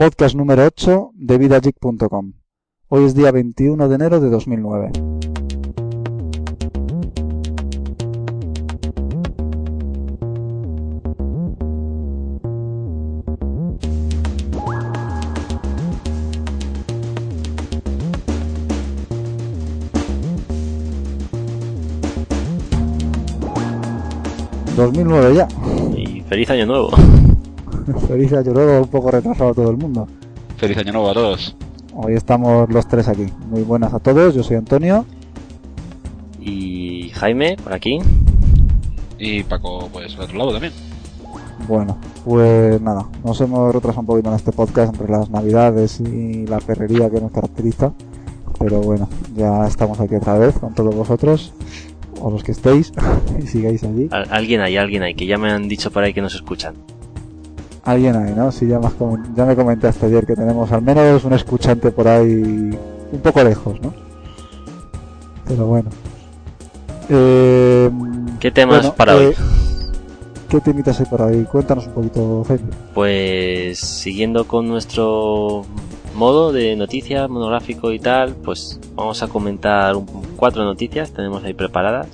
podcast número 8 de vidageek.com. Hoy es día 21 de enero de 2009. ...2009 ya. Y feliz año nuevo. Feliz año nuevo, un poco retrasado a todo el mundo. Feliz año nuevo a todos. Hoy estamos los tres aquí. Muy buenas a todos, yo soy Antonio. Y Jaime, por aquí. Y Paco, pues al otro lado también. Bueno, pues nada, nos hemos retrasado un poquito en este podcast entre las navidades y la perrería que nos caracteriza. Pero bueno, ya estamos aquí otra vez con todos vosotros, o los que estéis, y sigáis allí. Al- alguien hay, alguien hay, que ya me han dicho por ahí que nos escuchan. Alguien ahí, ¿no? Sí, ya, más ya me comentaste ayer que tenemos al menos un escuchante por ahí un poco lejos, ¿no? Pero bueno. Eh, ¿Qué temas bueno, para eh, hoy? ¿Qué temitas hay por ahí? Cuéntanos un poquito, Jaime. Pues siguiendo con nuestro modo de noticias monográfico y tal, pues vamos a comentar un- cuatro noticias, tenemos ahí preparadas.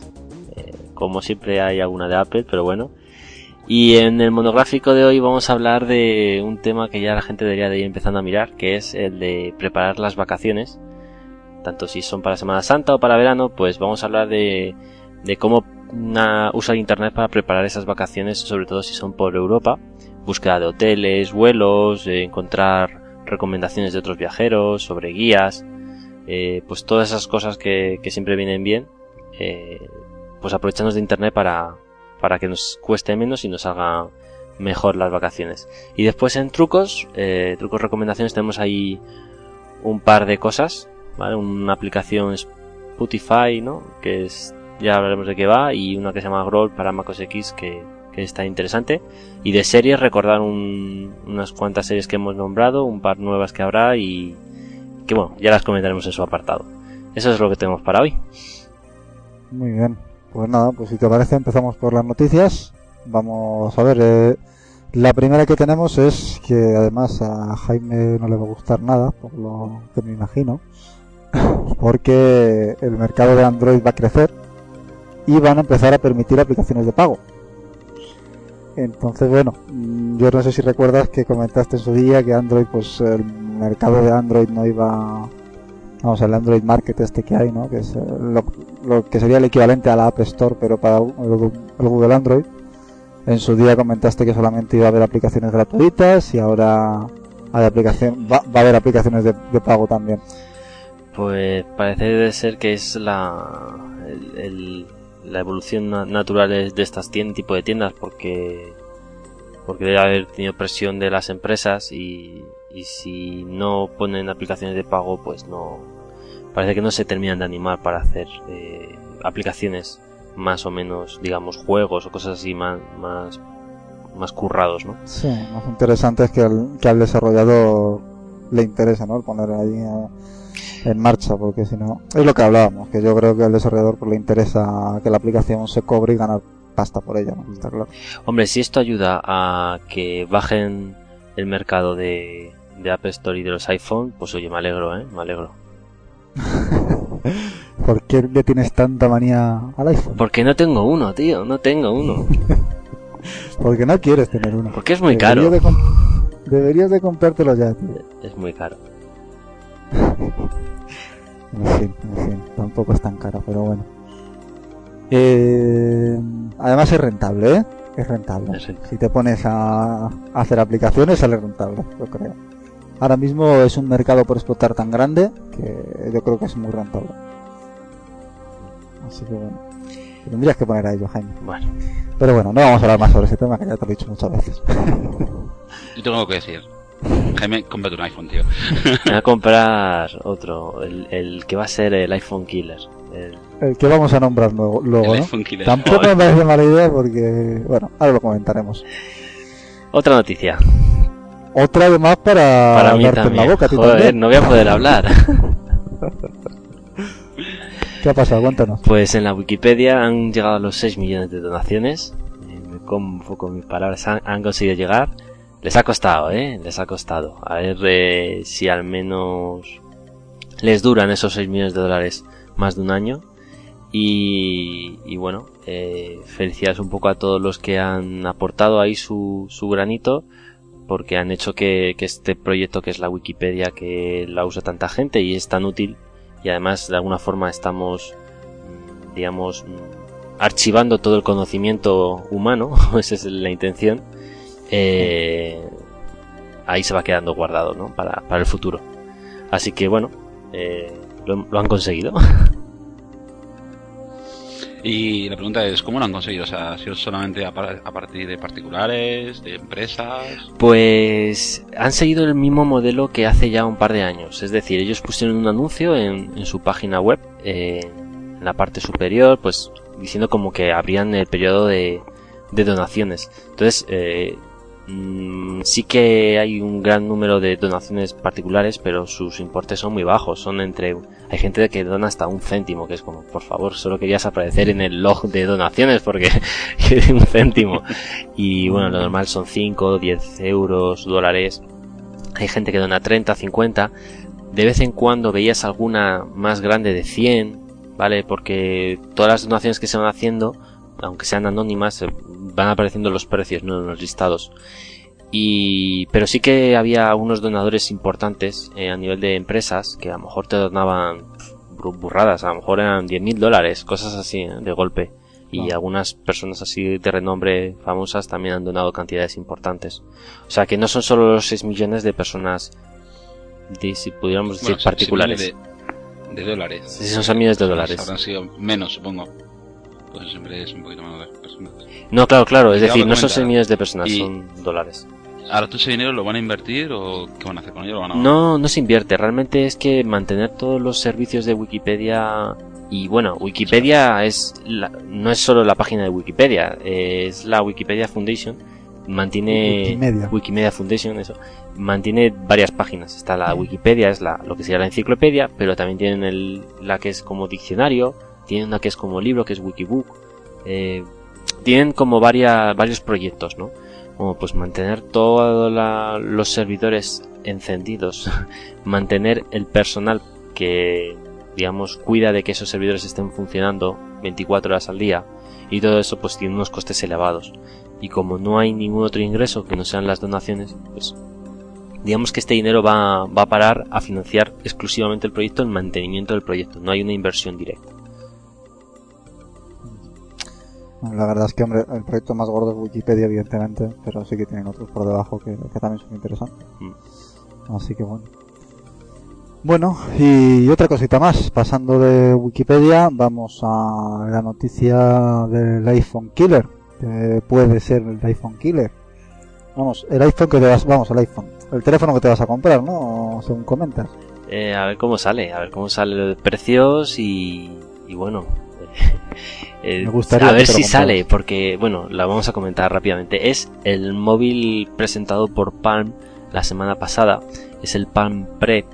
Eh, como siempre hay alguna de Apple, pero bueno. Y en el monográfico de hoy vamos a hablar de un tema que ya la gente debería de ir empezando a mirar, que es el de preparar las vacaciones. Tanto si son para Semana Santa o para verano, pues vamos a hablar de, de cómo usar Internet para preparar esas vacaciones, sobre todo si son por Europa. Búsqueda de hoteles, vuelos, eh, encontrar recomendaciones de otros viajeros, sobre guías, eh, pues todas esas cosas que, que siempre vienen bien, eh, pues aprovecharnos de Internet para, para que nos cueste menos y nos haga mejor las vacaciones. Y después en trucos, eh, trucos recomendaciones tenemos ahí un par de cosas, ¿vale? Una aplicación Spotify, ¿no? Que es, ya hablaremos de qué va, y una que se llama Growl para MacOS X que, está interesante. Y de series, recordar un- unas cuantas series que hemos nombrado, un par nuevas que habrá y que bueno, ya las comentaremos en su apartado. Eso es lo que tenemos para hoy. Muy bien. Pues nada, pues si te parece empezamos por las noticias. Vamos a ver, eh, la primera que tenemos es que además a Jaime no le va a gustar nada, por lo que me imagino, porque el mercado de Android va a crecer y van a empezar a permitir aplicaciones de pago. Entonces, bueno, mm, yo no sé si recuerdas que comentaste en su día que Android, pues el mercado de Android no iba, vamos, el Android Market este que hay, ¿no? Que es eh, lo, lo que sería el equivalente a la App Store, pero para Google Android. En su día comentaste que solamente iba a haber aplicaciones gratuitas y ahora hay aplicación, va, a haber aplicaciones de, pago también. Pues parece ser que es la, el- la evolución na- natural de estas tiendas, tipo de tiendas, porque, porque debe haber tenido presión de las empresas y, y si no ponen aplicaciones de pago, pues no, parece que no se terminan de animar para hacer eh, aplicaciones más o menos, digamos, juegos o cosas así más, más, más currados, ¿no? Sí, más interesante es que al, que al desarrollador le interesa, ¿no? El poner ahí eh, en marcha, porque si no, es lo que hablábamos, que yo creo que al desarrollador pues, le interesa que la aplicación se cobre y ganar pasta por ella, ¿no? Está claro. Hombre, si esto ayuda a que bajen el mercado de, de App Store y de los iPhone, pues oye, me alegro, ¿eh? Me alegro. ¿Por qué le tienes tanta manía al iPhone? Porque no tengo uno, tío, no tengo uno. Porque no quieres tener uno. Porque es muy Deberías caro. de Deberías de comprártelo ya, tío. Es muy caro. En fin, en fin, tampoco es tan caro, pero bueno. Eh, además es rentable, ¿eh? Es rentable. Es rentable. Si te pones a hacer aplicaciones, sale rentable, yo creo. Ahora mismo es un mercado por explotar tan grande que yo creo que es muy rentable. Así que bueno, te tendrías que poner a ello, Jaime. Bueno, Pero bueno, no vamos a hablar más sobre ese tema que ya te lo he dicho muchas veces. Yo tengo algo que decir. Jaime, cómprate un iPhone, tío. me voy a comprar otro, el, el que va a ser el iPhone Killer. El- El que vamos a nombrar luego, luego El ¿no? iPhone Killer. Tampoco me parece mala idea porque, bueno, ahora lo comentaremos. Otra noticia. Otra de más para, Para mí darte en también. la boca Joder, también. no voy a poder hablar. ¿Qué ha pasado? Cuéntanos. Pues en la Wikipedia han llegado a los 6 millones de donaciones. Eh, me confundo con mis palabras. Han, han conseguido llegar. Les ha costado, ¿eh? Les ha costado. A ver eh, si al menos les duran esos 6 millones de dólares más de un año. Y, y bueno, eh, felicidades un poco a todos los que han aportado ahí su, su granito porque han hecho que, este proyecto que es la Wikipedia que la usa tanta gente y es tan útil y además de alguna forma estamos mm, digamos mm, archivando todo el conocimiento humano esa es la intención eh, ahí se va quedando guardado ¿no? para, para el futuro así que bueno eh, lo han conseguido Y la pregunta es, ¿cómo lo han conseguido? O sea, ¿ha sido solamente a, par a, partir de particulares, de empresas? Pues han seguido el mismo modelo que hace ya un par de años. Es decir, ellos pusieron un anuncio en, en su página web, eh, en la parte superior, pues diciendo como que abrían el periodo de, de donaciones. Entonces, eh, Mm, sí que hay un gran número de donaciones particulares, pero sus importes son muy bajos. Son entre. Hay gente que dona hasta un céntimo, que es como, por favor, solo querías aparecer en el log de donaciones porque un céntimo. Y bueno, lo normal son 5, 10 euros, dólares. Hay gente que dona 30, 50. De vez en cuando veías alguna más grande de 100, ¿vale? Porque todas las donaciones que se van haciendo aunque sean anónimas, van apareciendo los precios, ¿no? En los listados. Y, pero sí que había unos donadores importantes eh, a nivel de empresas que a lo mejor te donaban burradas, a lo mejor eran 10.000 dólares, cosas así, ¿eh? de golpe. Y algunas personas así de renombre famosas también han donado cantidades importantes. O sea que no son solo los 6 millones de personas, de, si pudiéramos decir, bueno, particulares. De, de, dólares. Sí, son 6 millones de dólares. Habrán sido menos, supongo pues siempre es un poquito más de personas. No, claro, claro, es decir, no son 6 millones de personas, y son dólares. ¿Ahora todo ese dinero lo van a invertir o qué van a hacer con ello? A... No, no se invierte, realmente es que mantener todos los servicios de Wikipedia y bueno, Wikipedia es la, no es solo la página de Wikipedia, es la Wikipedia Foundation, mantiene Wikimedia. Wikimedia Foundation, eso, mantiene varias páginas. Está la Wikipedia, es la, lo que sería la enciclopedia, pero también tienen el, la que es como diccionario, tienen una que es como libro, que es Wikibook, eh, tienen como varias, varios proyectos, ¿no? Como pues mantener todos los servidores encendidos, mantener el personal que, digamos, cuida de que esos servidores estén funcionando 24 horas al día, y todo eso pues tiene unos costes elevados. Y como no hay ningún otro ingreso que no sean las donaciones, pues digamos que este dinero va, va a parar a financiar exclusivamente el proyecto, el mantenimiento del proyecto, no hay una inversión directa. La verdad es que, hombre, el proyecto más gordo es Wikipedia, evidentemente, pero sí que tienen otros por debajo que, que también son interesantes. Mm. Así que bueno. Bueno, y otra cosita más. Pasando de Wikipedia, vamos a la noticia del iPhone Killer. Que puede ser el iPhone Killer. Vamos, el iPhone que te vas, vamos, el iPhone. El teléfono que te vas a comprar, ¿no? Según comentas. Eh, a ver cómo sale, a ver cómo sale los precios y, y bueno, eh, Me gustaría a ver si sale, porque, bueno, la vamos a comentar rápidamente. Es el móvil presentado por Palm la semana pasada. Es el Palm Pre.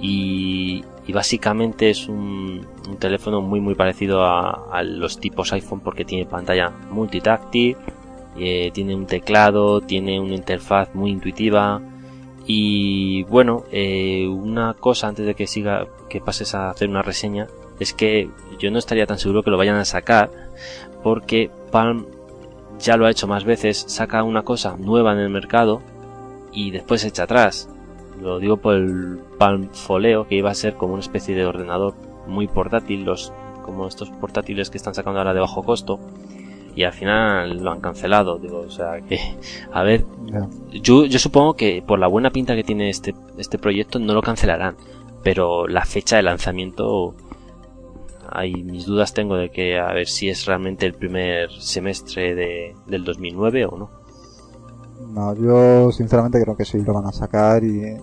Y, y básicamente es un, un, teléfono muy muy parecido a, a, los tipos iPhone porque tiene pantalla multitáctil, eh, tiene un teclado, tiene una interfaz muy intuitiva y bueno, eh, una cosa antes de que siga, que pases a hacer una reseña, es que yo no estaría tan seguro que lo vayan a sacar porque Palm ya lo ha hecho más veces, saca una cosa nueva en el mercado y después echa atrás. Lo digo por el Palm Foleo, que iba a ser como una especie de ordenador muy portátil, los, como estos portátiles que están sacando ahora de bajo costo, y al final lo han cancelado. Digo, o sea que, a ver, yeah. yo, yo supongo que por la buena pinta que tiene este, este proyecto no lo cancelarán, pero la fecha de lanzamiento hay mis dudas tengo de que a ver si es realmente el primer semestre de, del 2009 o no. No, yo sinceramente creo que sí lo van a sacar y,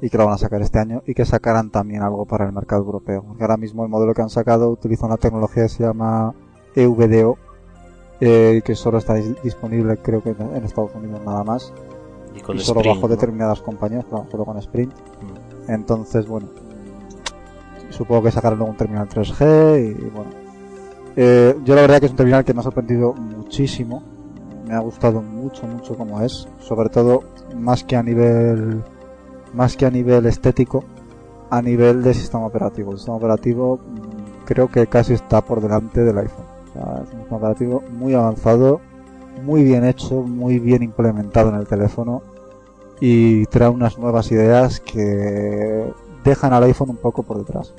y que lo van a sacar este año y que sacarán también algo para el mercado europeo. Porque ahora mismo el modelo que han sacado utiliza una tecnología que se llama EVDO, eh, que solo está disponible creo que en Estados Unidos nada más. Y, con y solo Sprint, bajo ¿no? determinadas compañías, solo con Sprint. Mm. Entonces, bueno, supongo que sacarán luego un terminal 3G y bueno. Eh, yo la verdad que es un terminal que me ha sorprendido muchísimo. me ha gustado mucho, mucho como es, sobre todo más que a nivel, más que a nivel estético, a nivel de sistema operativo. El sistema operativo mm, creo que casi está por delante del iPhone. Es un sistema operativo muy avanzado, muy bien hecho, muy bien implementado en el teléfono y trae unas nuevas ideas que dejan al iPhone un poco por detrás.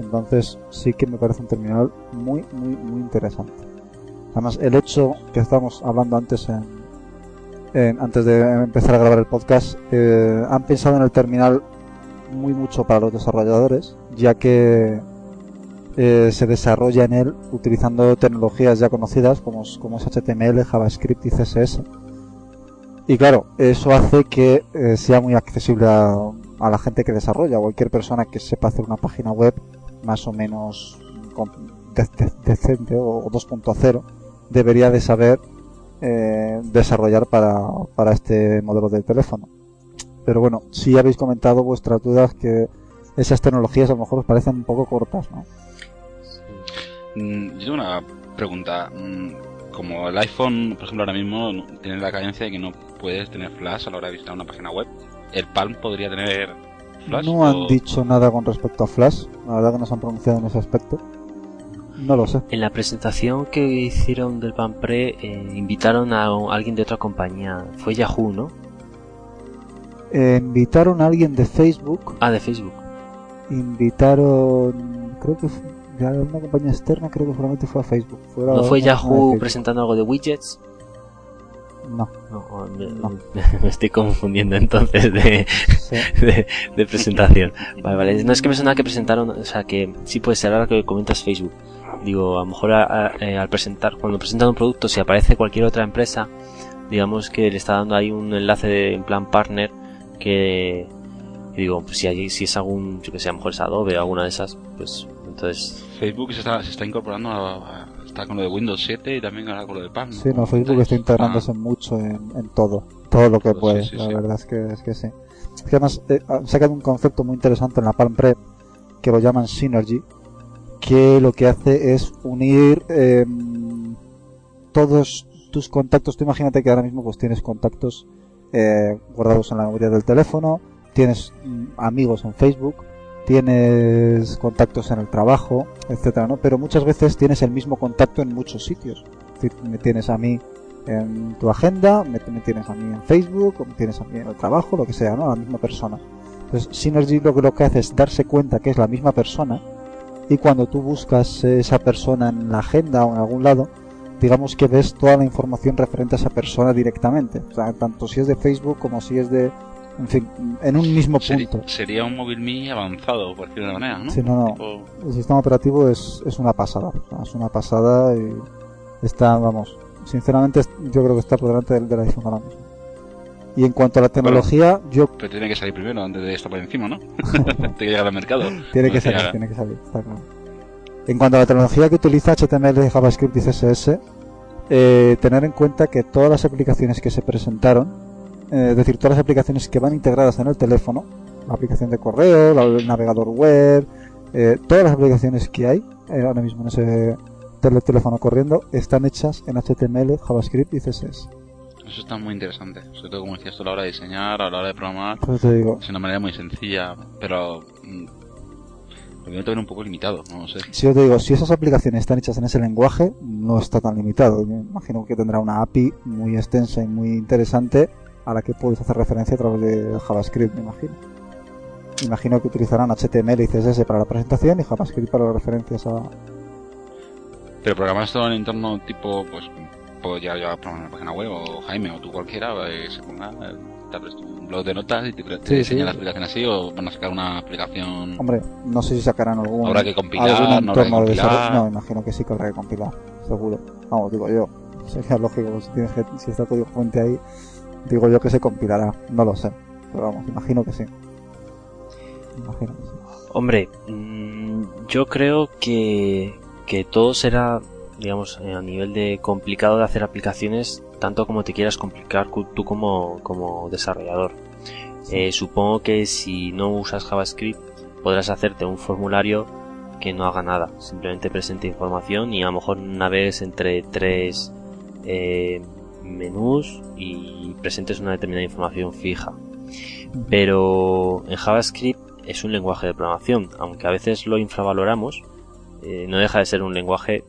Entonces sí que me parece un terminal muy, muy, muy interesante. Además, el hecho que estábamos hablando antes en, antes de empezar a grabar el podcast, eh, han pensado en el terminal muy mucho para los desarrolladores, ya que eh, se desarrolla en él utilizando tecnologías ya conocidas como, como es HTML, JavaScript y CSS. Y claro, eso hace que eh, sea muy accesible a, a la gente que desarrolla, cualquier persona que sepa hacer una página web más o menos de- de- decente o 2.0 debería de saber eh, desarrollar para, para este modelo de teléfono. Pero bueno, si habéis comentado vuestras dudas que esas tecnologías a lo mejor os parecen un poco cortas, ¿no? Mm, Yo tengo una pregunta. Mm, Como el iPhone, por ejemplo, ahora mismo tiene la carencia de que no puedes tener flash a la hora de visitar una página web, ¿el Palm podría tener flash? No han o- dicho nada con respecto a Flash, la verdad que no se han pronunciado en ese aspecto. No lo sé. En la presentación que hicieron del Panpre eh, invitaron a alguien de otra compañía. Fue Yahoo, ¿no? Eh, invitaron a alguien de Facebook, Ah, de Facebook. invitaron, creo que fue, ya una compañía externa, creo que solamente fue a Facebook. ¿No fue Yahoo presentando algo de widgets? No, No, me, No. me estoy confundiendo entonces de, sí. de, de presentación. Vale, vale. No es que me suena que presentaron, o sea, que sí puede ser ahora que comentas Facebook. Digo, a lo mejor a- a- eh, al presentar, cuando presentan un producto, si aparece cualquier otra empresa, digamos que le está dando ahí un enlace de, en plan partner que, que digo, pues si, hay, si es algún, yo que sé, a lo mejor es Adobe o alguna de esas, pues entonces Facebook se está, se está incorporando a, a- está con lo de Windows 7 y también ahora con lo del Palm. Sí, no, Facebook está integrándose mucho en, en todo, todo lo que Todo, puede, sí, sí, la sí. verdad es que, es que sí. Es que además eh, han sacado un concepto muy interesante en la Palm Pre que lo llaman Synergy, que lo que hace es unir eh, todos tus contactos. Tú imagínate que ahora mismo pues tienes contactos eh, guardados en la memoria del teléfono, tienes mm, amigos en Facebook, tienes contactos en el trabajo, etcétera, ¿no? Pero muchas veces tienes el mismo contacto en muchos sitios. Es decir, me tienes a mí en tu agenda, me, me tienes a mí en Facebook, o me tienes a mí en el trabajo, lo que sea, ¿no? La misma persona. Entonces, Synergy lo que, lo que hace es darse cuenta que es la misma persona y cuando tú buscas esa persona en la agenda o en algún lado, digamos que ves toda la información referente a esa persona directamente. O sea, tanto si es de Facebook como si es de... En fin, en un mismo punto. sería un móvil Mi avanzado, por decirlo de una manera, ¿no? Sí, no, no. Tipo- El sistema operativo es, es una pasada. es una pasada y está, vamos, sinceramente yo creo que está por delante del, del iPhone ahora mismo. Y en cuanto a la tecnología, yo Pero tiene que salir primero antes de estar por encima, ¿no? tiene que llegar al mercado. tiene que salir, tiene que salir, está claro. En cuanto a la tecnología que utiliza HTML, JavaScript y CSS, eh, tener en cuenta que todas las aplicaciones que se presentaron, eh, es decir, todas las aplicaciones que van integradas en el teléfono, la aplicación de correo, la- el navegador web, eh, todas las aplicaciones que hay eh, ahora mismo en ese teléfono corriendo, están hechas en HTML, JavaScript y CSS. Eso está muy interesante. Sobre todo, como decías tú, a la hora de diseñar, a la hora de programar. Por eso te digo, Es una manera muy sencilla, pero... mm, Lo también un poco limitado, no sé. si yo te digo, si esas aplicaciones están hechas en ese lenguaje, no está tan limitado. Me imagino que tendrá una API muy extensa y muy interesante a la que puedes hacer referencia a través de JavaScript, me imagino. Imagino que utilizarán HTML y CSS para la presentación y JavaScript para las referencias a... Pero programar esto en entorno tipo, pues, pues ya, ya programar una página web, o Jaime, o tú cualquiera, eh, se ponga, eh, darles tu un blog de notas y te, te Sí, diseña sí. la aplicación así, o van a sacar una aplicación... Hombre, no sé si sacarán algún, Habrá que compilar, algún no habrá que de compilar. No, imagino que sí que habrá que compilar, seguro. Vamos, digo yo. Sería lógico, si, tienes que- si está código fuente ahí, digo yo que se compilará. No lo sé. Pero vamos, imagino que sí. Imagino que sí. Hombre, mm, yo creo que, que todo será, digamos, eh, a nivel de complicado de hacer aplicaciones, tanto como te quieras complicar tú como, como desarrollador. Eh, supongo que si no usas JavaScript podrás hacerte un formulario que no haga nada, simplemente presente información y a lo mejor navegues entre tres eh, menús y presentes una determinada información fija. Pero en JavaScript es un lenguaje de programación, aunque a veces lo infravaloramos, eh, no deja de ser un lenguaje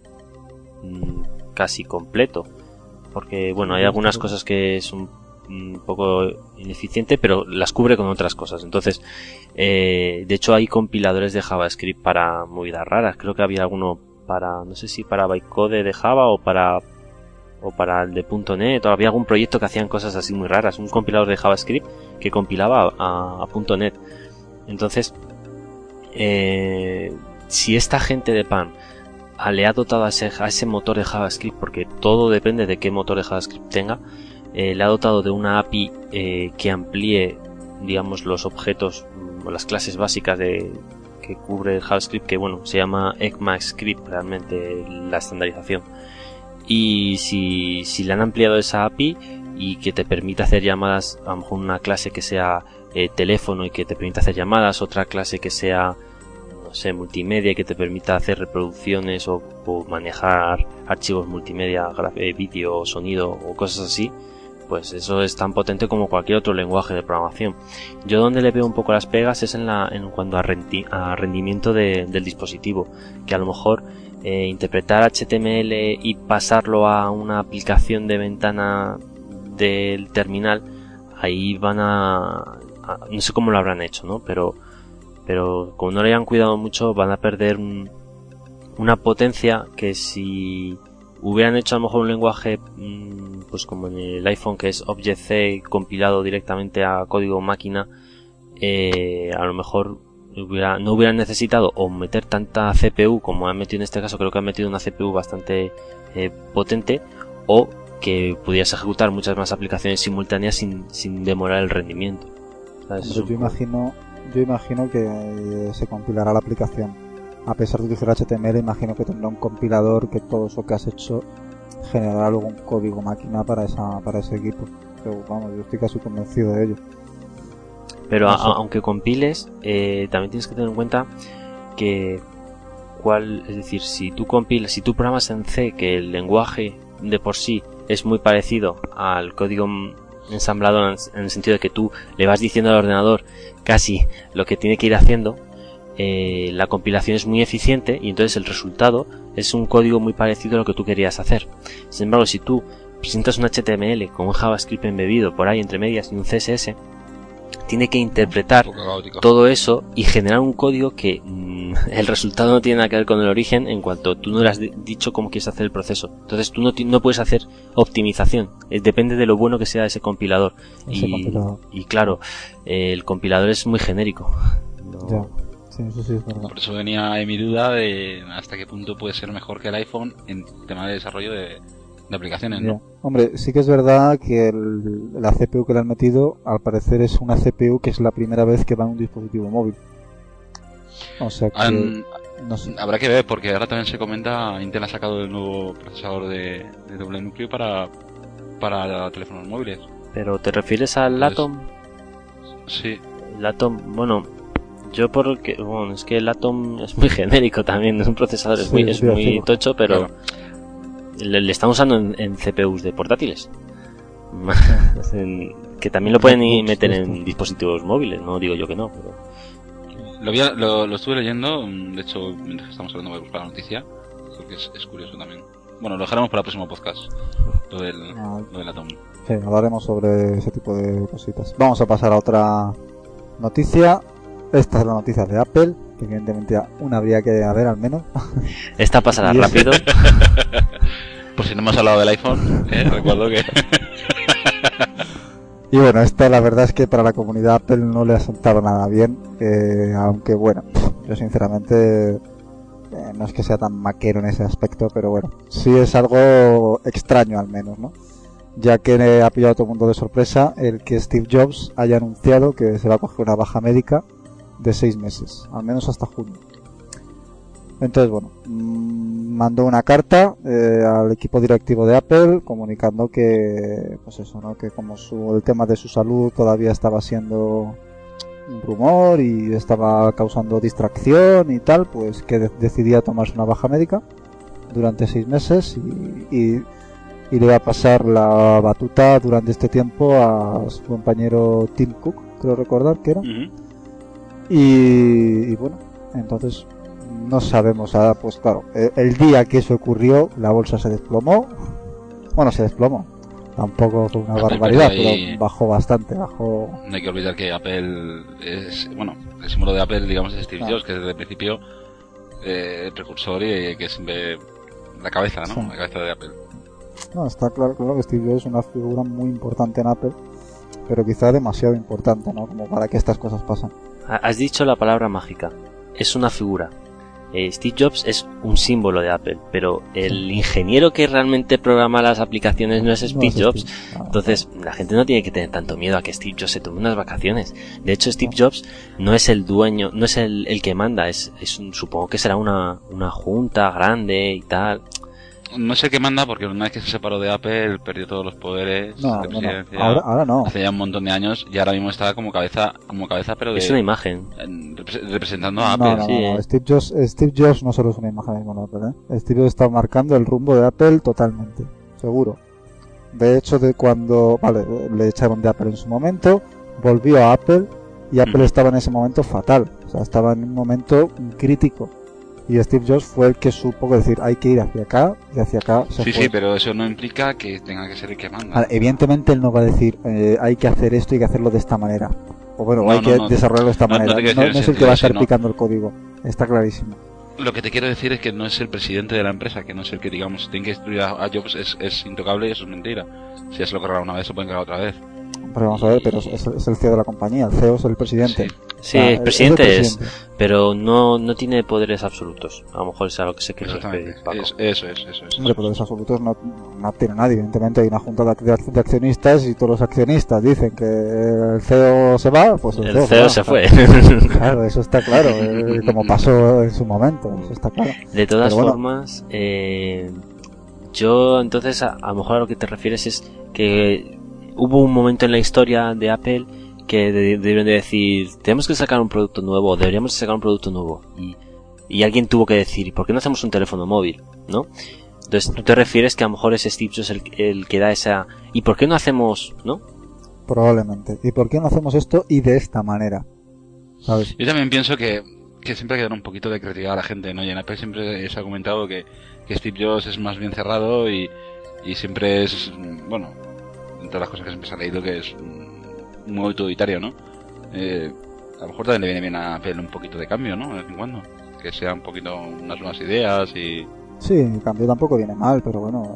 mm, casi completo. Porque, bueno, hay algunas cosas que son un poco ineficiente, pero las cubre con otras cosas. Entonces, eh, de hecho hay compiladores de JavaScript para movidas raras. Creo que había alguno para, no sé si para bytecode de Java o para o para el de .NET, o había algún proyecto que hacían cosas así muy raras, un compilador de JavaScript que compilaba a, .NET. Entonces, eh, si esta gente de PAN le ha dotado a ese, a ese, motor de JavaScript, porque todo depende de qué motor de JavaScript tenga, eh, le ha dotado de una API eh, que amplíe, digamos, los objetos o las clases básicas de, que cubre el JavaScript, que bueno, se llama ECMAScript realmente la estandarización. Y si, si le han ampliado esa API y que te permite hacer llamadas, a lo mejor una clase que sea eh, teléfono y que te permita hacer llamadas, otra clase que sea no sé, multimedia y que te permita hacer reproducciones o, manejar archivos multimedia, vídeo, sonido o cosas así, pues eso es tan potente como cualquier otro lenguaje de programación. Yo donde le veo un poco las pegas es en, la, en cuanto a, rendimiento del dispositivo, que a lo mejor eh, interpretar HTML y pasarlo a una aplicación de ventana del terminal, ahí van a, no sé cómo lo habrán hecho, ¿no? Pero, pero como no le hayan cuidado mucho, van a perder una potencia que si hubieran hecho a lo mejor un lenguaje mm, pues como en el iPhone que es Object-C compilado directamente a código máquina eh, a lo mejor no hubieran necesitado o meter tanta CPU como han metido en este caso creo que han metido una CPU bastante eh, potente o que pudieras ejecutar muchas más aplicaciones simultáneas sin, sin demorar el rendimiento yo imagino yo imagino que se compilará la aplicación a pesar de utilizar HTML, imagino que tendrá un compilador que todo eso que has hecho generará algún código máquina para esa para ese equipo. Pero vamos, yo estoy casi convencido de ello. Pero aunque compiles, eh, también tienes que tener en cuenta que cuál, es decir, si tú compilas, si tú programas en C, que el lenguaje de por sí es muy parecido al código ensamblado en el sentido de que tú le vas diciendo al ordenador casi lo que tiene que ir haciendo, eh, la compilación es muy eficiente y entonces el resultado es un código muy parecido a lo que tú querías hacer. Sin embargo, si tú presentas un HTML con un JavaScript embebido por ahí entre medias y un CSS, tiene que interpretar todo eso y generar un código que mm, el resultado no tiene nada que ver con el origen en cuanto tú no le has dicho cómo quieres hacer el proceso. Entonces tú no, no puedes hacer optimización. Eh, depende de lo bueno que sea ese compilador. y, claro, el compilador es muy genérico. Por eso venía mi duda de hasta qué punto puede ser mejor que el iPhone en tema de desarrollo de, aplicaciones, ¿no? Hombre, sí que es verdad que la CPU que le han metido, al parecer es una CPU que es la primera vez que va en un dispositivo móvil. O sea que... Habrá que ver, porque ahora también se comenta, Intel ha sacado el nuevo procesador de, doble núcleo para, para teléfonos móviles. ¿Pero te refieres al Atom? Sí. El Atom, bueno, yo porque, bueno, es que el Atom es muy genérico también, es un procesador, es muy, es muy tocho, pero le, están usando en, CPUs de portátiles. que también lo pueden meter en dispositivos móviles, no digo yo que no. Lo, lo, estuve leyendo, de hecho, mientras estamos hablando voy a buscar la noticia, porque es, es curioso también. Bueno, lo dejaremos para el próximo podcast, lo del, ah. lo del Atom. Sí, hablaremos sobre ese tipo de cositas. Vamos a pasar a otra noticia esta es la noticia de Apple, evidentemente una habría que haber al menos. Esta pasará rápido. Por si no hemos hablado del iPhone, ¿eh? recuerdo que... y bueno, esta la verdad es que para la comunidad Apple no le ha sentado nada bien, eh, aunque bueno, yo sinceramente eh, no es que sea tan maquero en ese aspecto, pero bueno, sí es algo extraño al menos, ¿no? ya que ha pillado a todo el mundo de sorpresa el que Steve Jobs haya anunciado que se va a coger una baja médica de seis meses, al menos hasta junio. Entonces, bueno, mm, mandó una carta eh, al equipo directivo de Apple comunicando que, pues eso, ¿no? Que como su, el tema de su salud todavía estaba siendo un rumor y estaba causando distracción y tal, pues que decidía tomarse una baja médica durante seis meses y, y le iba a pasar la batuta durante este tiempo a su compañero Tim Cook, creo recordar que era. Y, y bueno, entonces no sabemos ahora, pues claro, el, el día que eso ocurrió, la bolsa se desplomó. Bueno, se desplomó. Tampoco fue una Apple barbaridad, pero bajó bastante, bajó. No hay que olvidar que Apple es, bueno, el símbolo de Apple, digamos, es Steve Ah. Jobs, que desde el principio eh, el precursor y que siempre la cabeza, ¿no? Sí. La cabeza de Apple. No, está claro, claro que Steve Jobs es una figura muy importante en Apple, pero quizá demasiado importante, ¿no? Como para que estas cosas pasen. Ha- Has dicho la palabra mágica. Es una figura. Eh, Steve Jobs es un símbolo de Apple, pero el ingeniero que realmente programa las aplicaciones no es Steve Jobs. Entonces, la gente no tiene que tener tanto miedo a que Steve Jobs se tome unas vacaciones. De hecho, Steve Jobs no es el dueño, no es el, el que manda, es, es un- supongo que será una, una junta grande y tal. No sé qué manda, porque una vez que se separó de Apple perdió todos los poderes no, de no. Ahora, ahora no. Hace ya un montón de años y ahora mismo está como cabeza, como cabeza, pero de, Es una imagen. en- repre- representando a Apple. no, sí, no, eh. no. Steve Jobs, Steve Jobs no solo es una imagen mismo de Apple, ¿eh? Steve Jobs está marcando el rumbo de Apple totalmente, seguro. De hecho, de cuando, vale, le echaron de Apple en su momento, volvió a Apple y Apple Ujú. estaba en ese momento fatal, o sea, estaba en un momento crítico. Y Steve Jobs fue el que supo decir, hay que ir hacia acá y hacia acá se Sí, fue. sí, pero eso no implica que tenga que ser el que manda. Ahora, evidentemente él no va a decir, eh, hay que hacer esto y que hacerlo de esta manera. O bueno, No, hay no, que no. desarrollarlo de esta manera. No, no es el que va a estar picando el código. Está clarísimo. Lo que te quiero decir es que no es el presidente de la empresa, que no es el que, digamos, tiene que destruir a, a Jobs, es, es intocable y eso es mentira. Si ya se lo cargaron una vez, se pueden cargar otra vez. Pero vamos a ver, pero es, es el CEO de la compañía, el CEO es el presidente. Sí. Sí, Ah, el el presidente es, presidente. pero no, no tiene poderes absolutos. A lo mejor es a lo que se quiere referir, Paco. Es- eso es, eso es. Hombre, poderes absolutos no, no tiene nadie. Evidentemente hay una junta de, de accionistas y todos los accionistas dicen que el CEO se va, pues el, El CEO va. se fue. Claro, eso está claro, eh, como pasó en su momento, eso está claro. De todas bueno. formas, eh, yo entonces a, a lo mejor a lo que te refieres es que hubo un momento en la historia de Apple que de- debieron de decir, tenemos que sacar un producto nuevo, deberíamos sacar un producto nuevo. Y, y alguien tuvo que decir, ¿y por qué no hacemos un teléfono móvil? ¿No? Entonces tú te refieres que a lo mejor es Steve Jobs el, el que da esa... ¿Y por qué no hacemos, no? Probablemente. ¿Y por qué no hacemos esto y de esta manera? ¿Sabes? Yo también pienso que, que siempre hay que dar un poquito de creatividad a la gente, ¿no? Y en Apple siempre se ha comentado que, que Steve Jobs es más bien cerrado y, y siempre es, bueno, entre las cosas que siempre se ha leído que es mm, muy autoritario, ¿no? Eh, a lo mejor también le viene bien a Apple un poquito de cambio, ¿no? De vez en cuando. Que sea un poquito unas nuevas ideas y Sí, el cambio tampoco viene mal, pero bueno.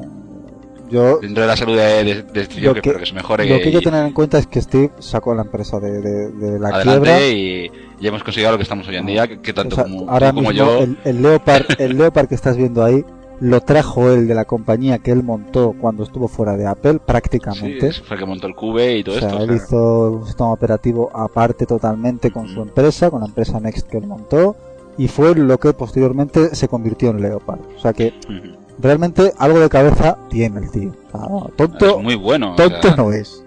Yo, dentro de la salud de, de, de Jobs, que que- que se mejore lo que hay que tener en cuenta es que Steve sacó la empresa de, la adelante quiebra. y, y hemos conseguido lo que estamos hoy en día, que, que tanto O sea, como, ahora como mismo yo... el, el Leopard, el Leopard que estás viendo ahí lo trajo él de la compañía que él montó cuando estuvo fuera de Apple, prácticamente. fue el que montó el Cube y todo o sea, esto. o él sea, hizo un sistema operativo aparte totalmente con su empresa, con la empresa Next que él montó, y fue lo que posteriormente se convirtió en Leopard. O sea que realmente algo de cabeza tiene el tío. O sea, no, tonto, es muy bueno. o tonto sea, no es.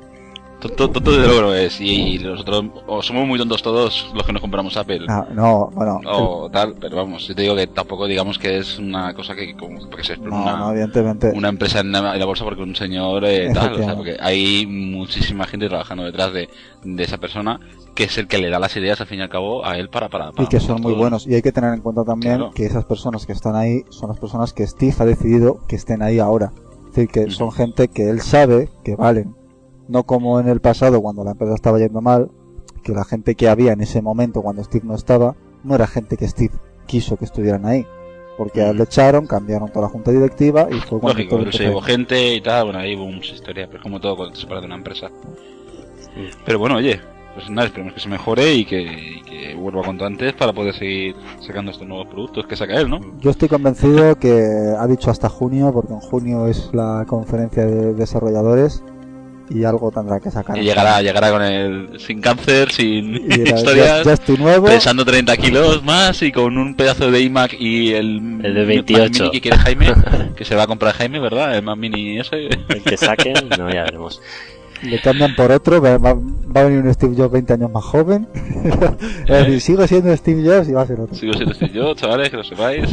Tonto, tonto desde luego lo es. Y, nosotros o somos muy tontos todos los que nos compramos Apple. Ah, no, bueno. O tal, pero vamos, yo te digo que tampoco digamos que es una cosa que, como, que se no, una, no, evidentemente. una empresa en la, en la bolsa porque un señor eh, tal, o sea, porque hay muchísima gente trabajando detrás de, de esa persona que es el que le da las ideas al fin y al cabo a él para para, para y que son muy todo. buenos. Y hay que tener en cuenta también Claro. que esas personas que están ahí son las personas que Steve ha decidido que estén ahí ahora. Es decir, que son gente que él sabe que valen. No como en el pasado cuando la empresa estaba yendo mal, que la gente que había en ese momento cuando Steve no estaba, no era gente que Steve quiso que estuvieran ahí. Porque él le echaron, cambiaron toda la junta directiva y fue cuando Lógico, todo se llevó gente y tal, bueno, ahí hubo mucha historia, pero es como todo cuando te separas de una empresa. Pero bueno, oye, pues nada, esperemos que se mejore y que, y que vuelva cuanto antes para poder seguir sacando estos nuevos productos que saca él, ¿no? Yo estoy convencido que ha dicho hasta junio, porque en junio es la conferencia de desarrolladores y algo tendrá que sacar. Y llegará, llegará con el sin cáncer, sin Y historias, ya, ya estoy nuevo. pesando 30 kilos más y con un pedazo de iMac y el, El de Mac 28. mini que quiere Jaime, que se va a comprar Jaime, ¿verdad? El Mac mini ese. El que saquen, no, ya veremos. Le cambian por otro, va, va- va a venir un Steve Jobs 20 años más joven. Es decir, sigo siendo Steve Jobs y va a ser otro. Sigo siendo Steve yo, chavales, que lo sepáis.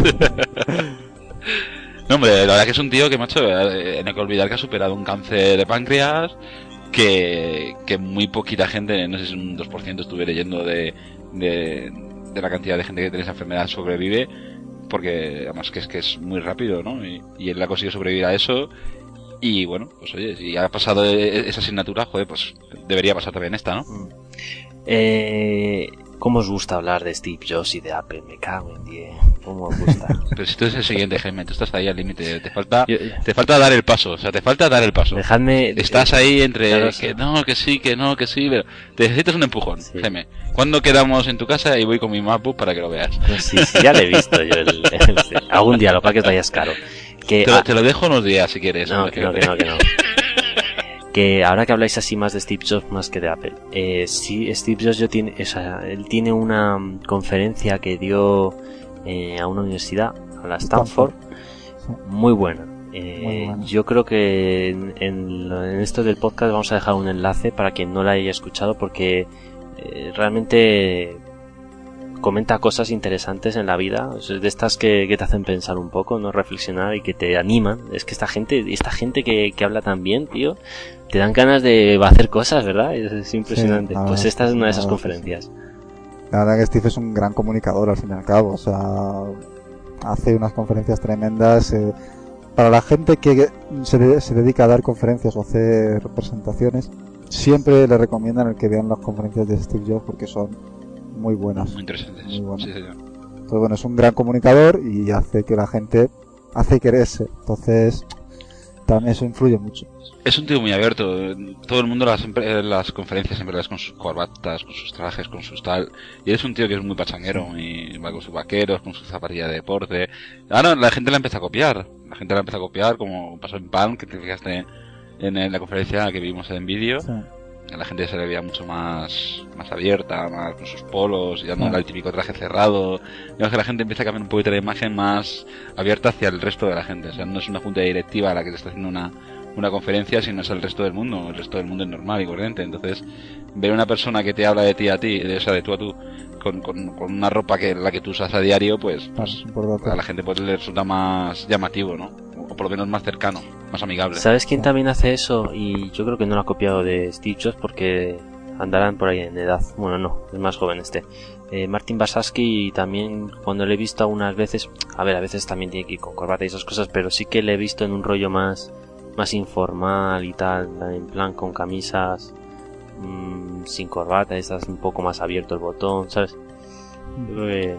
No, hombre, la verdad que es un tío que, macho, eh, no hay que olvidar que ha superado un cáncer de páncreas, que, que muy poquita gente, no sé si un 2% estuve leyendo de, de, de la cantidad de gente que tiene esa enfermedad sobrevive, porque además que es que es muy rápido, ¿no? Y, y él ha conseguido sobrevivir a eso. Y bueno, pues oye, si ha pasado e- esa asignatura, joder, pues debería pasar también esta, ¿no? Eh, ¿Cómo os gusta hablar de Steve Jobs y de Apple? Me cago en 10. ¿Cómo os gusta? Pero si tú eres el siguiente, Jaime, tú estás ahí al límite, te falta, te falta dar el paso, o sea, te falta dar el paso. Dejadme. Estás ahí entre Claro, que sí. no, que sí, que no, que sí, pero te necesitas un empujón, Sí. Jaime. ¿Cuándo quedamos en tu casa y voy con mi MacBook para que lo veas? No, sí, sí, ya le he visto yo. el- el- algún día, lo para que vayas caro. Que, Te, lo- ah, te lo dejo unos días si quieres. no, que no, que no, que no. Que ahora que habláis así más de Steve Jobs más que de Apple. Eh, sí, Steve Jobs yo tiene, o sea, él tiene una conferencia que dio eh, a una universidad, a la Stanford, muy buena. Eh, Muy buena. Yo creo que en, en en esto del podcast vamos a dejar un enlace para quien no la haya escuchado porque eh, realmente comenta cosas interesantes en la vida, o sea, de estas que, que te hacen pensar un poco, no reflexionar y que te animan. Es que esta gente, esta gente que, que habla tan bien, tío, te dan ganas de hacer cosas, ¿verdad? Es, es impresionante. pues esta es una de esas la verdad es que conferencias. La verdad que Steve es un gran comunicador al fin y al cabo, o sea, hace unas conferencias tremendas. eh, para la gente que se, de- se dedica a dar conferencias o hacer presentaciones, siempre le recomiendan el que vean las conferencias de Steve Jobs porque son muy buenas. Muy interesantes. Muy bueno. Sí, señor. Entonces, bueno, es un gran comunicador y hace que la gente hace quererse. Entonces, también eso influye mucho. Es un tío muy abierto. Todo el mundo las, empre- las conferencias siempre las con sus corbatas, con sus trajes, con sus tal. Y es un tío que es muy pachanguero y va con sus vaqueros, con su zapatilla de deporte. Ahora la gente la empieza a copiar. La gente la empieza a copiar, como pasó en Palm, que te fijaste en, en la conferencia que vimos en vídeo. Sí. La gente se le veía mucho más, más abierta, más con sus polos, ya no Ah. era el típico traje cerrado. Digamos que la gente empieza a cambiar un poquito la imagen más abierta hacia el resto de la gente. O sea, no es una junta directiva a la que te está haciendo una, una conferencia, sino es el resto del mundo. El resto del mundo es normal y corriente. Entonces, ver una persona que te habla de ti a ti, de, o sea, de tú a tú, con, con, con una ropa que la que tú usas a diario, pues, pues a la gente pues, le resulta más llamativo, ¿no? O por lo menos más cercano, más amigable. ¿Sabes quién también hace eso? Y yo creo que no lo ha copiado de Steve Jobs porque andarán por ahí en edad. Bueno, no, es más joven este. Eh, Martin Basaski también cuando le he visto algunas veces, a ver, a veces también tiene que ir con corbata y esas cosas, pero sí que le he visto en un rollo más, más informal y tal, en plan con camisas mm, sin corbata, estás un poco más abierto el botón, ¿sabes? Yo creo que,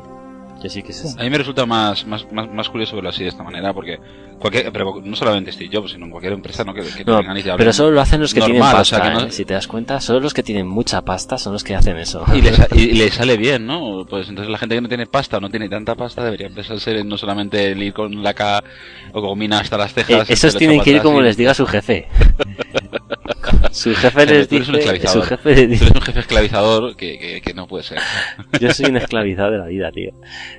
que sí que es A mí me resulta más, más, más, más curioso verlo así de esta manera, porque cualquier, pero no solamente Steve Jobs, sino en cualquier empresa, ¿no? Que, que No, y pero solo lo hacen los que normal, tienen o pasta, sea, que no- ¿eh? Si te das cuenta, solo los que tienen mucha pasta son los que hacen eso. y le, sa- y le sale bien, ¿no? Pues entonces la gente que no tiene pasta o no tiene tanta pasta debería empezar a ser no solamente el ir con la K o con mina hasta las Eh, cejas. esos el tienen que ir como atrás les diga su jefe. su jefe les dice, esclavizador. su jefe les Tú dice, eres un jefe esclavizador que, que, que no puede ser. yo soy un esclavizado de la vida, tío.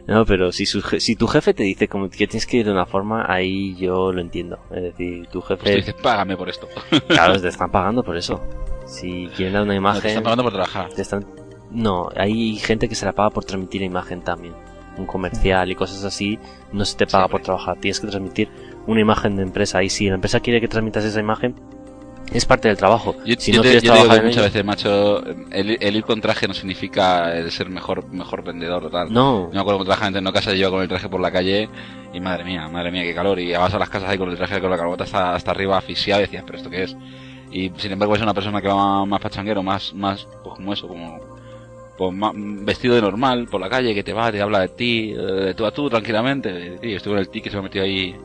No, pero si su je- si tu jefe te dice como que tienes que ir de una forma, ahí yo lo entiendo. Es decir, tu Pues tú jefe, dices, págame por esto. claro, te están pagando por eso. Si quieren dar una No, te imagen, están pagando por trabajar. te están... No, hay gente que se la paga por transmitir imagen también. Un comercial y cosas así, no se te paga por trabajar. Tienes que transmitir una imagen de empresa. Y si la empresa quiere que transmitas esa imagen, es parte del trabajo. Yo, si yo no te, yo digo que muchas ello- veces, macho, el, el ir con traje no significa el ser mejor mejor vendedor o tal. No, Yo me acuerdo que trabajaba en casa y yo con el traje por la calle y madre mía, madre mía, qué calor. Y vas a las casas ahí con el traje con la carbota hasta, hasta arriba asfixiado y decías, pero ¿esto qué es? Y sin embargo es una persona que va más, pachanguero, más, más, pues como eso, como pues, vestido de normal por la calle, que te va, te habla de ti, eh, de tú a tú tranquilamente. Y estuve en el ticket, se me metió ahí,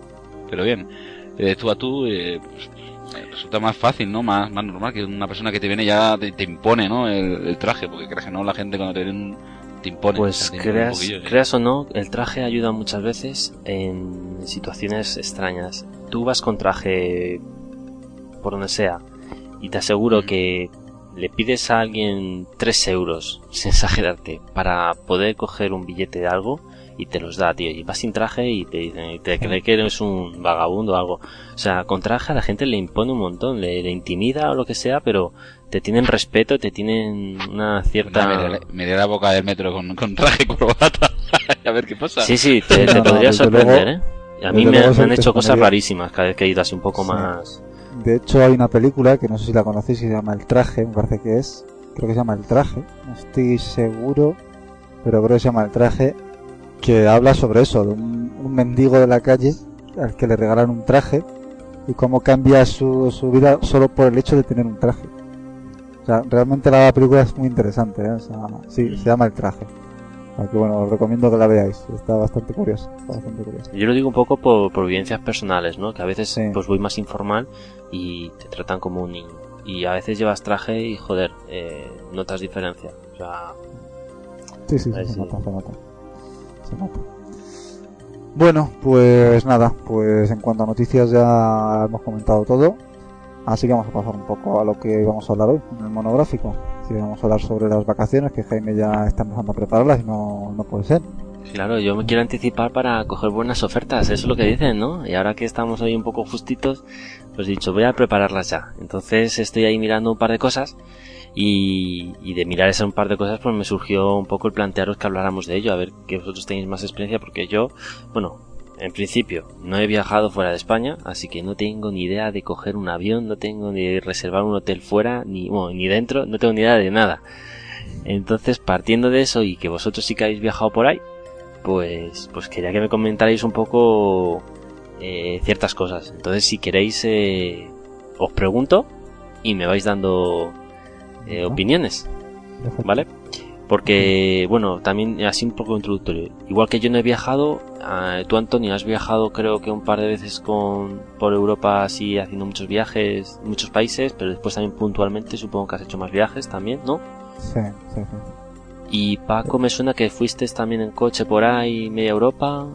pero bien. De tú a tú, eh, pues, resulta más fácil, ¿no? Más, más normal que una persona que te viene ya te, te impone, ¿no? El, el traje, porque crees que no, la gente cuando te viene te impone. pues te creas, ¿eh? creas o no, el traje ayuda muchas veces en situaciones extrañas. Tú vas con traje por donde sea y te aseguro Mm. que le pides a alguien 3 euros, sin exagerarte, para poder coger un billete de algo y te los da, tío. Y vas sin traje y te dicen, y te cree que eres un vagabundo o algo. O sea, con traje a la gente le impone un montón, le, le intimida o lo que sea, pero te tienen respeto, te tienen una cierta... Nada, me, iré- me iré a la boca del metro con, con traje y corbata a ver qué pasa. Sí, sí, te, te podría sorprender, luego- ¿eh? A mí me, han hecho cosas rarísimas cada vez que he ido así un poco Sí. más... De hecho, hay una película que no sé si la conocéis, que se llama El Traje, me parece que es. Creo que se llama El Traje, no estoy seguro, pero creo que se llama El Traje, que habla sobre eso, de un, un mendigo de la calle al que le regalan un traje y cómo cambia su, su vida solo por el hecho de tener un traje. O sea, realmente la película es muy interesante, ¿eh? O sea, sí, se llama El Traje. Así que bueno, os recomiendo que la veáis, está bastante curiosa, está bastante curiosa. Yo lo digo un poco por, por vivencias personales, ¿no? Que a veces Sí. pues voy más informal y te tratan como un niño. Y a veces llevas traje y joder, eh, notas diferencia. O sea, Sí, sí, se nota, se nota. Bueno, pues nada, pues en cuanto a noticias ya hemos comentado todo. Así que vamos a pasar un poco a lo que vamos a hablar hoy en el monográfico. Que vamos a hablar sobre las vacaciones, que Jaime ya está empezando a prepararlas y no, no puede ser. claro, yo me quiero anticipar para coger buenas ofertas, eso es lo que dicen, ¿no? Y ahora que estamos hoy un poco justitos, pues he dicho, voy a prepararlas ya. Entonces estoy ahí mirando un par de cosas y, y de mirar ese un par de cosas pues me surgió un poco el plantearos que habláramos de ello, a ver que vosotros tenéis más experiencia porque yo, bueno, en principio no he viajado fuera de España, así que no tengo ni idea de coger un avión, no tengo ni de reservar un hotel fuera, ni, bueno, ni dentro, no tengo ni idea de nada. Entonces, partiendo de eso y que vosotros sí que habéis viajado por ahí, pues, pues quería que me comentarais un poco eh, ciertas cosas. Entonces, si queréis, eh, os pregunto y me vais dando eh, opiniones. ¿vale? Porque, bueno, también así un poco introductorio. Igual que yo no he viajado, ah, tú Antonio has viajado creo que un par de veces con por Europa así haciendo muchos viajes, muchos países, pero después también puntualmente supongo que has hecho más viajes también, ¿no? Sí, sí, sí. Y Paco me suena que fuiste también en coche por ahí, media Europa.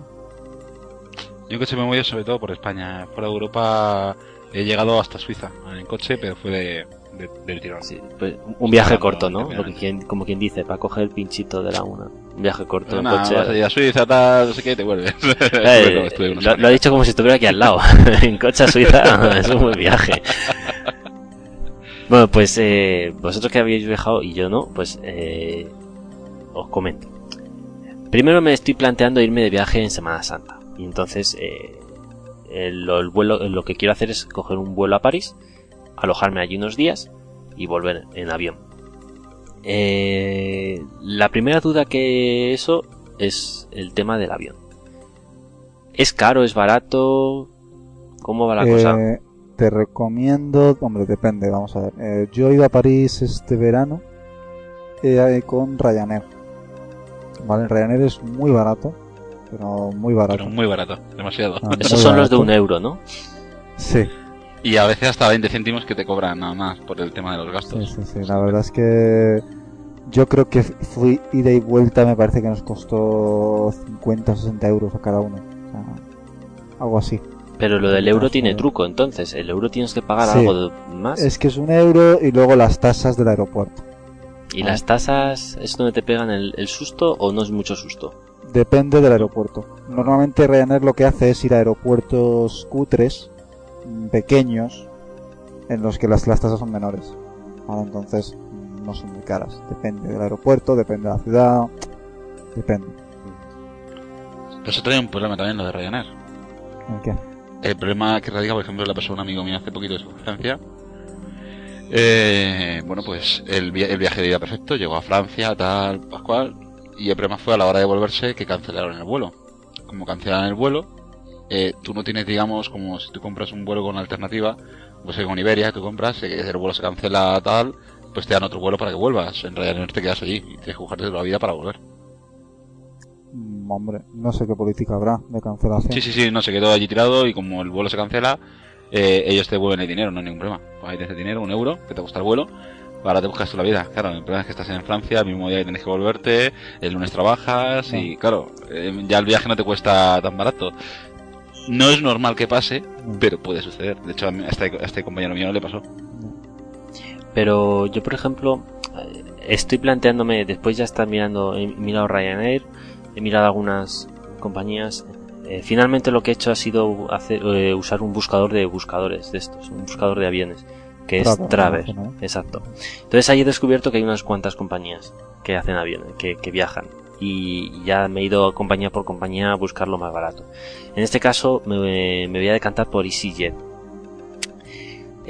Yo en coche me he movido sobre todo por España. Fuera de Europa he llegado hasta Suiza en coche, pero fue de, de- del tirón. Sí, pues, un viaje corto, ¿no? Lo que rápidamente. quien, como quien dice, para coger el pinchito de la una. Un viaje corto Pero en nada, coche. vas a ir a Suiza, tal, no sé qué, te vuelves. Eh, lo ha dicho como si estuviera aquí al lado. en coche a Suiza es un buen viaje. Bueno, pues eh, vosotros que habéis viajado y yo no, pues eh, os comento. Primero me estoy planteando irme de viaje en Semana Santa. Y entonces eh, el, el vuelo, lo que quiero hacer es coger un vuelo a París, alojarme allí unos días y volver en avión. Eh, la primera duda que eso es el tema del avión. ¿Es caro? ¿Es barato? ¿Cómo va la cosa? Eh, te recomiendo, hombre, depende, vamos a ver. Eh, yo he ido a París este verano eh, con Ryanair. Vale, Ryanair es muy barato, pero muy barato. Pero muy barato, demasiado. Ah, Esos son los de un euro, ¿no? Sí, Y a veces hasta 20 céntimos que te cobran nada más por el tema de los gastos. sí, sí. La verdad es que yo creo que fui ida y vuelta, me parece que nos costó 50 o 60 euros a cada uno. O sea, algo así. Pero lo del euro tiene truco, entonces. ¿El euro tienes que pagar Sí. algo de- más? Es que es un euro y luego las tasas del aeropuerto. ¿Y las tasas es donde te pegan el, el susto o no es mucho susto? Depende del aeropuerto. Normalmente Ryanair lo que hace es ir a aeropuertos cutres, pequeños, en los que las, las tasas son menores. Vale, entonces no son muy caras. Depende del aeropuerto, depende de la ciudad, depende. Pero eso trae un problema también, lo de Ryanair. El problema que radica, por ejemplo, le pasó a un amigo mío hace poquito de su Francia. Eh, bueno, pues el, via- el viaje de ida perfecto, llegó a Francia, tal, Pascual, y el problema fue a la hora de volverse que cancelaron el vuelo. Como cancelaron el vuelo, eh, tú no tienes, digamos, como si tú compras un vuelo con alternativa, pues con Iberia, tú compras, eh, el vuelo se cancela tal, pues te dan otro vuelo para que vuelvas. En realidad no te quedas allí y tienes que jugarte toda la vida para volver. Mm, hombre, no sé qué política habrá de cancelación. Sí, sí, sí, no, se quedó allí tirado y como el vuelo se cancela, eh, ellos te devuelven el dinero, no hay ningún problema. Pues ahí tienes el dinero, un euro, que te cuesta el vuelo, ahora te buscas tú la vida. Claro, el problema es que estás en Francia, el mismo día que tienes que volverte, el lunes trabajas y claro, eh, ya el viaje no te cuesta tan barato. No es normal que pase, pero puede suceder. De hecho, a, este, a este compañero mío le pasó. Pero yo, por ejemplo, eh, estoy planteándome, después ya estar mirando, he mirado Ryanair, he mirado algunas compañías. eh, finalmente lo que he hecho ha sido hacer, eh, usar un buscador de buscadores de estos, un buscador de aviones, que es Traver, Traver, ¿no? exacto. Entonces ahí he descubierto que hay unas cuantas compañías que hacen aviones, que, que viajan. Y ya me he ido compañía por compañía a buscar lo más barato. En este caso me, me voy a decantar por EasyJet.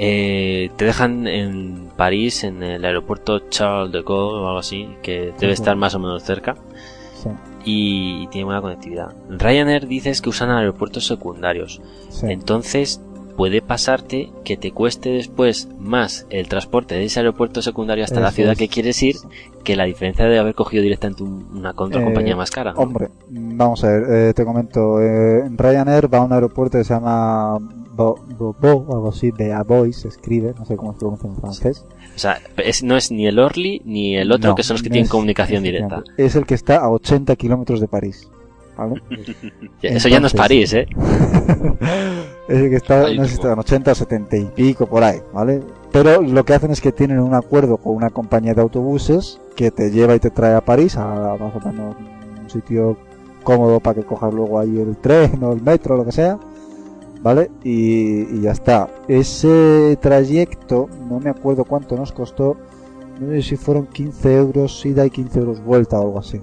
Eh, te dejan en París, en el aeropuerto Charles de Gaulle o algo así, que debe estar más o menos cerca. Sí. Y tiene buena conectividad. Ryanair dices que usan aeropuertos secundarios. sí. Entonces puede pasarte que te cueste después más el transporte de ese aeropuerto secundario hasta la ciudad es. que quieres ir que la diferencia de haber cogido directamente un- una contra Eh, compañía más cara. ¿no? Hombre, vamos a ver, eh, te comento. Eh, Ryanair va a un aeropuerto que se llama Bo, Bo, Bo, o algo así, Beavois, se escribe, no sé cómo se pronuncia en francés. O sea, es- no es ni el Orly ni el otro No, que son los que tienen es- comunicación directa. Es el que está a 80 kilómetros de París. ¿Vale? Eso ya no es París, ¿eh? es que está, Ahí no sé si está en 80 o 70 y pico por ahí, ¿vale? Pero lo que hacen es que tienen un acuerdo con una compañía de autobuses que te lleva y te trae a París, a más o menos un sitio cómodo para que cojas luego ahí el tren o el metro, lo que sea, ¿vale? Y, y ya está. Ese trayecto, no me acuerdo cuánto nos costó, no sé si fueron 15 euros ida y 15 euros vuelta o algo así,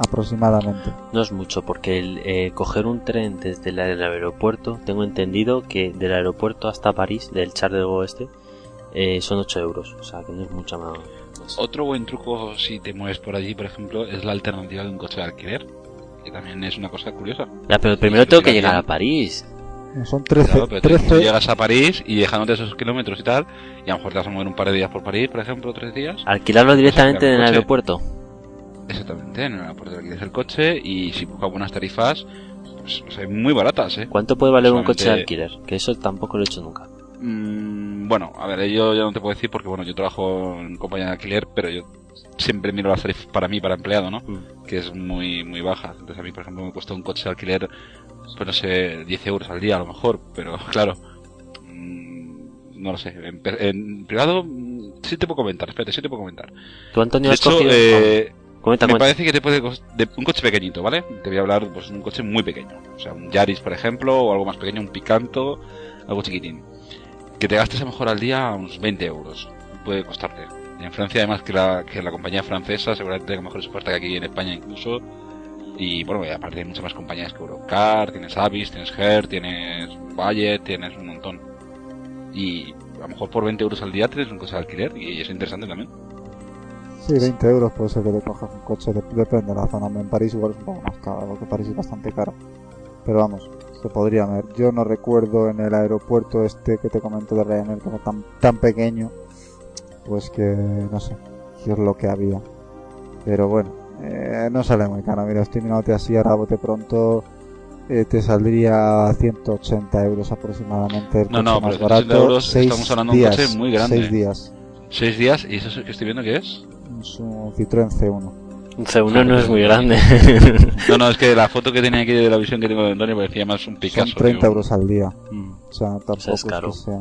aproximadamente. No es mucho, porque el, eh, coger un tren desde la- el aeropuerto, tengo entendido que del aeropuerto hasta París, del Charles de Gaulle este, eh, son 8 euros. O sea, que no es mucho más. más. Otro buen truco si te mueves por allí, por ejemplo, es la alternativa de un coche de alquiler, que también es una cosa curiosa. Ya, pero primero tengo que llegar a. París. Son 13, Claro, pero tú- 13 tú llegas a París y dejándote esos kilómetros y tal, y a lo mejor te vas a mover un par de días por París, por ejemplo, tres días. Alquilarlo directamente en el coche. aeropuerto. Exactamente, en el aeropuerto alquiles el coche y si buscas buenas tarifas, pues o sea, muy baratas, ¿eh? ¿Cuánto puede valer un coche de alquiler? Que eso tampoco lo he hecho nunca. Mm, bueno, a ver, yo ya no te puedo decir porque, bueno, yo trabajo en compañía de alquiler, pero yo siempre miro las tarifas para mí, para empleado, ¿no? Mm. Que es muy, muy baja. Entonces a mí, por ejemplo, me cuesta un coche de alquiler, pues no sé, 10 euros al día a lo mejor, pero claro, mm, no lo sé. En, en privado, mm, sí te puedo comentar, espérate, sí te puedo comentar. ¿Tú, Antonio, De has hecho, cogido? eh, comenta, me comenta. parece que te puede de un coche pequeñito, ¿vale? Te voy a hablar pues un coche muy pequeño, o sea, un Yaris, por ejemplo, o algo más pequeño, un Picanto, algo chiquitín. Que te gastes a lo mejor al día unos 20 euros, puede costarte. En Francia además que la, que la compañía francesa seguramente tenga mejores ofertas que aquí en España incluso. Y bueno, y aparte hay muchas más compañías que Eurocar, tienes Avis, tienes Her, tienes Valle, tienes un montón. Y a lo mejor por 20 euros al día tienes un coche de alquiler y es interesante también. Sí, 20 euros puede ser que te cojas un coche, dep- depende de la zona. En París igual es un poco más caro, porque París es bastante caro. Pero vamos, se podría ver. Yo no recuerdo en el aeropuerto este que te comento de Ryanair, que era tan, tan pequeño, pues que no sé, qué es lo que había. Pero bueno, eh, no sale muy caro. Mira, estoy mirándote así ahora a bote pronto. eh, te saldría 180 euros aproximadamente. El No, no, más pero 180 barato. euros, seis estamos hablando de un coche muy grande. Seis días. Seis días, y eso es que estoy viendo que es. Es un Citroën C1. Un C1 no es muy grande. No, no, es que la foto que tenía aquí de la visión que tengo de Antonio parecía más un Picasso. Son 30 que un- euros al día. Mm. O sea, tampoco es caro. que sea...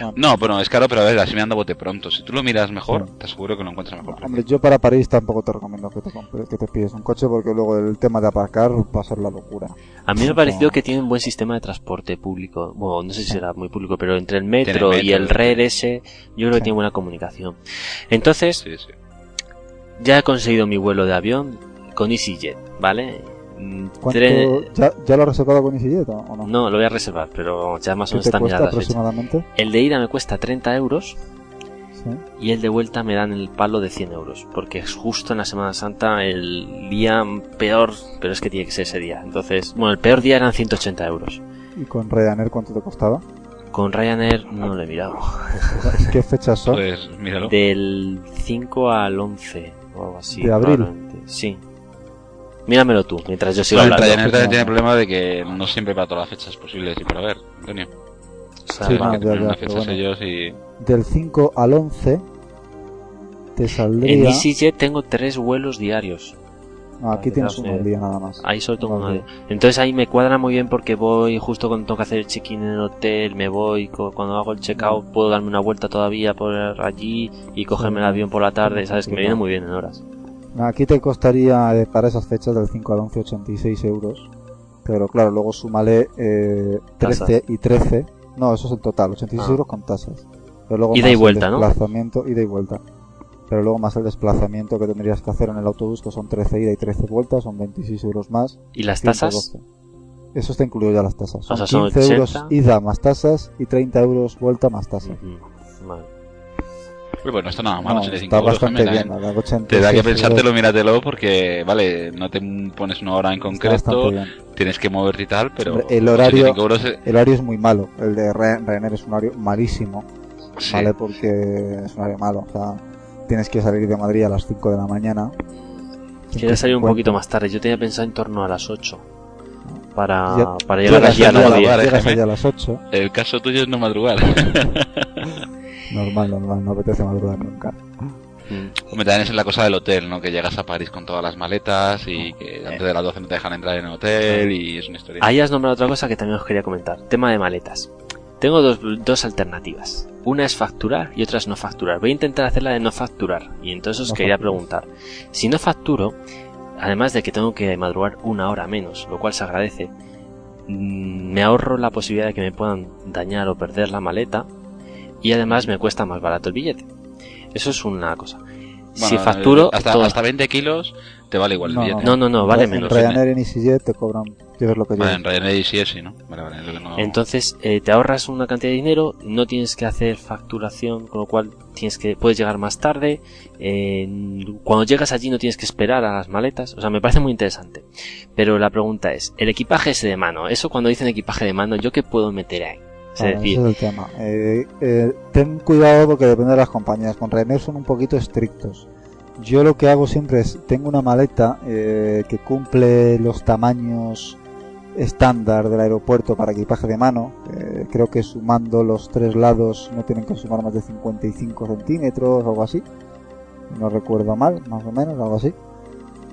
Bueno, No, pero es caro, pero a ver, así me anda bote pronto. Si tú lo miras mejor, Sí. te aseguro que lo encuentras mejor. precio. hombre, yo para París tampoco te recomiendo que te, compres, que te pides un coche porque luego el tema de aparcar va a ser la locura. A mí me ha parecido No. que tiene un buen sistema de transporte público. Bueno, no sé si será muy público, pero entre el metro, Tiene y el metro, RER ese, yo creo que Sí. tiene buena comunicación. Entonces, Sí, sí. Ya he conseguido mi vuelo de avión con EasyJet, ¿vale? Mm, ¿Cuánto, tre- ya, ¿Ya lo has reservado con EasyJet o no? No, lo voy a reservar, pero ya más o ¿Qué menos está cuesta mirada fecha. aproximadamente? El de ida me cuesta 30 euros Sí. y el de vuelta me dan el palo de 100 euros, porque es justo en la Semana Santa el día peor, pero es que tiene que ser ese día. Entonces, bueno, el peor día eran 180 euros. ¿Y con Ryanair cuánto te costaba? Con Ryanair no lo he mirado. ¿Y ¿Qué fechas son? Pues míralo. Del 5 al 11 o algo así. ¿De abril? Sí. Míramelo tú, mientras yo sigo el hablando. Ryanair también tiene el problema de que no siempre para todas las fechas posibles y por haber, Antonio. O sea, Sí, no, ya, ya, fechas bueno. ellos y... Del 5 al 11 te En saldría... EasyJet tengo tres vuelos diarios. No, aquí Ah, tienes quizás, uno al eh, día nada más. Ahí solo tengo Uno uno al de- día. Entonces ahí me cuadra muy bien porque voy justo cuando tengo que hacer el check-in en el hotel, me voy, cuando hago el check-out puedo darme una vuelta todavía por allí y cogerme el avión por la tarde, sabes que me viene muy bien en horas. Aquí te costaría eh, para esas fechas del 5 al 11 86 euros. Pero claro, luego súmale eh, 13 y 13. No, eso es el total, 86 Ah. euros con tasas. Pero luego Ida y el vuelta, ¿no? ida y vuelta. Pero luego más el desplazamiento que tendrías que hacer en el autobús, que son 13 ida y 13 vueltas, son 26 euros más. ¿Y las tasas? 112. Eso está incluido ya las tasas. Son O sea, son 15 80. euros ida más tasas y 30 euros vuelta más tasas. Ujú, vale. Uy, pues no está nada mal, No, 85 está euros bastante bien. ¿eh? de 80 Te da que euros pensártelo, míratelo, porque, vale, no te pones una hora en concreto, tienes que moverte y tal, pero el horario- 85 euros, eh, El horario es muy malo. El de Ry- Ryanair es un horario malísimo. sí. ¿vale? Porque es un horario malo. O sea, tienes que salir de Madrid a las 5 de la mañana. Quería salir un 5:50. poquito más tarde. Yo tenía pensado en torno a las 8. Para, Ya- para llegar allí a las a la- 10. madrugar, ¿eh, Llegas allí a las 8. El caso tuyo es no madrugar. Normal, normal. No apetece madrugar nunca. Mm. Hombre, también es la cosa del hotel, ¿no? Que llegas a París con todas las maletas y que antes de las 12 no te dejan entrar en el hotel y es una historia. Ahí has nombrado otra cosa que también os quería comentar. Tema de maletas. Tengo dos, dos alternativas. Una es facturar y otra es no facturar. Voy a intentar hacerla de no facturar. Y entonces os No quería preguntar. Si no facturo, además de que tengo que madrugar una hora menos, lo cual se agradece, mm, me ahorro la posibilidad de que me puedan dañar o perder la maleta y además me cuesta más barato el billete. Eso es una cosa. si facturo, hasta, todo- hasta 20 kilos te vale igual el No, billete. No, no, no, vale en menos. Ryanair y en EasyJet te cobran. Lleves lo que Vale, lleves. en Ryanair sí es sí, ¿no? Vale, vale, es lo que no- Entonces eh, te ahorras una cantidad de dinero, no tienes que hacer facturación, con lo cual tienes que puedes llegar más tarde. eh, cuando llegas allí no tienes que esperar a las maletas, o sea me parece muy interesante. Pero la pregunta es, el equipaje ese de mano, eso cuando dicen equipaje de mano, ¿yo qué puedo meter ahí? Es Vale, decir, ese es el tema. Eh, eh, ten cuidado porque depende de las compañías. Con Ryanair son un poquito estrictos. Yo lo que hago siempre es, tengo una maleta eh, que cumple los tamaños estándar del aeropuerto para equipaje de mano. Eh, creo que sumando los tres lados no tienen que sumar más de 55 centímetros o algo así. No recuerdo mal, más o menos, algo así.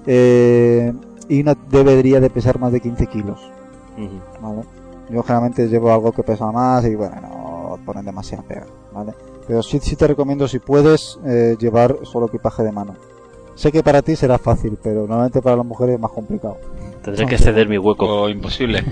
Eh, y no debería de pesar más de 15 kilos. ¿vale? Yo generalmente llevo algo que pesa más y bueno, no ponen demasiada pega, ¿vale? Pero sí, sí te recomiendo si puedes eh, llevar solo equipaje de mano. Sé que para ti será fácil, pero normalmente para las mujeres es más complicado. Tendré que ceder mi hueco. O imposible.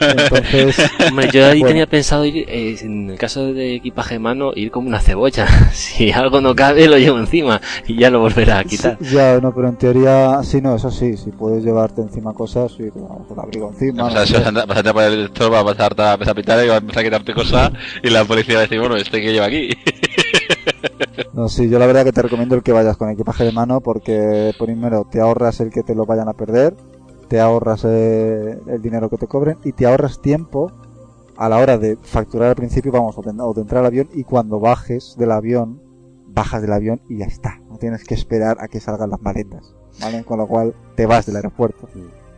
Entonces, Hombre, yo ahí Bueno. tenía pensado ir, eh, en el caso de equipaje de mano, ir como una cebolla. si algo no cabe, lo llevo encima y ya lo volverá a quitar. sí, ya, no, pero en teoría, sí, no, eso sí, si puedes llevarte encima cosas, sí, vas el abrigo encima. Vas no a, sé. vas a, vas a por el store, vas a pasar a empezar a pitar y vas a empezar a quitarte cosas y la policía va a decir, bueno, este que lleva aquí. No, sí, yo la verdad que te recomiendo el que vayas con equipaje de mano porque primero te ahorras el que te lo vayan a perder, te ahorras eh, el dinero que te cobren y te ahorras tiempo a la hora de facturar al principio, vamos, o de, entrar al avión y cuando bajes del avión, bajas del avión y ya está. No tienes que esperar a que salgan las maletas, ¿vale? Con lo cual te vas del aeropuerto.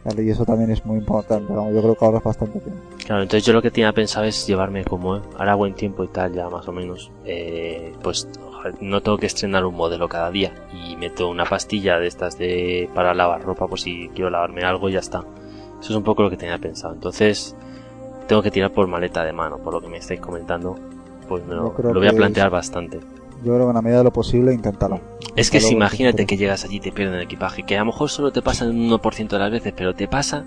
¿vale? Y eso también es muy importante, vamos, yo creo que ahorras bastante tiempo. Claro, entonces yo lo que tenía pensado es llevarme como hará buen tiempo y tal, ya más o menos. eh, pues joder, no tengo que estrenar un modelo cada día y meto una pastilla de estas de para lavar ropa, por si quiero lavarme algo y ya está. Eso es un poco lo que tenía pensado. Entonces tengo que tirar por maleta de mano, por lo que me estáis comentando. Pues me lo, voy a plantear bastante. Yo creo que en la medida de lo posible, inténtalo. Es que si imagínate que llegas allí y te pierden el equipaje, que a lo mejor solo te pasa en un 1% de las veces, pero te pasa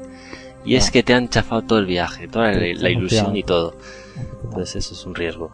y es que te han chafado todo el viaje, toda la, ilusión y todo. Entonces eso es un riesgo.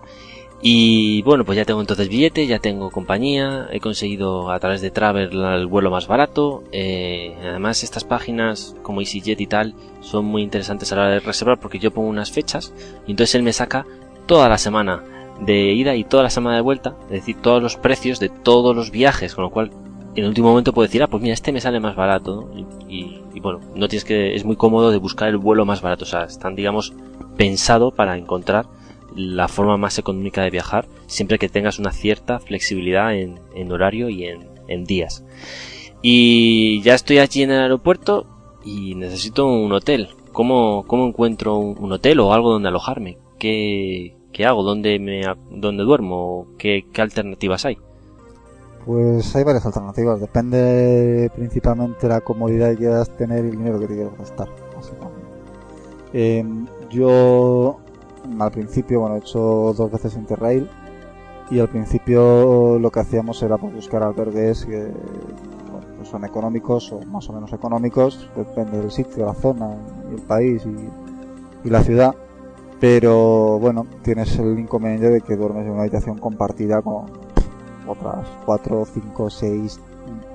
Y bueno, pues ya tengo entonces billete, ya tengo compañía, he conseguido a través de Travel el vuelo más barato. eh, además estas páginas como EasyJet y tal son muy interesantes a la hora de reservar porque yo pongo unas fechas y entonces él me saca toda la semana de ida y toda la semana de vuelta, es decir, todos los precios de todos los viajes, con lo cual en el último momento puedo decir, ah, pues mira, este me sale más barato, ¿no? y, y- y bueno, no tienes que, es muy cómodo de buscar el vuelo más barato, o sea, están, digamos, pensado para encontrar la forma más económica de viajar, siempre que tengas una cierta flexibilidad en, en horario y en, días. Y ya estoy allí en el aeropuerto y necesito un hotel. ¿Cómo, cómo encuentro un, hotel o algo donde alojarme? ¿Qué, qué hago? ¿Dónde, me, dónde duermo? ¿Qué, ¿Qué alternativas hay? Pues hay varias alternativas, depende principalmente de la comodidad que quieras tener y el dinero que te quieras gastar. Eh, yo al principio, bueno, he hecho dos veces Interrail y al principio lo que hacíamos era pues, buscar albergues que bueno, pues son económicos o más o menos económicos, depende del sitio, la zona y el país y, y la ciudad. Pero bueno, tienes el inconveniente de que duermes en una habitación compartida con otras 4, 5, 6,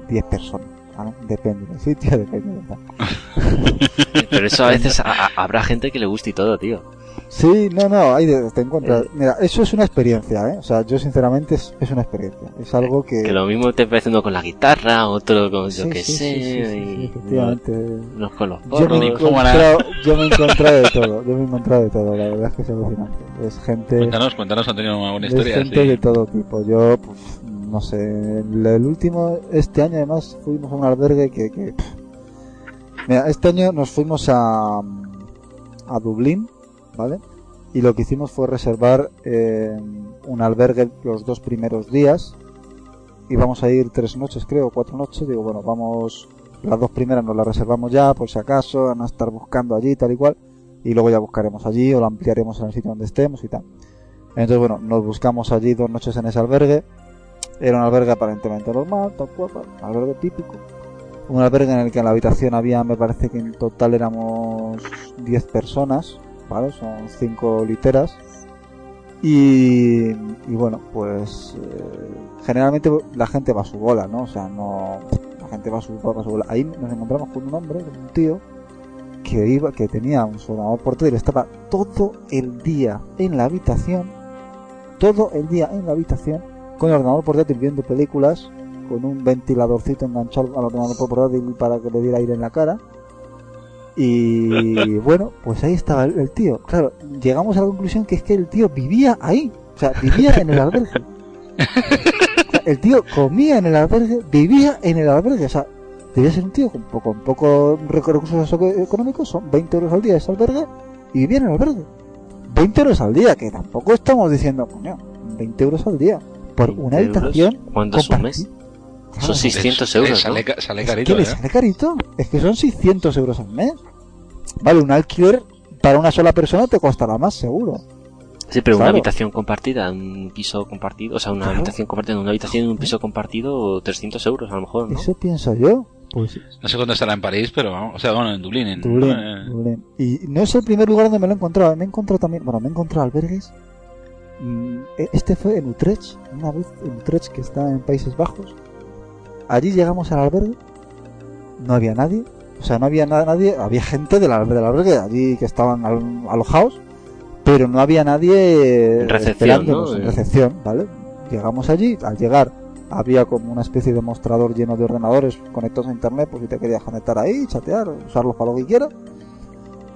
10 personas. ¿vale? Depende del sitio, depende de. Pero eso a veces a- a- habrá gente que le guste y todo, tío. Sí, no, no, hay de, te encuentras. Eh. Mira, eso es una experiencia, ¿eh? O sea, yo sinceramente es, es una experiencia. Es algo que. Que lo mismo te parece uno con la guitarra, otro con yo Sí, que sí, sé, sí, sí, sí, y efectivamente. unos con los Yo me, he porros. ¿cómo encontrado, yo me he encontrado de todo, yo me he encontrado de todo, la verdad es que es alucinante. Es gente, Cuéntanos, cuéntanos, Antonio, una buena es historia. gente sí. de todo tipo. Yo, pues, no sé, el, el último, este año además fuimos a un albergue que, que mira, este año nos fuimos a, a Dublín, ¿vale? Y lo que hicimos fue reservar eh, un albergue los dos primeros días. Íbamos a ir tres noches, creo, cuatro noches. Digo, bueno, vamos, las dos primeras nos las reservamos ya, por si acaso, van a estar buscando allí, tal y cual. Y luego ya buscaremos allí o lo ampliaremos en el sitio donde estemos y tal. Entonces, bueno, nos buscamos allí dos noches en ese albergue. Era un albergue aparentemente normal, tal cual, un albergue típico. Un albergue en el que en la habitación había, me parece que en total éramos 10 personas, Son 5 literas. Y, y bueno, pues eh, generalmente la gente va a su bola, ¿no? O sea, no. La gente va a su, va su bola. Ahí nos encontramos con un hombre, con un tío, que iba, que tenía un ordenador portátil, estaba todo el día en la habitación, todo el día en la habitación, con el ordenador portátil viendo películas, con un ventiladorcito enganchado al ordenador portátil para que le diera aire en la cara. Y bueno, pues ahí estaba el, el tío. Claro, llegamos a la conclusión que es que el tío vivía ahí, o sea, vivía en el albergue. O sea, el tío comía en el albergue, vivía en el albergue, o sea, debía ser un tío con poco, con poco recursos eco- económicos, son 20 euros al día ese albergue, y vivía en el albergue. 20 euros al día, que tampoco estamos diciendo, coño, 20 euros al día, por 20 una habitación. ¿Cuánto es un mes? Son Claro, 600 Eh, euros, ¿no? Sale, ca- sale es carito, que le ¿eh? sale carito. Es que son 600 euros al mes. Vale, un alquiler para una sola persona te costará más seguro. Sí, pero una habitación compartida, un piso compartido, o sea, una Claro. habitación compartida, una habitación en un piso compartido, 300 euros a lo mejor, ¿no? Eso pienso yo. Pues No sé cuándo estará en París, pero vamos. O sea, bueno, en Dublín. En, Dublín, eh, Dublín. Y no es el primer lugar donde me lo he encontrado. Me he encontrado también, bueno, me he encontrado albergues. Mm, e- Este fue en Utrecht, una vez en Utrecht que está en Países Bajos. Allí llegamos al albergue, no había nadie, o sea, no había nadie, había gente del, alber- del albergue allí que estaban al- alojados, pero no había nadie En recepción, esperándonos ¿no? en recepción, ¿vale? Llegamos allí, al llegar había como una especie de mostrador lleno de ordenadores conectados a internet, por si te querías conectar ahí, chatear, usarlos para lo que quieras.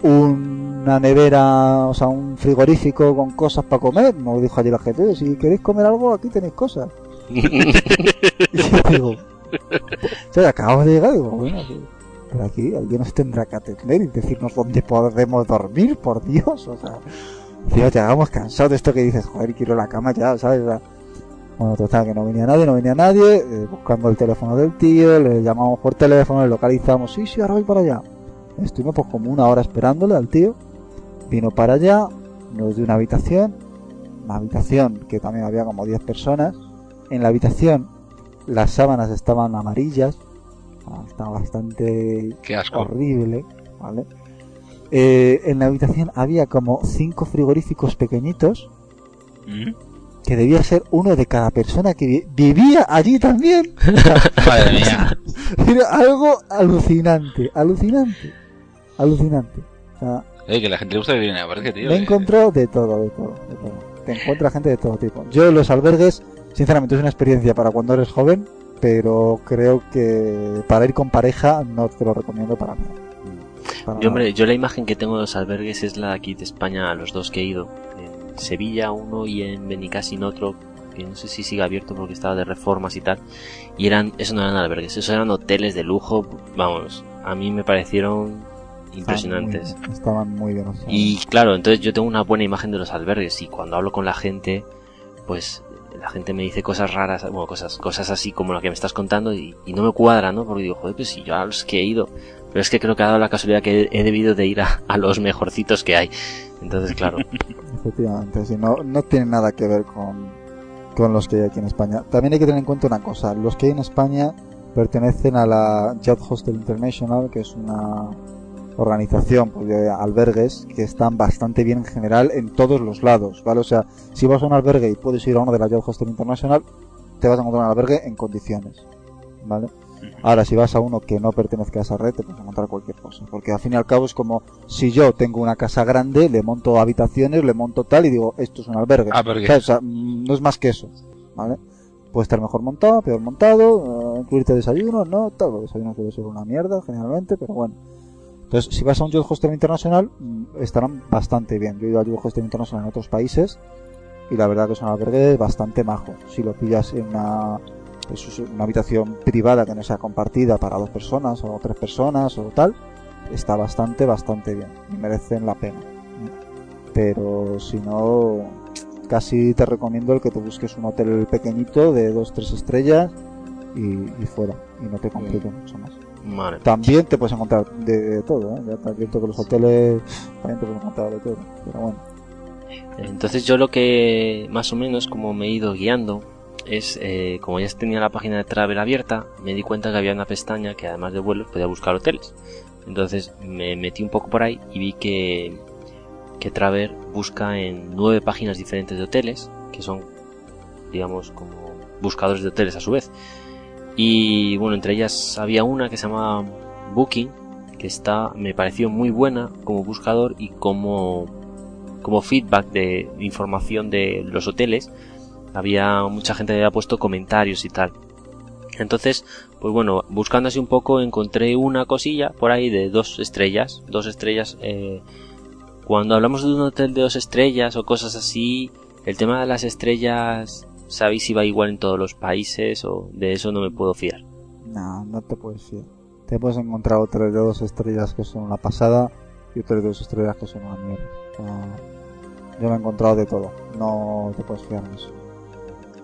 Una nevera, o sea, un frigorífico con cosas para comer, nos dijo allí la gente, "Oye, si queréis comer algo, aquí tenéis cosas. Y yo digo, acabamos de llegar, digo, bueno, pero aquí alguien nos tendrá que atender y decirnos dónde podemos dormir, por Dios, o sea, tío, llegamos cansados de esto que dices, joder, quiero la cama ya, ¿sabes? O sea, bueno, total, que no venía nadie, no venía nadie, eh, buscando el teléfono del tío, le llamamos por teléfono, le localizamos, sí, sí, ahora voy para allá. Estuvimos pues como una hora esperándole al tío, vino para allá, nos dio una habitación, una habitación que también había como 10 personas, en la habitación las sábanas estaban amarillas, ah, estaba bastante Qué asco. horrible, ¿vale? Eh, en la habitación había como cinco frigoríficos pequeñitos, ¿Mm? que debía ser uno de cada persona que vi- vivía allí también. Madre mía. Era algo alucinante, alucinante, alucinante. O sea, Oye, que la gente le gusta vivir en el parque, tío. me he eh. encontrado de todo, de todo, de todo. Te encuentras gente de todo tipo. Yo en los albergues, sinceramente, es una experiencia para cuando eres joven, pero creo que para ir con pareja no te lo recomiendo para nada. Para Yo, hombre, yo la imagen que tengo de los albergues es la de aquí de España, a los dos que he ido. En Sevilla uno y en Benicassin otro, que no sé si sigue abierto porque estaba de reformas y tal. Y eran, eso no eran albergues, eso eran hoteles de lujo, vamos, a mí me parecieron nada. impresionantes. Estaban muy, estaban muy bien. Y claro, entonces yo tengo una buena imagen de los albergues y cuando hablo con la gente, pues la gente me dice cosas raras, bueno, cosas, cosas así como la que me estás contando y, no me cuadra, ¿no? Porque digo, joder, pues si yo a los que he ido, pero es que creo que ha dado la casualidad que he, debido de ir a, a los mejorcitos que hay. Entonces, claro, Efectivamente, sí, no, no tiene nada que ver con, con los que hay aquí en España. También hay que tener en cuenta una cosa, los que hay en España pertenecen a la Yacht Hostel International, que es una organización pues, de albergues que están bastante bien en general en todos los lados, ¿vale? O sea, si vas a un albergue y puedes ir a uno de la Yacht Hostel International, te vas a encontrar un albergue en condiciones, ¿vale? Ahora, si vas a uno que no pertenezca a esa red, te puedes encontrar cualquier cosa. Porque al fin y al cabo es como si yo tengo una casa grande, le monto habitaciones, le monto tal y digo, esto es un albergue. Albergue. O sea, no es más que eso, ¿vale? Puede estar mejor montado, peor montado, eh, incluirte desayuno, no, tal, el desayuno puede ser una mierda generalmente, pero bueno. Entonces, si vas a un Youth Hostel Internacional, mm, estarán bastante bien. Yo he ido a Youth Hostel Internacional en otros países y la verdad que es un albergue bastante majo. Si lo pillas en una, pues, es una habitación privada que no sea compartida para dos personas o tres personas o tal, está bastante, bastante bien y merecen la pena. Pero si no, casi te recomiendo el que te busques un hotel pequeñito de dos, tres estrellas y, y fuera y no te compliques mucho más. Vale. También te puedes encontrar de, de todo, ¿eh? Ya te advierto que los hoteles también te puedes encontrar de todo, pero bueno. Entonces yo lo que más o menos como me he ido guiando es, eh, como ya tenía la página de Travel abierta, me di cuenta que había una pestaña que además de vuelos podía buscar hoteles. Entonces me metí un poco por ahí y vi que, que Travel busca en nueve páginas diferentes de hoteles, que son, digamos, como buscadores de hoteles a su vez. Y bueno, entre ellas había una que se llama Booking, que está, me pareció muy buena como buscador y como, como feedback de información de los hoteles. Había mucha gente había puesto comentarios y tal. Entonces, pues bueno, buscando así un poco encontré una cosilla por ahí de dos estrellas. Dos estrellas. Eh, cuando hablamos de un hotel de dos estrellas o cosas así, el tema de las estrellas, ¿sabéis si va igual en todos los países o de eso no me puedo fiar? No, no te puedes fiar. Te puedes encontrar hoteles de dos estrellas que son una pasada y hoteles de dos estrellas que son una mierda. Yo me he encontrado de todo. No te puedes fiar en eso.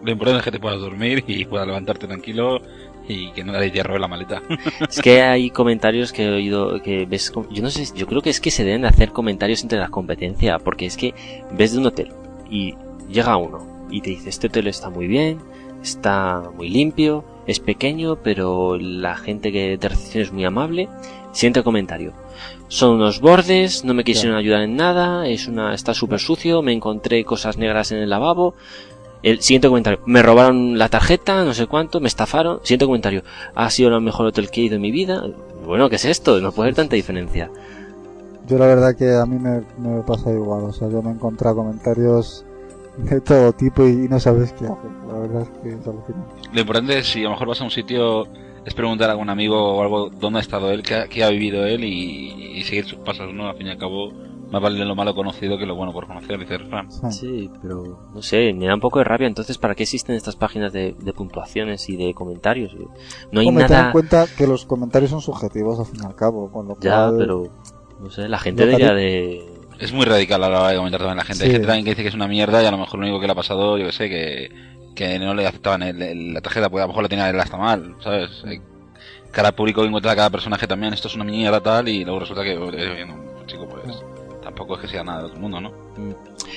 Lo importante es que te puedas dormir y puedas levantarte tranquilo y que no nadie te robe la maleta. Es que hay comentarios que he oído que ves, com- yo no sé, yo creo que es que se deben de hacer comentarios entre la competencia, porque es que ves de un hotel y llega uno y te dice, este hotel está muy bien, está muy limpio, es pequeño, pero la gente que de recepción es muy amable. Siguiente comentario. Son unos bordes, no me quisieron ayudar en nada, es una, está súper sucio, me encontré cosas negras en el lavabo. El siguiente comentario, me robaron la tarjeta, no sé cuánto, me estafaron. Siguiente comentario, ha sido el mejor hotel que he ido en mi vida. Bueno, ¿qué es esto? No puede haber tanta diferencia. Yo la verdad que a mí me, me pasa igual. O sea, yo me he encontrado comentarios de todo tipo y, y no sabes qué hacer. La verdad es que es alucinante. Lo importante es si a lo mejor vas a un sitio es preguntar a algún amigo o algo dónde ha estado él, qué ha, qué ha vivido él y, y seguir sus pasos, ¿no? Al fin y al cabo, más vale lo malo conocido que lo bueno por conocer, dice refrán. Sí. Sí, pero no sé, me da un poco de rabia. Entonces, ¿para qué existen estas páginas de, de puntuaciones y de comentarios? No hay Hombre, ten nada. en cuenta que los comentarios son subjetivos al fin y al cabo. Con lo Ya, cual, pero no sé, la gente debería de. Es muy radical a la hora de comentar también la gente. Hay Sí. gente también que dice que es una mierda y a lo mejor lo único que le ha pasado, yo que sé, que, que no le aceptaban el- el- la tarjeta, porque a lo mejor la tenía él hasta mal, ¿sabes? Hay al público encuentra a cada personaje también, esto es una mierda tal, y luego resulta que, eh, no, chico, pues tampoco es que sea nada de otro mundo, ¿no?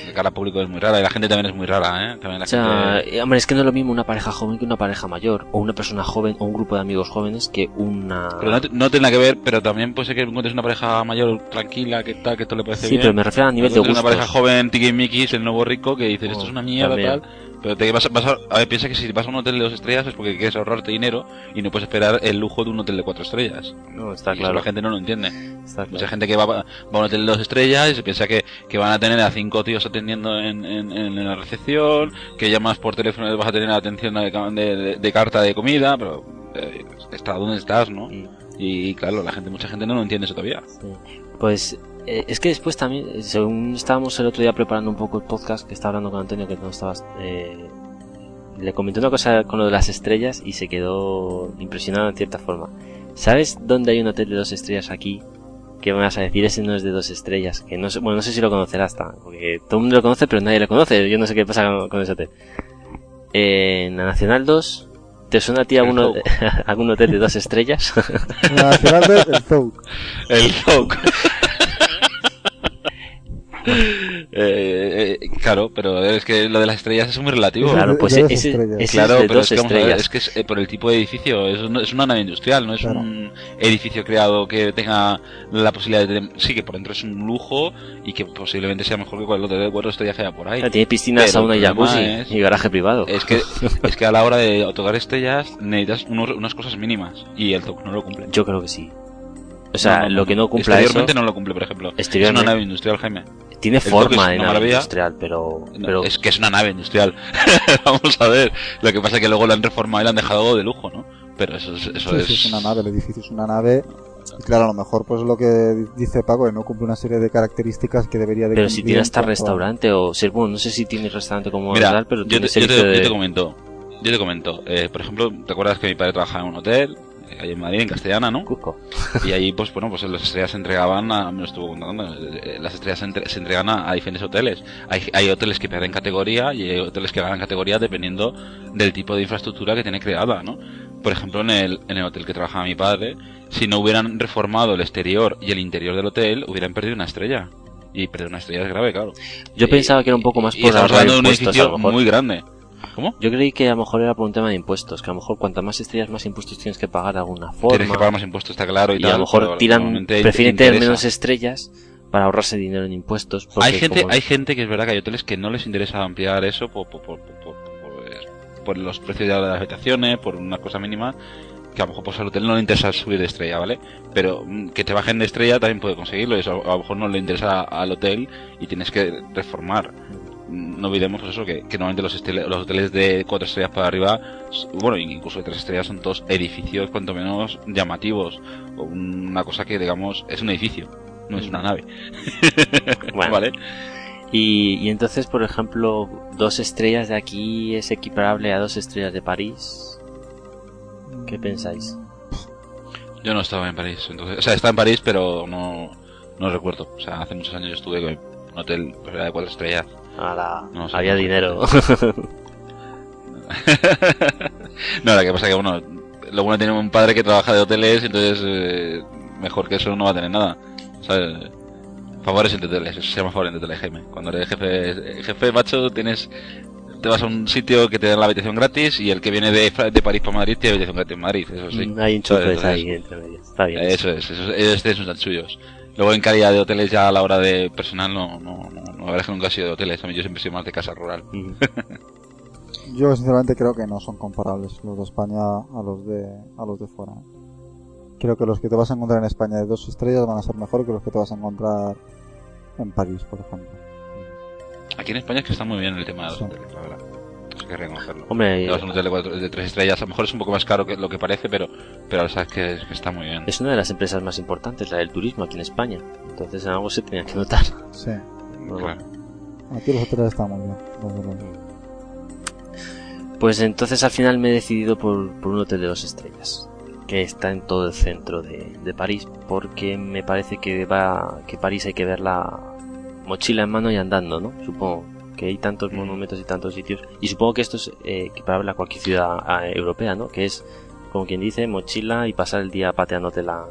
La cara al público es muy rara y la gente también es muy rara, ¿eh? También la O sea, gente... eh, hombre, es que no es lo mismo una pareja joven que una pareja mayor, o una persona joven, o un grupo de amigos jóvenes que una. Pero no, no tiene nada que ver, pero también puede ser que encuentres una pareja mayor tranquila, que tal, que esto le parece Sí, bien. pero me refiero a nivel de gustos. una pareja joven, tiki Mickey, el nuevo rico, que dices, esto Oh, es una mierda, también. tal. Pero te vas, vas a, a ver, piensa que si vas a un hotel de dos estrellas es porque quieres ahorrarte dinero y no puedes esperar el lujo de un hotel de cuatro estrellas. No, está Y eso claro. la gente no lo entiende. Está claro. Mucha gente que va, va a un hotel de dos estrellas y se piensa que, que van a tener a cinco tíos atendiendo en, en, en la recepción, que llamas por teléfono y vas a tener atención de, de- de carta de comida, pero eh, está donde estás, ¿no? Y claro, la gente, mucha gente no lo entiende eso todavía. Sí. Pues eh, es que después también, según estábamos el otro día preparando un poco el podcast, que estaba hablando con Antonio, que no estabas, eh, le comenté una cosa con lo de las estrellas y se quedó impresionado en cierta forma. ¿Sabes dónde hay un hotel de dos estrellas aquí? ¿Qué me vas a decir? Ese no es de dos estrellas. Que no sé, bueno, no sé si lo conocerás, ta- porque todo el mundo lo conoce, pero nadie lo conoce. Yo no sé qué pasa con, con ese hotel. en la Nacional 2, ¿te suena a ti algún, El algún hotel de dos estrellas? La nacional de el Zouk. El Zouk. Eh, eh, claro, pero es que lo de las estrellas es muy relativo. Claro, pues Claro, es de pero dos es que, estrellas. es que es eh, por el tipo de edificio, es, un- es una nave industrial, no es Claro. un edificio creado que tenga la posibilidad de tener, sí que por dentro es un lujo y que posiblemente sea mejor que cualquier otro de cuatro estrellas que haya por ahí. Claro, tiene piscina, Pero sauna y jacuzzi es- y garaje privado. Es que, es que a la hora de otorgar estrellas necesitas unos- unas cosas mínimas y el TOC no lo cumple. Yo creo que sí. O sea, lo que no cumpla eso Exteriormente no lo cumple, por ejemplo. Es una nave industrial, Jaime. Tiene forma de nave maravilla. industrial, pero, No, pero Es que es una nave industrial. Vamos a ver. Lo que pasa es que luego lo han reformado y lo han dejado de lujo, ¿no? Pero eso, es- eso Sí, es... sí, es una nave, el edificio es una nave. Y claro, a lo mejor pues lo que dice Paco, que no cumple una serie de características que debería de pero si tiene en hasta restaurante o ser bueno, no sé si tiene restaurante como Mira, tal, pero yo tiene te, yo, te comento. Yo te comento. Eh, por ejemplo, ¿te acuerdas que mi padre trabajaba en un hotel? Eh, en Madrid, en Castellana, ¿no? Cusco. Y ahí, pues bueno, pues las estrellas se entregaban a, me lo estuvo contando, eh, las estrellas se, entre- se entregan a, a diferentes hoteles. Hay, hay hoteles que pierden categoría y hay hoteles que ganan categoría dependiendo del tipo de infraestructura que tiene creada, ¿no? Por ejemplo, en el, en el hotel que trabajaba mi padre, si no hubieran reformado el exterior y el interior del hotel, hubieran perdido una estrella. Y perder una estrella es grave, claro. Yo Y- pensaba que era un poco más por estamos hablando de un edificio muy grande. ¿Cómo? Yo creí que a lo mejor era por un tema de impuestos, que a lo mejor cuantas más estrellas, más impuestos tienes que pagar de alguna forma. Tienes que pagar más impuestos, está claro. Y, y tal, a lo mejor tiran, prefieren te tener menos estrellas para ahorrarse dinero en impuestos. Hay gente, como- hay gente que es verdad que hay hoteles que no les interesa ampliar eso por, por, por, por, por- por los precios de las habitaciones, por una cosa mínima, que a lo mejor pues, al hotel no le interesa subir de estrella, ¿vale? Pero mm, que te bajen de estrella también puede conseguirlo, y eso a lo mejor no le interesa al hotel y tienes que reformar. Mm, No olvidemos pues eso, que, que normalmente los, los hoteles de cuatro estrellas para arriba, bueno, incluso de tres estrellas son todos edificios cuanto menos llamativos, o una cosa que digamos es un edificio, no es una nave, Bueno, ¿vale? Y, y entonces, por ejemplo, dos estrellas de aquí es equiparable a dos estrellas de París. ¿Qué pensáis? Yo no estaba en París, entonces, o sea, estaba en París, pero no, no recuerdo. O sea, hace muchos años yo estuve en un hotel pues, era de cuatro estrellas. Ahora, No había dinero. no, la que pasa que, bueno, lo bueno tiene un padre que trabaja de hoteles, entonces eh, mejor que eso no va a tener nada. ¿Sabes? Favores entre hoteles, eso se llama favor entre hoteles, Jaime. Cuando eres jefe, jefe macho, tienes te vas a un sitio que te dan la habitación gratis y el que viene de, de París para Madrid tiene habitación gratis en Madrid, eso sí. Hay enchufes Entonces, ahí entre medias. Está bien. Eso es, eso es, estos son suyos. Luego en calidad de hoteles ya a la hora de personal no, no, no, no, la verdad es que nunca he sido de hoteles, a mí yo siempre he sido más de casa rural. Yo sinceramente creo que no son comparables los de España a los de a los de fuera. Creo que los que te vas a encontrar en España de dos estrellas van a ser mejor que los que te vas a encontrar en París, por ejemplo. Aquí en España es que está muy bien el tema de los Sí. hoteles, la verdad. Eso hay que reconocerlo. Hombre, a un hotel de, cuatro- de tres estrellas, a lo mejor es un poco más caro que lo que parece, pero, pero la verdad es que, es que está muy bien. es una de las empresas más importantes, la del turismo aquí en España. Entonces en algo se tenía que notar. Sí. Bueno, Claro. Aquí los hoteles están muy bien. Pues entonces al final me he decidido por, por un hotel de dos estrellas, que está en todo el centro de, de París, porque me parece que va que París hay que verla mochila en mano y andando, ¿no? Supongo que hay tantos monumentos y tantos sitios, y supongo que esto es eh, equiparable a cualquier ciudad ah, europea, ¿no? Que es, como quien dice, mochila y pasar el día pateándote la,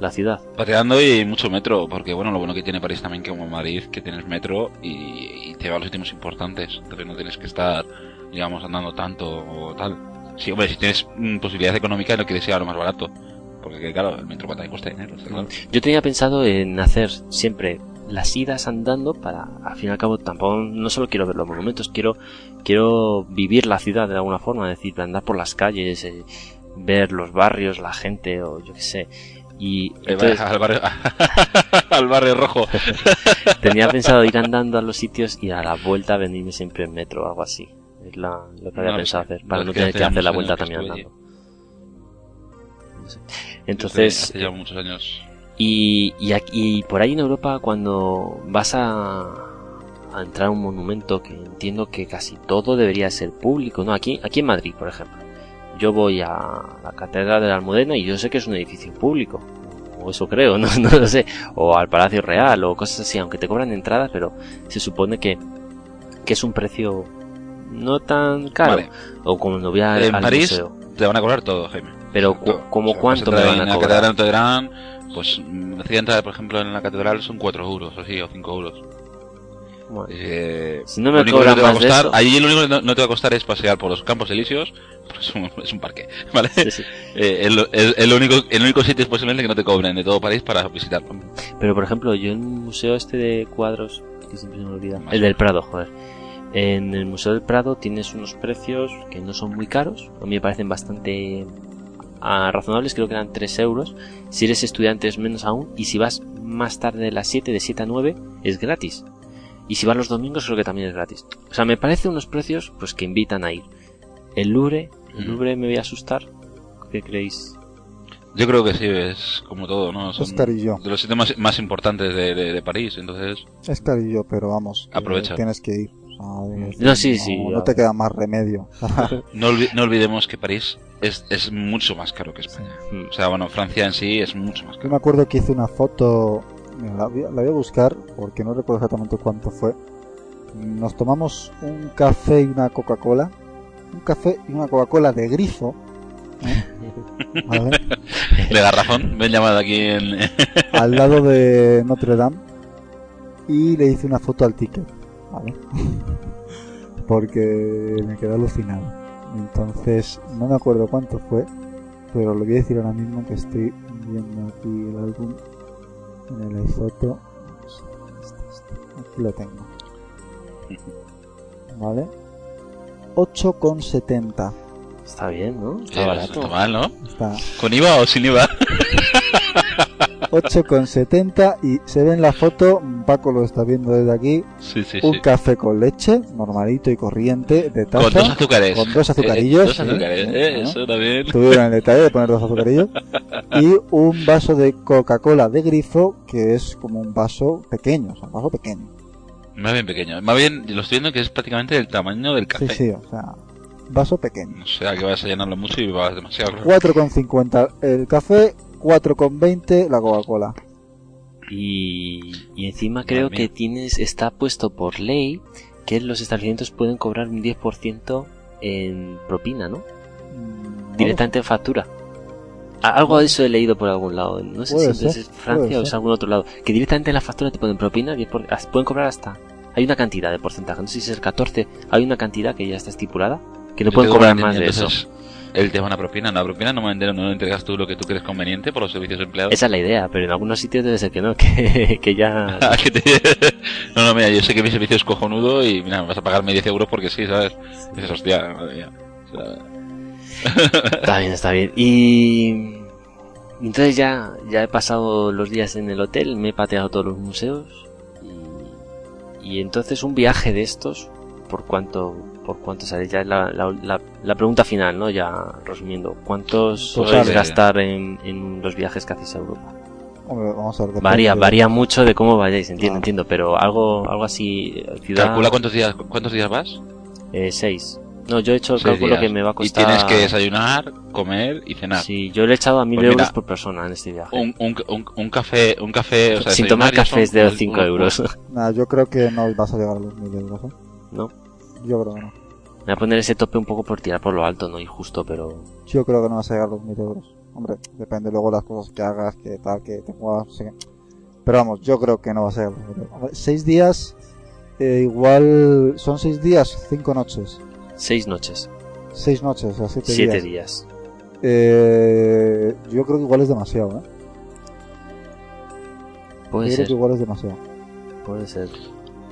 la ciudad. Pateando y mucho metro, porque bueno, lo bueno que tiene París también como Madrid, que tienes metro y, y te va a los sitios importantes, entonces no tienes que estar, digamos, andando tanto o tal. Sí, hombre, si tienes mm, posibilidades económicas no quieres ir a lo más barato, porque claro, el metro cuesta dinero, está claro. Yo tenía pensado en hacer siempre las idas andando para, al fin y al cabo, tampoco, no solo quiero ver los monumentos, quiero, quiero vivir la ciudad de alguna forma, es decir, andar por las calles, eh, ver los barrios, la gente, o yo qué sé. Y entonces al, barrio, al barrio rojo. tenía pensado ir andando a los sitios y a la vuelta venirme siempre en metro o algo así. Es la, lo que había No, pensado hacer, para no tener que hacer la vuelta también andando. Entonces, hace ya muchos años. Y, y, aquí- y por ahí en Europa, cuando vas a, a entrar a un monumento, que entiendo que casi todo debería ser público, ¿no? Aquí, aquí en Madrid, por ejemplo. Yo voy a la Catedral de la Almudena y yo sé que es un edificio público. O eso creo, no, no lo sé. O al Palacio Real o cosas así, aunque te cobran entradas, pero se supone que, que es un precio no tan caro. Vale. O como voy En al París, museo. Te van a cobrar todo, Jaime. Pero Todo. ¿como O sea, cuánto me van a cobrar? Pues mm, la entrada, por ejemplo, en la catedral son 4 euros, o así, o 5 euros. Bueno. Eh, Si no me lo único que cobran te va a más de costar, eso. Ahí lo único que no, no te va a costar es pasear por los campos elíseos, porque es un, es un parque, ¿vale? Sí, sí. Eh, único, el único sitio es posiblemente que no te cobren de todo París para visitarlo. Pero por ejemplo, yo en el museo este de cuadros, que siempre se me olvida, Más el del Prado, joder. En el Museo del Prado tienes unos precios que no son muy caros, a mí me parecen bastante ah, razonables, creo que eran 3 euros. Si eres estudiante es menos aún, y si vas más tarde de las 7, de 7 a 9, es gratis. Y si vas los domingos creo que también es gratis. O sea, me parecen unos precios pues que invitan a ir. El Louvre, el. Louvre me voy a asustar. ¿Qué creéis? Yo creo que sí, es como todo, ¿no? Son Es carillo. de los sitios más, más importantes de, de- de París, entonces... Es carillo, pero vamos. Aprovecha. Tienes que ir. No, sí, sí, No te queda más remedio. No, olvi- no olvidemos que París es, es mucho más caro que España. O sea, bueno, Francia en sí es mucho más Yo caro. me acuerdo que hice una foto, mira, la, voy a, la voy a buscar porque no recuerdo exactamente cuánto fue. Nos tomamos un café y una Coca-Cola. Un café y una Coca-Cola de grifo. ¿eh? ¿Vale? De garrafón, ven llamada aquí en... Al lado de Notre Dame. Y le hice una foto al ticket. ¿Vale? Porque me quedé alucinado. Entonces, no me acuerdo cuánto fue. Pero lo voy a decir ahora mismo que estoy viendo aquí el álbum en el iPhoto. Aquí lo tengo. ¿Vale? 8,70. Está bien, ¿no? Está barato. está mal, ¿no? Está ¿Con IVA o sin IVA? 8,70 y se ve en la foto, Paco lo está viendo desde aquí, Sí, sí, un sí. café con leche, normalito y corriente, de taza. Con dos azúcares. con dos azucarillos, Eh, dos sí, azúcares, sí, eh, ¿no? eso también. Tuvieron el detalle de poner dos azucarillos. Y un vaso de Coca-Cola de grifo, que es como un vaso pequeño, o sea, un vaso pequeño. Más bien pequeño. Más bien, lo estoy viendo que es prácticamente del tamaño del café. Sí, sí, o sea, vaso pequeño. O sea, que vas a llenarlo mucho y vas demasiado. 4,50 el café, 4,20 la Coca-Cola. Y, y encima creo que tienes está puesto por ley que los establecimientos pueden cobrar un 10% en propina, ¿no? Mm, Directamente en factura. Algo de eso he leído por algún lado. No sé Puede si es Francia o es algún otro lado. Que directamente en la factura te ponen propina, 10 por- as- pueden cobrar hasta... Hay una cantidad de porcentaje, no sé si es el 14, hay una cantidad que ya está estipulada, que no Yo pueden cobrar más de eso. El tema de la propina. La propina normalmente no lo entregas tú lo que tú crees conveniente por los servicios empleados. Esa es la idea, pero en algunos sitios debe ser que no, que, que ya... Ah, te- no, no, mira, yo sé que mi servicio es cojonudo y mira, vas a pagarme 10 euros porque sí, ¿sabes? Y dices, hostia, madre mía. O sea, Está bien, está bien. Y y entonces ya, ya he pasado los días en el hotel, me he pateado todos los museos y, y entonces un viaje de estos, ¿por cuánto, por cuánto sale? Ya es la, la, la, la pregunta final, ¿no? Ya resumiendo, ¿cuántos Pues soléis sale. gastar en, en los viajes que hacéis a Europa? Hombre, vamos a ver. Varía, de- varía mucho de cómo vayáis, entiendo, Ah. entiendo, pero algo, algo así, eh, ciudad, calcula cuántos días, cuántos días vas. eh, seis. No, yo he hecho el cálculo días. que me va a Y costar. tienes que desayunar, comer y cenar. Sí, yo le he echado a mil Pues mira, euros por persona en este viaje. Un, un, un, un café, un café, o sea, Sin tomar son cafés de unos- 5 unos- euros. Nah, yo creo que no vas a llegar a los 1000 euros, ¿eh? ¿No? Yo creo que no. Me voy a poner ese tope un poco por tirar por lo alto, no injusto, pero... Yo creo que no vas a llegar a los 1000 euros. Hombre, depende luego las cosas que hagas, que tal, que te muevas, no sé qué. Pero vamos, yo creo que no vas a llegar a los 1000 euros. Hombre, Seis días, eh, igual, son seis días, cinco noches. Seis noches, Seis noches, o sea, siete, siete días. días. Eh, yo creo que igual es demasiado, ¿eh? Puede yo creo ser, que igual es demasiado. puede ser.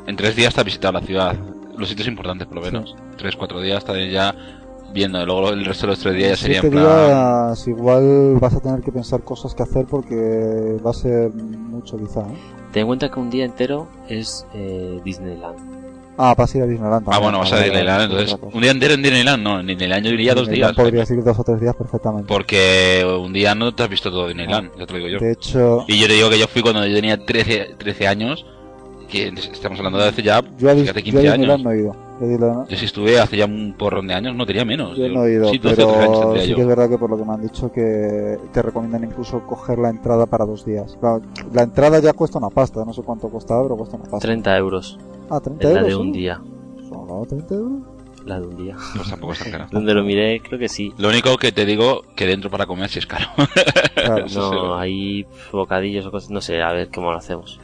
En tres días te has visitado la ciudad, los sitios importantes por lo menos. Tres, cuatro días estás ya viendo, y luego el resto de los tres días ya sería en plan... días, igual vas a tener que pensar cosas que hacer porque va a ser mucho quizá, ¿eh? Ten en cuenta que un día entero es eh, Disneyland. Ah, vas a ir a Disneyland Ah, también. bueno, vas a Vale, Disneyland, entonces, un día entero en Disneyland, no, en Disneyland yo diría dos Disneyland días. Podrías ir dos o tres días perfectamente. Porque un día no te has visto todo Disneyland, ya te lo digo yo. De hecho, Y yo te digo que yo fui cuando yo tenía 13, 13 años, que estamos hablando de hace ya, yo a, Dis- fíjate, yo a 15 Disneyland años. no he ido. Yo a Disneyland- Yo sí estuve hace ya un porrón de años, no tenía menos. Yo no he ido, sí, 12 o 13 años pero sí yo. que es verdad que por lo que me han dicho que te recomiendan incluso coger la entrada para dos días. Claro, la entrada ya cuesta una pasta, no sé cuánto costaba, pero cuesta una pasta. 30 euros Ah, 30 es la euros. de un ¿sí? día. ¿Solo 30 euros? La de un día. Pues tampoco es tan cara. Donde lo miré, creo que sí. Lo único que te digo, que dentro para comer sí es caro. Claro. No, sí. hay bocadillos o cosas, no sé, a ver cómo lo hacemos.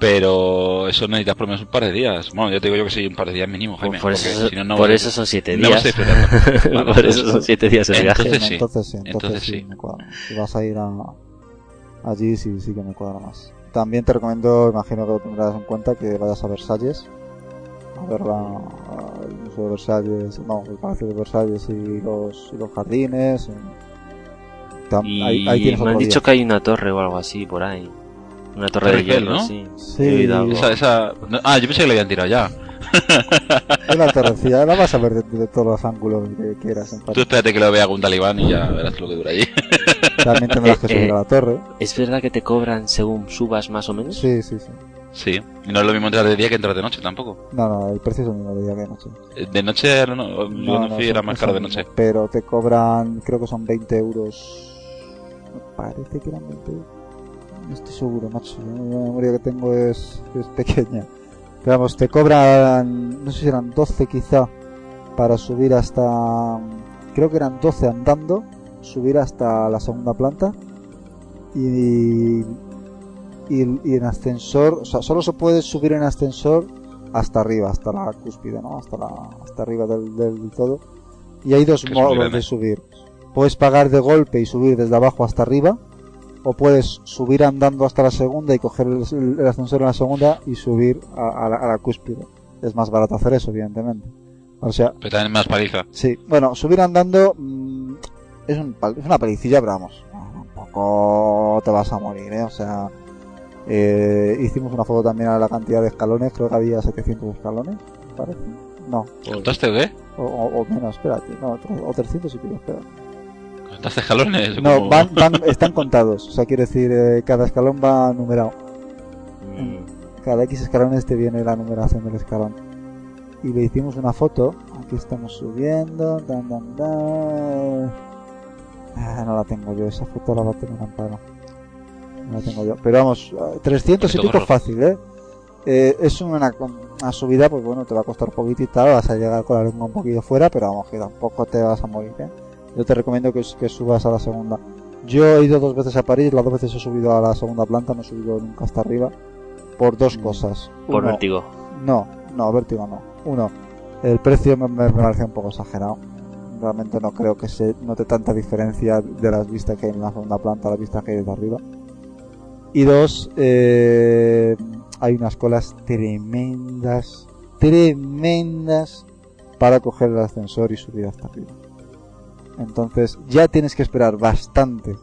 Pero eso necesitas por lo menos un par de días. Bueno, yo te digo yo que sí, un par de días mínimo, Jaime. por eso, si no, no por voy- eso son siete no días. Vale, por eso son siete días el viaje. Entonces no, sí. entonces sí, entonces, sí, sí. me cuadra. Si vas a ir a, allí, sí, sí que me cuadra más. También te recomiendo, imagino que lo tendrás en cuenta, que vayas a Versalles. A ver la, el Museo de Versalles, no, el Palacio de Versalles y los, y los jardines. y- tam- Y ahí, ahí tienes me han dicho día. que hay una torre o algo así por ahí. Una torre Torre de hierro, ¿no? sí. Sí. Esa, esa... no, Ah, yo pensé que lo habían tirado ya. es la torrecilla, la vas a ver de, de todos los ángulos que quieras. En Tú espérate que lo vea algún talibán y ya verás lo que dura allí. También tendrás que Eh, subir eh. a la torre. ¿Es verdad que te cobran según subas más o menos? Sí, sí, sí. Sí. Y no es lo mismo entrar de día que entrar de noche tampoco. No, no, el precio es el mismo de día que de noche. Eh, De noche, no, yo no, fui, son- era más caro de noche. Pero te cobran, creo que son 20 euros. Me parece que eran 20 euros. No estoy seguro, macho. La memoria que tengo es, es pequeña. Pero vamos, te cobran, no sé si eran 12 quizá, para subir hasta. Creo que eran 12 andando, subir hasta la segunda planta. Y. Y, y en ascensor, o sea, solo se puede subir en ascensor hasta arriba, hasta la cúspide, ¿no? Hasta, la, hasta arriba del, del todo. Y hay dos modos de subir. Puedes pagar de golpe y subir desde abajo hasta arriba, o puedes subir andando hasta la segunda y coger el, el ascensor en la segunda y subir a, a la, a la cúspide. Es más barato hacer eso, evidentemente. O sea, Pero también más paliza. Sí, bueno, subir andando mm, es, un, es una pelicilla, pero vamos, tampoco te vas a morir, ¿eh? O sea, eh, hicimos una foto también a la cantidad de escalones, creo que había 700 escalones, me parece. No, ¿Contaste qué? o, o- o menos, espérate, no, o 300 y pico, espera. ¿Contaste escalones? No, Como- van, van, están contados, o sea, quiere decir, eh, cada escalón va numerado. Mm, Cada X escalones te viene la numeración del escalón. Y le hicimos una foto. Aquí estamos subiendo. Dan, dan, dan. Ah, no la tengo yo. Esa foto la va a tener Amparo. No tengo yo. Pero vamos, eh, 300 y Bonito pico fácil, ¿eh? Eh, es una, una subida, pues bueno, te va a costar poquito y tal. Vas a llegar con la lengua un poquillo fuera, pero vamos, que tampoco te vas a morir, ¿eh? Yo te recomiendo que, que subas a la segunda. Yo he ido dos veces a París, las dos veces he subido a la segunda planta, no he subido nunca hasta arriba. Por dos Mm. cosas. por Uno, vértigo. no, no, vértigo no. Uno, el precio me, me, me parece un poco exagerado. Realmente no creo que se note tanta diferencia de las vistas que hay en la segunda planta a las vistas que hay desde arriba. Y dos, eh, hay unas colas tremendas, tremendas para coger el ascensor y subir hasta arriba. Entonces ya tienes que esperar bastante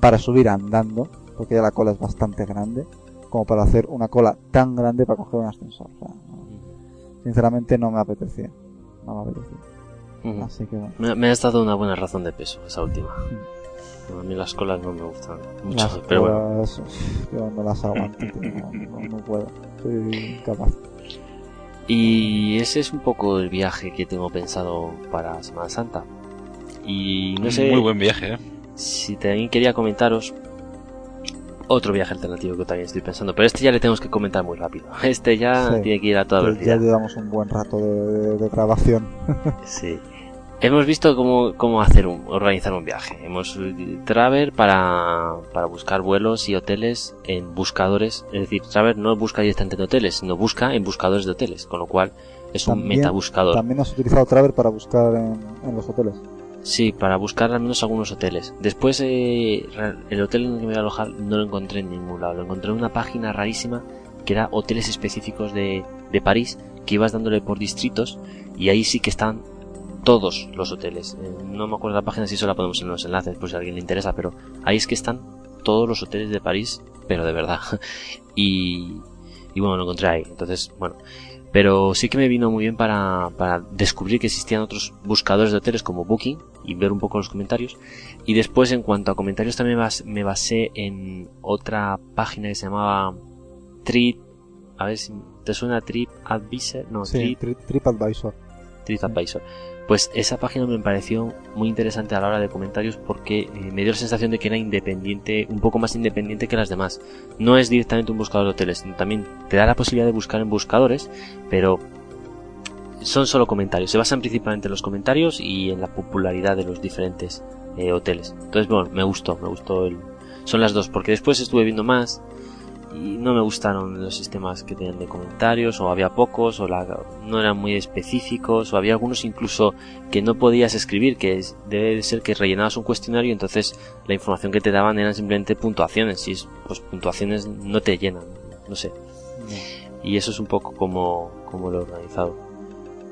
para subir andando, porque ya la cola es bastante grande, como para hacer una cola tan grande para coger un ascensor. O sea, no- sinceramente no me apetecía. No me apetecía. Ujú. Así que bueno. Me, me has dado una buena razón de peso, esa última. A mí las colas no me gustan mucho, Las pero bueno. colas, yo no las aguanto, tío, no, no- no puedo. Soy incapaz. Y ese es un poco el viaje que tengo pensado para Semana Santa. Y no sé Muy buen viaje, ¿eh? si también quería comentaros otro viaje alternativo que también estoy pensando, pero este ya le tenemos que comentar muy rápido. Este ya Sí. tiene que ir a toda Ya- ya velocidad. llevamos un buen rato de, de- de grabación. Sí. Hemos visto cómo, cómo hacer un, organizar un viaje. Hemos eh, Traver para, para buscar vuelos y hoteles en buscadores. Es decir, Traver no busca directamente en hoteles, sino busca en buscadores de hoteles, con lo cual es un También- metabuscador. También has utilizado Traver para buscar en, en los hoteles. Sí, para buscar al menos algunos hoteles. Después, eh, el hotel en el que me voy a alojar no lo encontré en ningún lado. Lo encontré en una página rarísima que era hoteles específicos de, de París, que ibas dándole por distritos y ahí sí que están todos los hoteles. Eh, no me acuerdo la página si eso la ponemos en los enlaces por si a alguien le interesa, pero ahí es que están todos los hoteles de París, pero de verdad. y, y bueno, lo encontré ahí. Entonces, bueno. Pero sí que me vino muy bien para, para descubrir que existían otros buscadores de hoteles como Booking y ver un poco los comentarios. Y después, en cuanto a comentarios, también me basé en otra página que se llamaba Trip. A ver si te suena Trip Advisor. No, Sí, Trip Tri- TripAdvisor. TripAdvisor. Pues esa página me pareció muy interesante a la hora de comentarios porque eh, me dio la sensación de que era independiente, un poco más independiente que las demás. No es directamente un buscador de hoteles, sino también te da la posibilidad de buscar en buscadores, pero son solo comentarios, se basan principalmente en los comentarios y en la popularidad de los diferentes eh, hoteles. Entonces, bueno, me gustó, me gustó el... Son las dos, porque después estuve viendo más y no me gustaron los sistemas que tenían de comentarios, o había pocos, o no eran muy específicos, o había algunos incluso que no podías escribir, que debe ser que rellenabas un cuestionario y entonces la información que te daban eran simplemente puntuaciones, y pues puntuaciones no te llenan, no sé. Y eso es un poco como, como lo he organizado.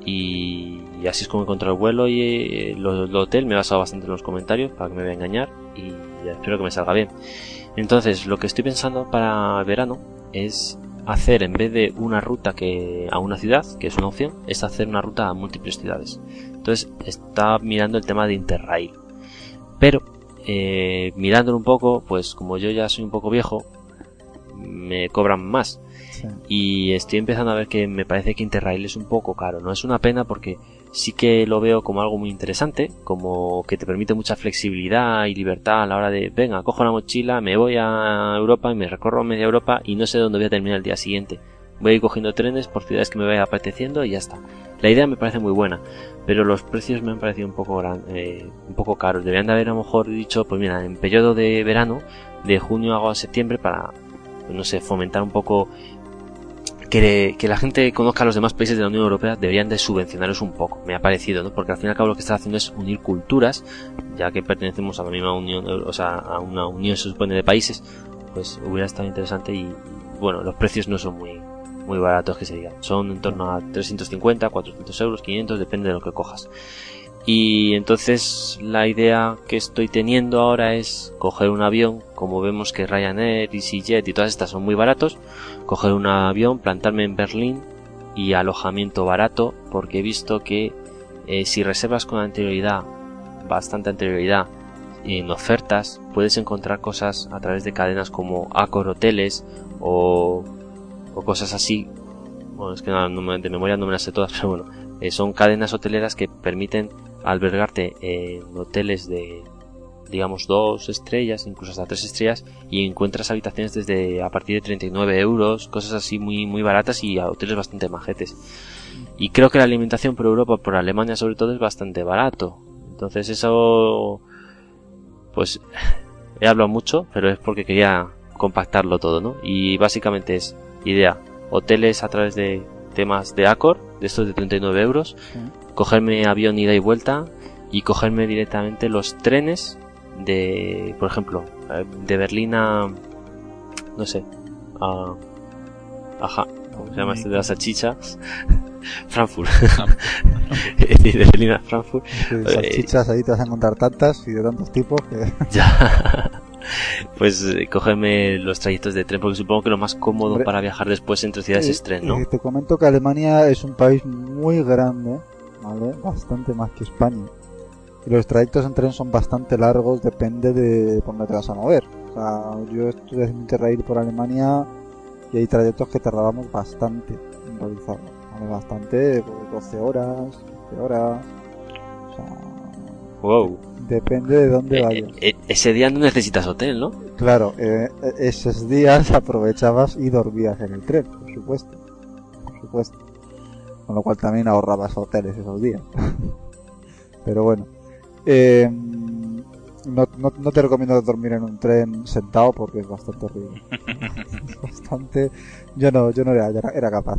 Y, así es como he encontrado el vuelo y eh, el hotel. Me he basado bastante en los comentarios para que me vaya a engañar y espero que me salga bien. Entonces, lo que estoy pensando para verano es hacer en vez de una ruta que a una ciudad, que es una opción, es hacer una ruta a múltiples ciudades. Entonces, está mirando el tema de Interrail. Pero, eh, mirándolo un poco, pues como yo ya soy un poco viejo, me cobran más. Y estoy empezando a ver que me parece que Interrail es un poco caro. No es una pena porque sí que lo veo como algo muy interesante, como que te permite mucha flexibilidad y libertad a la hora de, venga, cojo la mochila, me voy a Europa y me recorro media Europa y no sé dónde voy a terminar el día siguiente. Voy a ir cogiendo trenes por ciudades que me vaya apeteciendo y ya está. La idea me parece muy buena, pero los precios me han parecido un poco, eh, un poco caros. Deberían de haber a lo mejor dicho, pues mira, en periodo de verano, de junio a septiembre, para, no sé, fomentar un poco que, la gente conozca a los demás países de la Unión Europea deberían de subvencionarlos un poco, me ha parecido, ¿no? Porque al fin y al cabo lo que está haciendo es unir culturas, ya que pertenecemos a la misma unión, o sea, a una unión se supone de países, pues hubiera estado interesante y, bueno, los precios no son muy, muy baratos que se digan. Son en torno a 350, 400 euros, 500, depende de lo que cojas. Y entonces la idea que estoy teniendo ahora es coger un avión, como vemos que Ryanair, EasyJet y todas estas son muy baratos, coger un avión, plantarme en Berlín y alojamiento barato, porque he visto que eh, si reservas con anterioridad, bastante anterioridad, en ofertas, puedes encontrar cosas a través de cadenas como Accor Hoteles o, o cosas así. Bueno, es que no, de memoria no me las sé todas, pero bueno, eh, son cadenas hoteleras que permiten albergarte en hoteles de digamos dos estrellas, incluso hasta tres estrellas, y encuentras habitaciones desde a partir de 39 euros, cosas así muy muy baratas y a hoteles bastante majetes. Y creo que la alimentación por Europa, por Alemania sobre todo, es bastante barato. Entonces eso, pues he hablado mucho, pero es porque quería compactarlo todo, ¿no? Y básicamente es idea, hoteles a través de temas de Accor, de estos de 39 euros, cogerme avión ida y vuelta y cogerme directamente los trenes de, por ejemplo, eh, de Berlín a, no sé, a, ajá, ¿cómo se llama este de las salchichas? Frankfurt. de Berlín a Frankfurt. salchichas ahí te vas a encontrar tantas y de tantos tipos que... ya. Pues eh, cogerme los trayectos de tren, porque supongo que lo más cómodo para viajar después entre ciudades es tren, ¿no? te comento que Alemania es un país muy grande Bastante más que España. Y los trayectos en tren son bastante largos, depende de por dónde te vas a mover. O sea, yo estuve en Interrail por Alemania y hay trayectos que tardábamos bastante en realizarlos. Bastante, 12 pues, horas, 12 horas. O sea, wow. Depende de dónde eh, vayas. Eh, ese día no necesitas hotel, ¿no? Claro, eh, esos días aprovechabas y dormías en el tren, por supuesto. Por supuesto con lo cual también ahorrabas hoteles esos días. Pero bueno, eh, no, no, te recomiendo dormir en un tren sentado porque es bastante horrible. bastante, yo no, yo no era, era, capaz.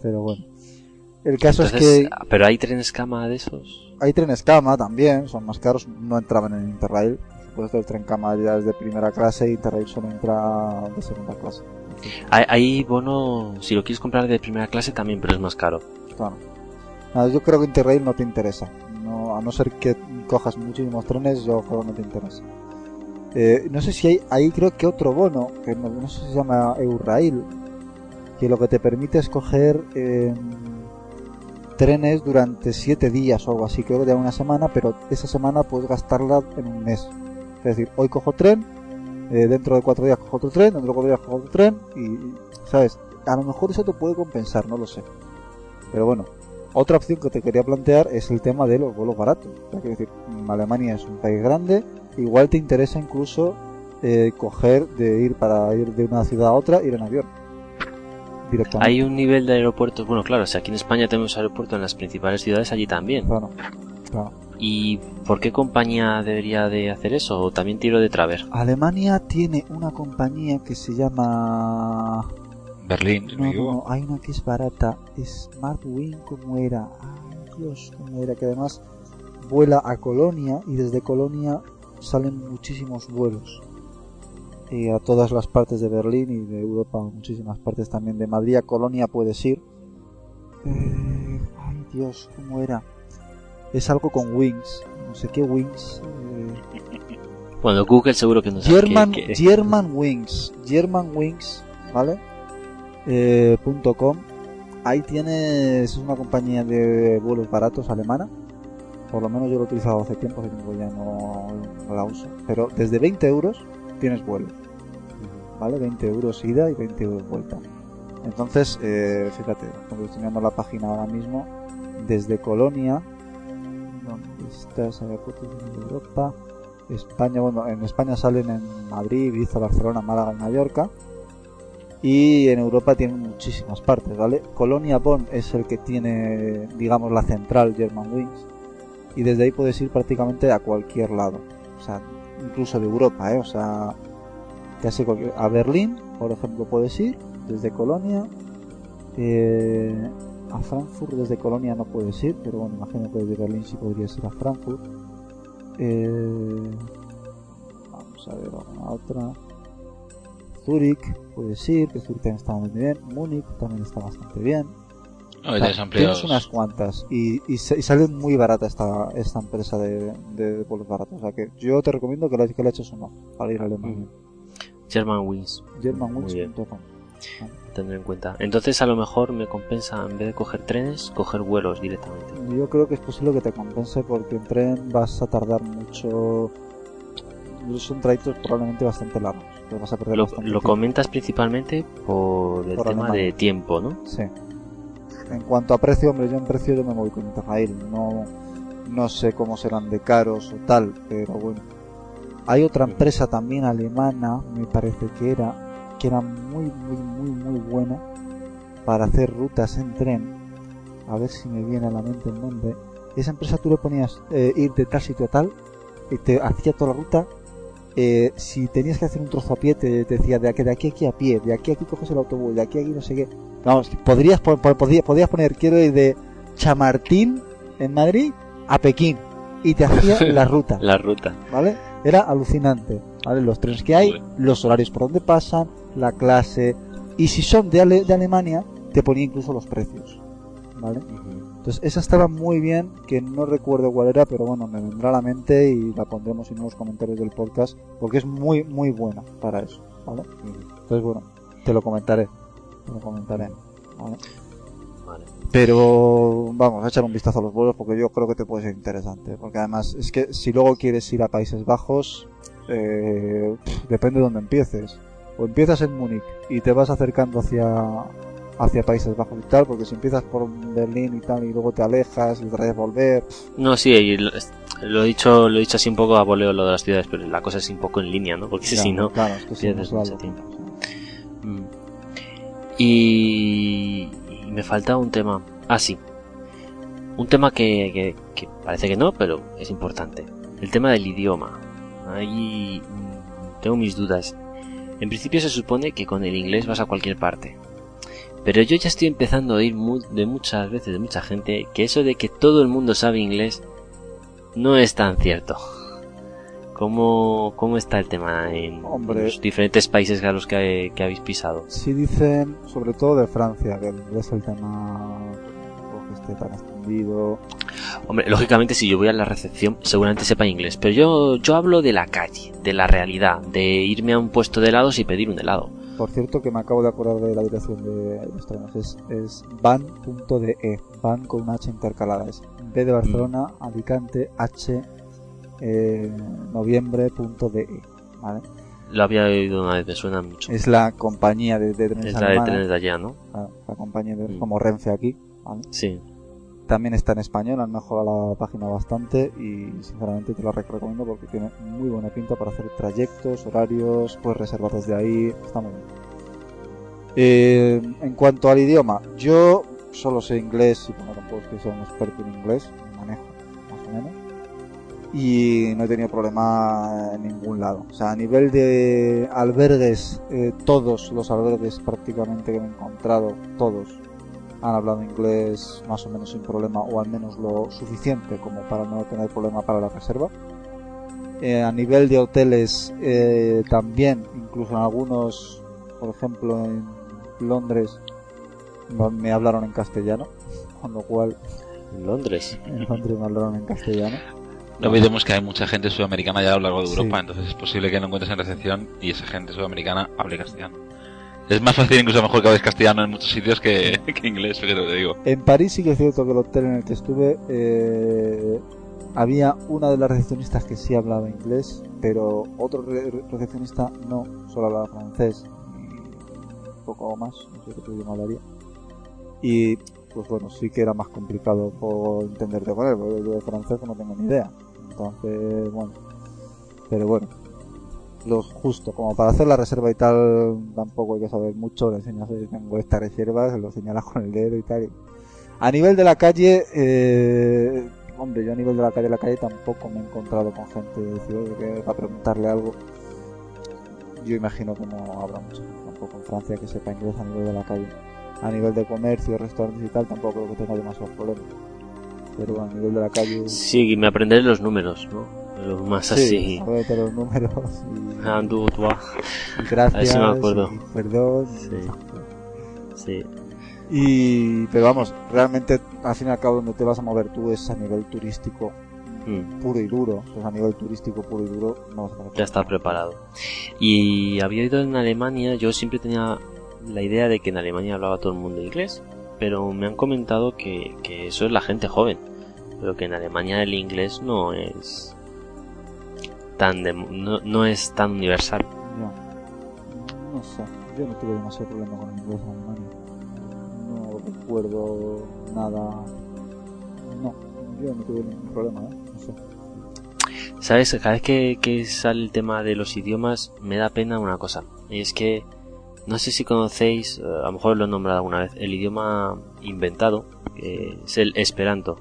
Pero bueno. El caso es que. Pero hay trenes cama de esos. Hay trenes cama también, son más caros, no entraban en Interrail. Por supuesto, el tren cama ya es de primera clase y Interrail solo entra de segunda clase. Hay, bono, si lo quieres comprar de primera clase también, pero es más caro. Claro. yo creo que Interrail no te interesa. A no ser que cojas muchísimos trenes, yo que no te interesa. Eh, no sé si hay, ahí creo que otro bono, que no, sé si se llama Eurail, que lo que te permite es coger em, trenes durante 7 días o algo así, creo que de una semana, pero esa semana puedes gastarla en un mes. Es decir, hoy cojo tren, eh, dentro de 4 días cojo otro tren, dentro de 4 días cojo otro tren, y, ¿sabes? A lo mejor eso te puede compensar, no lo sé. Pero bueno, otra opción que te quería plantear es el tema de los vuelos baratos. O decir, Alemania es un país grande, igual te interesa incluso eh, coger de ir para ir de una ciudad a otra, ir en avión. directamente. Hay un nivel de aeropuertos, bueno, claro, si aquí en España tenemos aeropuertos en las principales ciudades, allí también. Claro, claro. ¿Y por qué compañía debería de hacer eso? ¿O también tiro de Traver? Alemania tiene una compañía que se llama... Berlín, no No, hay una que es barata. Smartwing, ¿cómo era? Ay, Dios, ¿cómo era? Que además vuela a Colonia y desde Colonia salen muchísimos vuelos. Y a todas las partes de Berlín y de Europa, muchísimas partes también. De Madrid a Colonia puedes ir. Eh, ay, Dios, ¿cómo era? Es algo con Wings. No sé qué Wings. eh, Bueno, Google seguro que no sabe German, qué- qué- German Wings, German Wings, ¿vale? Eh, .com. Ahí tienes, es una compañía de vuelos baratos alemana. Por lo menos yo lo he utilizado hace tiempo, hace tiempo ya no, la uso. Pero desde 20 euros tienes vuelo, ¿vale? 20 euros ida y 20 euros vuelta. Entonces, eh, fíjate, como estoy mirando la página ahora mismo, desde Colonia, ¿dónde estás? Aeropuertos de Europa. España, bueno, en España salen en Madrid, Ibiza, Barcelona, Málaga y Mallorca. Y en Europa tienen muchísimas partes, ¿vale? Colonia Bonn es el que tiene, digamos, la central German Wings. Y desde ahí puedes ir prácticamente a cualquier lado. O sea, incluso de Europa, ¿eh? O sea, casi. A Berlín, por ejemplo, puedes ir desde Colonia. Eh, a Frankfurt desde Colonia no puedes ir, pero bueno, imagino que desde Berlín sí podrías ir a Frankfurt. Eh, vamos a ver alguna otra. Zurich, puedes ir, que Zurich también está muy bien. Múnich también está bastante bien. No, O sea, es ampliado. tienes unas cuantas y, y, y sale muy barata esta, esta empresa de, de vuelos baratos. O sea que yo te recomiendo que le, que le eches un ojo para ir a Alemania. German Wings, Germanwings.com. tendré en cuenta. Entonces a lo mejor me compensa, en vez de coger trenes, coger vuelos directamente. Yo creo que es posible que te compense porque en tren vas a tardar mucho. Son trayectos probablemente bastante largos. Te vas a perder Lo, bastante lo comentas principalmente por el Por tema Alemania. de tiempo, ¿no? Sí. En cuanto a precio, hombre, yo en precio yo me voy con Interrail. No, no sé cómo serán de caros o tal, pero bueno. Hay otra empresa también alemana, me parece que era, que era muy, muy, muy, muy buena para hacer rutas en tren. A ver si me viene a la mente el nombre. Esa empresa tú le ponías eh, ir de tal sitio a tal y te hacía toda la ruta. Eh, si tenías que hacer un trozo a pie, te, te decía de aquí, de aquí a aquí a pie, de aquí a aquí coges el autobús, de aquí a aquí no sé qué. Vamos, podrías, po- po- podrías, podrías poner, quiero ir de Chamartín en Madrid a Pekín y te hacía la ruta, La ruta. ¿vale? Era alucinante, ¿vale? Los trenes que hay, los horarios por donde pasan, la clase y si son de, Ale- de Alemania, te ponía incluso los precios, ¿vale? Entonces esa estaba muy bien, que no recuerdo cuál era, pero bueno, me vendrá a la mente y la pondremos en los comentarios del podcast, porque es muy, muy buena para eso, ¿vale? Entonces bueno, te lo comentaré, te lo comentaré, ¿vale? Vale. Pero vamos a echar un vistazo a los vuelos porque yo creo que te puede ser interesante. Porque además es que si luego quieres ir a Países Bajos, eh, pff, depende de dónde empieces. O empiezas en Múnich y te vas acercando hacia hacia Países Bajos y tal, porque si empiezas por Berlín y tal y luego te alejas y otra vez volver, No, sí, y lo, lo he dicho, lo he dicho así un poco a voleo lo de las ciudades, pero la cosa es un poco en línea, ¿no? Porque si no, claro, es que no pierdes mucho tiempo. Mm. Y, y me falta un tema. Ah, sí. Un tema que, que, que parece que no, pero es importante. El tema del idioma. Ahí mm, tengo mis dudas. En principio se supone que con el inglés vas a cualquier parte. Pero yo ya estoy empezando a oír mu- de muchas veces de mucha gente que eso de que todo el mundo sabe inglés no es tan cierto. ¿Cómo, cómo está el tema en Hombre. los diferentes países a los que, que habéis pisado? Sí dicen, sobre todo de Francia, que el inglés es el tema que esté tan extendido. Hombre, lógicamente si yo voy a la recepción seguramente sepa inglés, pero yo, yo hablo de la calle, de la realidad, de irme a un puesto de helados y pedir un helado. Por cierto, que me acabo de acordar de la dirección de los trenes. Es, es van.de. Van con una H intercalada. Es B de Barcelona, Alicante, H, eh, noviembre.de. ¿Vale? Lo había oído una vez, me suena mucho. Es la compañía de, de trenes Es la de trenes de allá, ¿no? la, la compañía de, Mm. como Renfe aquí. ¿vale? Sí. También está en español, han mejorado la página bastante y sinceramente te la recomiendo porque tiene muy buena pinta para hacer trayectos, horarios, puedes reservar desde ahí, está muy bien. Eh, en cuanto al idioma, yo solo sé inglés y bueno, tampoco es que sea un experto en inglés, manejo más o menos. Y no he tenido problema en ningún lado. O sea, a nivel de albergues, eh, todos los albergues prácticamente que me he encontrado, todos han hablado inglés más o menos sin problema o al menos lo suficiente como para no tener problema para la reserva. Eh, a nivel de hoteles eh, también, incluso en algunos, por ejemplo en Londres, me hablaron en castellano, con lo cual En Londres. en Londres me hablaron en castellano. No olvidemos que hay mucha gente sudamericana ya a lo largo de Sí. Europa, entonces es posible que no encuentres en recepción y esa gente sudamericana hable castellano. Es más fácil incluso a lo mejor que hables castellano en muchos sitios que, que inglés, fíjate lo que te digo. En París sí que es cierto que el hotel en el que estuve eh, había una de las recepcionistas que sí hablaba inglés, pero otro re- recepcionista no, solo hablaba francés y poco más, no sé qué otro idioma hablaría. Y pues bueno, sí que era más complicado por entenderte con él, porque yo de francés no tengo ni idea. Entonces, bueno, pero bueno, lo justo, como para hacer la reserva y tal, tampoco hay que saber mucho, le enseñas, "Oye, tengo esta reserva, se lo señalas con el dedo y tal. y- A nivel de la calle, eh, hombre, yo a nivel de la calle, la calle tampoco me he encontrado con gente de "Oye, que para preguntarle algo. Yo imagino que no habrá gente tampoco en Francia que sepa inglés a nivel de la calle. A nivel de comercio, restaurantes y tal, tampoco creo que tenga demasiados problemas. Pero a nivel de la calle... Sí, me aprenderé los números, ¿no? Más así. de los números y... Andu, tua. Y gracias. Ahí sí me acuerdo. y perdón. Sí. Sí. Y, pero vamos, realmente al fin y al cabo donde te vas a mover tú es a nivel turístico Mm, puro y duro. Entonces a nivel turístico puro y duro vas a ya está preparado. Y había ido en Alemania, yo siempre tenía la idea de que en Alemania hablaba todo el mundo inglés, pero me han comentado que, que eso es la gente joven, pero que en Alemania el inglés no es tan de- no, no es tan universal. Ya. No sé, yo no tuve demasiado problema con el inglés en Alemania. No recuerdo nada. No, yo no tuve ningún problema, ¿eh? No sé. ¿Sabes? Cada vez que, que sale el tema de los idiomas me da pena una cosa. Y es que no sé si conocéis, eh, a lo mejor lo he nombrado alguna vez, el idioma inventado, que es el esperanto.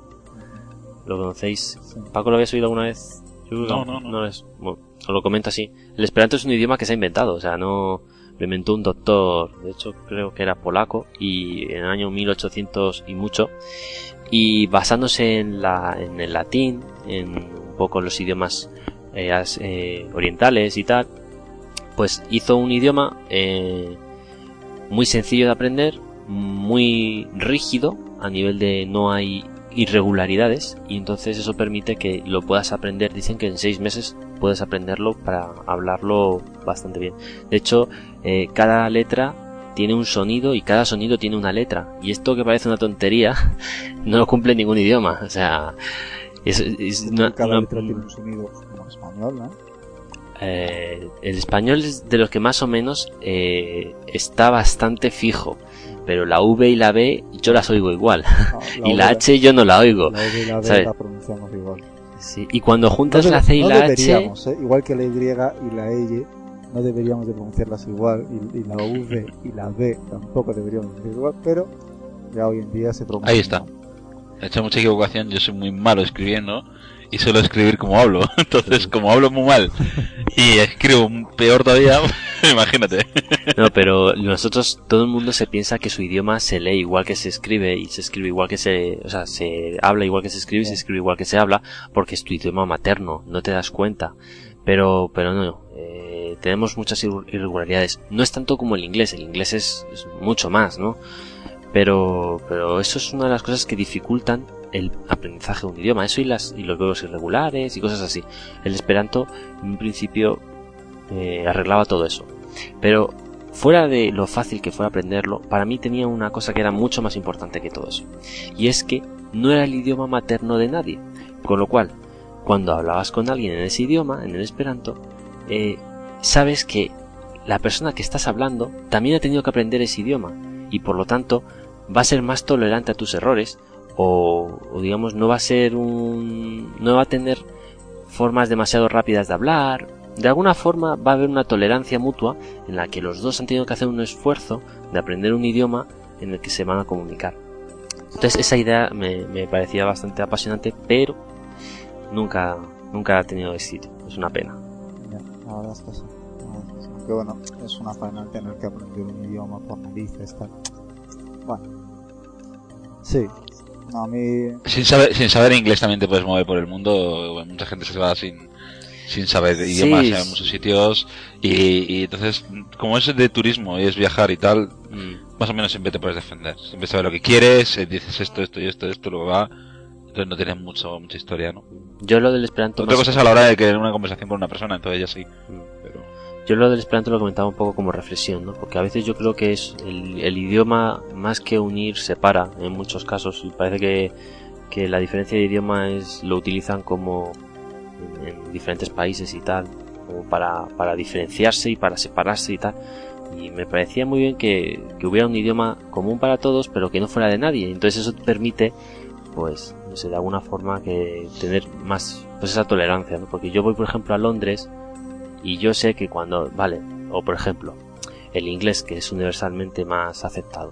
¿Lo conocéis? Sí. ¿Paco lo habías oído alguna vez? Yo No, no, no. es, bueno, lo comento así. El esperanto es un idioma que se ha inventado, o sea, no lo inventó un doctor, de hecho creo que era polaco, y en el año 1800 y mucho, y basándose en, la, en el latín, en un poco los idiomas eh, eh, orientales y tal, pues hizo un idioma eh, muy sencillo de aprender, muy rígido a nivel de no hay irregularidades y entonces eso permite que lo puedas aprender. Dicen que en seis meses puedes aprenderlo para hablarlo bastante bien. De hecho, eh, cada letra tiene un sonido y cada sonido tiene una letra. Y esto que parece una tontería no lo cumple ningún idioma. O sea, es, es una- Cada una- letra tiene un sonido como español, ¿no? eh, el español es de los que más o menos eh, está bastante fijo, pero la V y la B yo las oigo igual Ah, y la V- H yo no la oigo. La V y la B ¿sabes? la pronunciamos igual. Sí, Y cuando juntas No la C y no la H, deberíamos, ¿eh? igual que la Y y la Y, no deberíamos de pronunciarlas igual, y, y la V y la B tampoco deberíamos decir igual, pero ya hoy en día se pronuncia. Ahí está. He hecho mucha equivocación, yo soy muy malo escribiendo y suelo escribir como hablo. Entonces, como hablo muy mal y escribo peor todavía, imagínate. no, pero nosotros todo el mundo se piensa que su idioma se lee igual que se escribe y se escribe igual que se, o sea, se habla igual que se escribe y se escribe igual que se habla porque es tu idioma materno, no te das cuenta. Pero, pero no, eh, tenemos muchas irre- irregularidades. No es tanto como el inglés, el inglés es, es mucho más, ¿no? Pero, pero eso es una de las cosas que dificultan el aprendizaje de un idioma. Eso y, las, y los verbos irregulares y cosas así. El esperanto, en un principio, eh, arreglaba todo eso. Pero, fuera de lo fácil que fuera aprenderlo, para mí tenía una cosa que era mucho más importante que todo eso. Y es que no era el idioma materno de nadie. Con lo cual, cuando hablabas con alguien en ese idioma, en el esperanto, eh, sabes que la persona que estás hablando también ha tenido que aprender ese idioma y por lo tanto va a ser más tolerante a tus errores o, digamos no va a ser un no va a tener formas demasiado rápidas de hablar de alguna forma va a haber una tolerancia mutua en la que los dos han tenido que hacer un esfuerzo de aprender un idioma en el que se van a comunicar. Entonces esa idea me, parecía bastante apasionante, pero nunca, nunca ha tenido éxito. Es una pena. Ya, la que que bueno, es una el tener que aprender un idioma por narices, tal. Bueno. Sí. No, a mí... Sin saber, sin saber inglés también te puedes mover por el mundo. Bueno, mucha gente se va sin, sin saber Sí, idiomas en sí. muchos sitios. Y, y entonces, como es de turismo y es viajar y tal, Mm, más o menos siempre te puedes defender. Siempre sabes lo que quieres, eh, dices esto, esto y esto, esto, luego va. Entonces no tienes mucho, mucha historia, ¿no? Yo lo del esperanto Otra más- cosa es a la hora de que una conversación con una persona, entonces ya sí. Pero... Yo lo del esperanto lo comentaba un poco como reflexión, ¿no? Porque a veces yo creo que es el, idioma más que unir separa en muchos casos y parece que, que la diferencia de idioma es lo utilizan como en, en diferentes países y tal, como para, para diferenciarse y para separarse y tal. Y me parecía muy bien que, que hubiera un idioma común para todos, pero que no fuera de nadie. Entonces eso te permite, pues, no sé, de alguna forma que tener más, pues esa tolerancia, ¿no? Porque yo voy, por ejemplo, a Londres y yo sé que cuando, vale, o por ejemplo, el inglés que es universalmente más aceptado.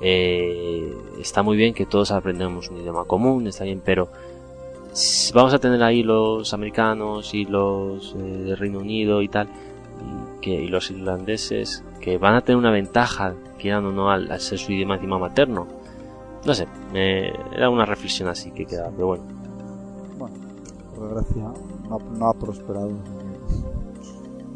Eh, está muy bien que todos aprendamos un idioma común, está bien, pero vamos a tener ahí los americanos y los eh, de Reino Unido y tal, y, que, y los irlandeses, que van a tener una ventaja, quieran o no, al, ser su idioma encima materno. No sé, me- era una reflexión así que queda, pero bueno. Bueno, por desgracia, no, no ha prosperado.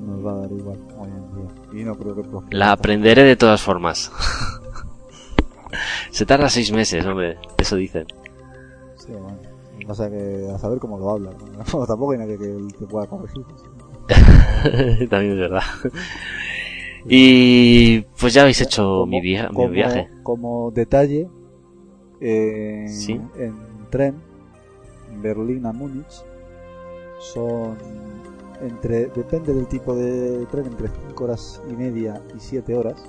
Nos va a dar igual hoy en día. Y no creo que. La aprenderé de todas formas. Se tarda seis meses, hombre, eso dicen. Sí, bueno. O sea que a saber cómo lo habla. ¿no? tampoco hay nadie que te pueda corregir. También es verdad. Y pues ya habéis hecho Como- mi, via- mi viaje. Como detalle, eh, Sí. en tren, Berlín a Múnich, son entre, depende del tipo de tren, entre 5 horas y media y 7 horas.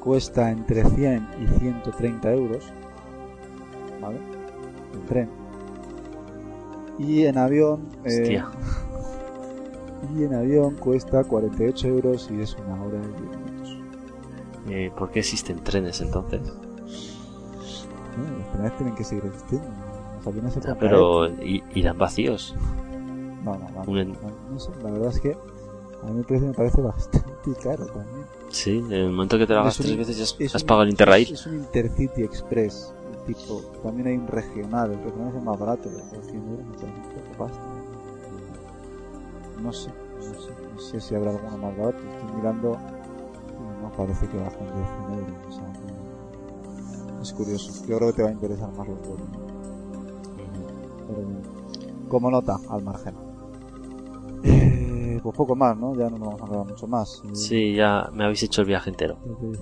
Cuesta entre 100 y 130 euros. ¿Vale? En tren. Y en avión. eh, y en avión cuesta 48 euros y es una hora y 10 minutos. Eh, ¿Por qué existen trenes entonces? Bueno, los trenes tienen que seguir existiendo. Los aviones se Ya, pueden pero irán vacíos. No, no, no, no, sé, la verdad es que a mí el precio me parece bastante caro también. Sí, en el momento que te lo hagas tres veces ya has, Es has un- pagado el Interrail. Es un Intercity Express. tipo, también hay un regional. El regional es el más barato, pero por 100 euros me pasta. No sé, no sé, no sé si habrá alguno más barato. Estoy mirando y no parece que bajen de 100 euros. O sea, no- es curioso. Yo creo que te va a interesar más los vuelos. Pero como nota, al margen. Eh, pues poco más, ¿no? Ya no nos vamos a hablar mucho más. Sí, ya me habéis hecho el viaje entero.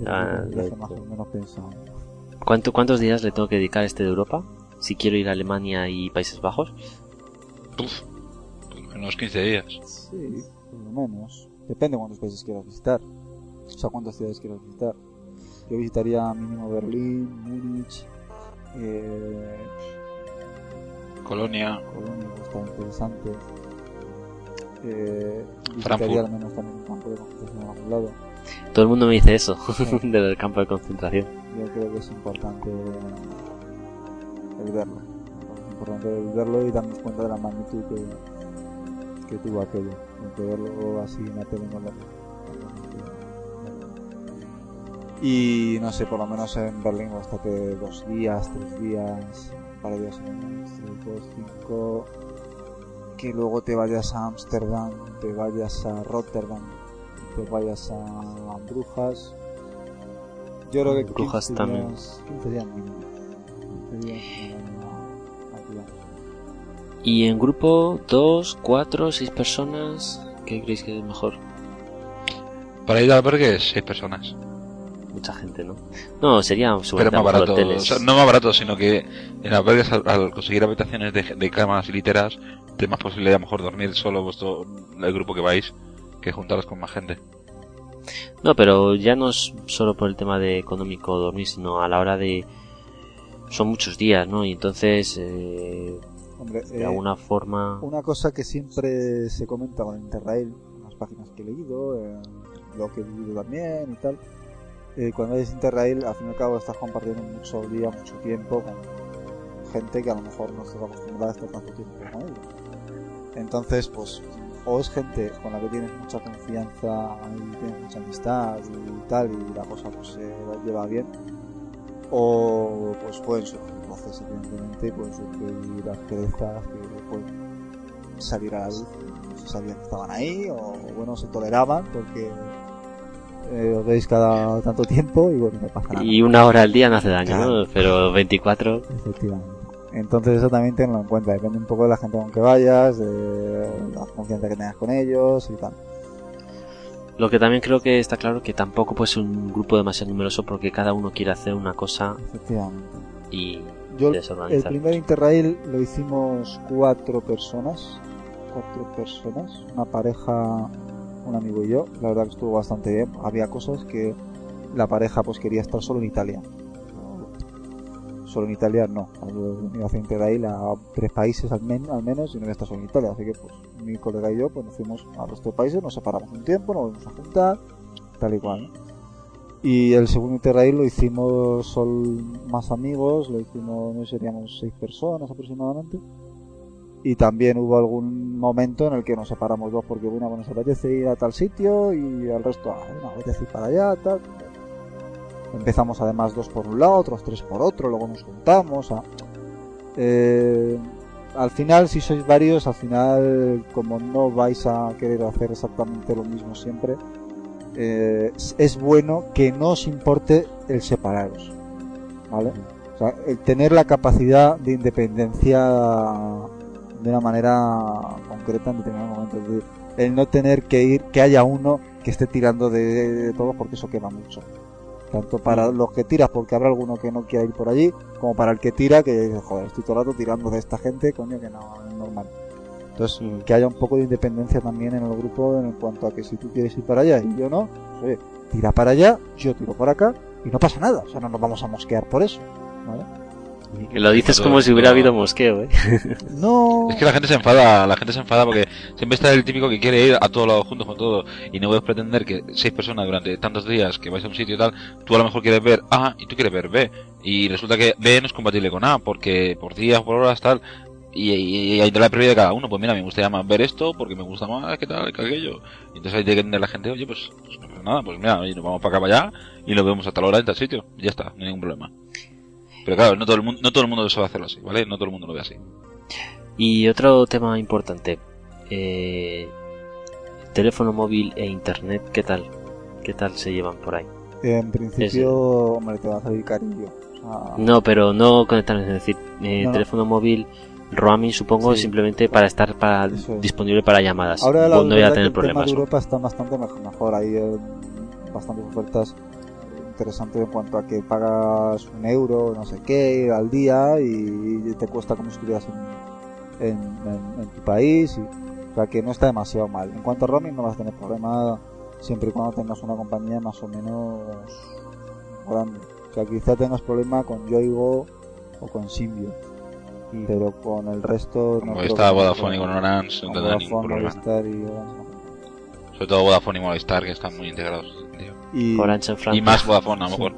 Ah, el viaje más o menos pensado. ¿Cuánto, ¿Cuántos días le tengo que dedicar a este de Europa? Si quiero ir a Alemania y Países Bajos. Uf, por lo menos 15 días. Sí, por lo menos. Depende de cuántos países quieras visitar. O sea, cuántas ciudades quieras visitar. Yo visitaría mínimo Berlín, Múnich, eh, Colonia, Colonia, que está interesante. Eh, Frankfurt. visitaría al menos también un campo de concentración en algún lado. Todo el mundo me dice eso, Sí. del campo de concentración. Yo creo que es importante el verlo. Es importante el verlo y darnos cuenta de la magnitud que, que tuvo aquello. Porque verlo así en la tele no lo Y no sé, por lo menos en Berlín bastante dos días, tres días, un par de días tres, dos, cinco. Que luego te vayas a Ámsterdam, te vayas a Rotterdam, te vayas a Brujas. Yo creo que Brujas 15 también. días, 15 días mínimo. 15 días Y en grupo, dos, cuatro, seis personas, ¿qué creéis que es mejor? para ir al albergue, 6 personas. Mucha gente, ¿no? No, sería Pero más barato. hoteles. O sea, no más barato, sino que en albergues, al, al conseguir habitaciones de, de camas y literas, es más posible a lo mejor dormir solo vuestro, el grupo que vais, que juntaros con más gente. No, pero ya no es solo por el tema de económico dormir, sino a la hora de... Son muchos días, ¿no? Y entonces... eh, Hombre, de eh, alguna forma. Una cosa que siempre se comenta con Interrail, en las páginas que he leído, en lo que he vivido también y tal, eh, cuando es Interrail, al fin y al cabo estás compartiendo mucho día, mucho tiempo con gente que a lo mejor no estás acostumbrada a estar tanto tiempo con ellos. Entonces, pues, o es gente con la que tienes mucha confianza y tienes mucha amistad y tal, y la cosa pues se lleva bien, o pues pueden surgir voces, evidentemente, pueden surgir asperezas que pueden salir a la luz, no se sabían que estaban ahí, o bueno, se toleraban porque eh, os veis cada tanto tiempo y bueno, no pasa nada. Y una hora al día no hace daño, Claro. ¿no? Pero 24. Efectivamente. Entonces eso también tenlo en cuenta, depende un poco de la gente con que vayas, de la confianza que tengas con ellos y tal. Lo que también creo que está claro que tampoco puede ser un grupo demasiado numeroso porque cada uno quiere hacer una cosa Efectivamente. y Yo el primer Interrail lo hicimos cuatro personas, cuatro personas, una pareja, un amigo y yo. La verdad que estuvo bastante bien. Había cosas que la pareja pues quería estar solo en Italia. Solo en Italia no. Yo iba a hacer Interrail a tres países al, men- al menos y no iba a estar solo en Italia. Así que pues mi colega y yo pues nos fuimos al resto de países, nos separamos un tiempo, nos volvimos a juntar, tal y cual. ¿no? Y el segundo Interrail lo hicimos son más amigos, lo hicimos, no seríamos seis personas aproximadamente. Y también hubo algún momento en el que nos separamos dos porque una bueno, nos apetece ir a tal sitio y al resto, ah, no, apetece ir para allá, tal. Empezamos además dos por un lado, otros tres por otro, luego nos juntamos. ah. Eh, al final, si sois varios, al final, como no vais a querer hacer exactamente lo mismo siempre, eh, es- bueno que no os importe el separaros, ¿vale? O sea, el tener la capacidad de independencia de una manera concreta en determinados momentos, es decir, el no tener que ir, que haya uno que esté tirando de, de todo porque eso quema mucho. Tanto para los que tiras porque habrá alguno que no quiera ir por allí, como para el que tira que dice, joder, estoy todo el rato tirando de esta gente, coño, que no es normal. Entonces, Mm. que haya un poco de independencia también en el grupo en cuanto a que si tú quieres ir para allá y yo no, pues, oye, tira para allá, yo tiro por acá y no pasa nada, o sea, no nos vamos a mosquear por eso, ¿vale? Que lo dices como si hubiera habido mosqueo, ¿eh? No, Es que la gente se enfada, la gente se enfada porque siempre está el típico que quiere ir a todos lados juntos con todo y no puedes pretender que seis personas durante tantos días que vais a un sitio y tal, tú a lo mejor quieres ver A y tú quieres ver B. Y resulta que B no es compatible con A porque por días, por horas, tal y, y, y hay la prioridad de cada uno, pues mira, me gustaría más ver esto porque me gusta más que tal, que aquello. Y entonces hay que entender la gente, oye, pues, pues nada, pues mira, oye, nos vamos para acá, para allá y lo vemos a tal hora en tal sitio. Y ya está, no hay ningún problema. Pero claro, no todo el mundo, no todo el mundo sabe hacerlo así, ¿vale? No todo el mundo lo ve así. Y otro tema importante. Eh, teléfono móvil e internet, ¿qué tal? ¿Qué tal se llevan por ahí? en principio, hombre, te va a salir carillo. O sea, No, pero no conectar, es decir, eh, No. teléfono móvil, roaming supongo Sí. simplemente para estar para, es. disponible para llamadas. Ahora la no voy a que tener tema problemas. Europa está bastante mejor, mejor. hay eh, bastantes ofertas interesantes en cuanto a que pagas un euro, no sé qué, al día y te cuesta como si estuvieras en, en, en- en tu país. Y, o sea que no está demasiado mal. En cuanto a roaming no vas a tener problema siempre y cuando tengas una compañía más o menos grande. O sea, quizá tengas problema con Yoigo o con Symbio. Pero con el resto no Como está Vodafone y con Orange, no tendrá ningún Vodafone, problema. Movistar y Orange, no. Sobre todo Vodafone y Movistar, que están muy integrados. Y, Orange en Francia. Y más Vodafone, a lo mejor.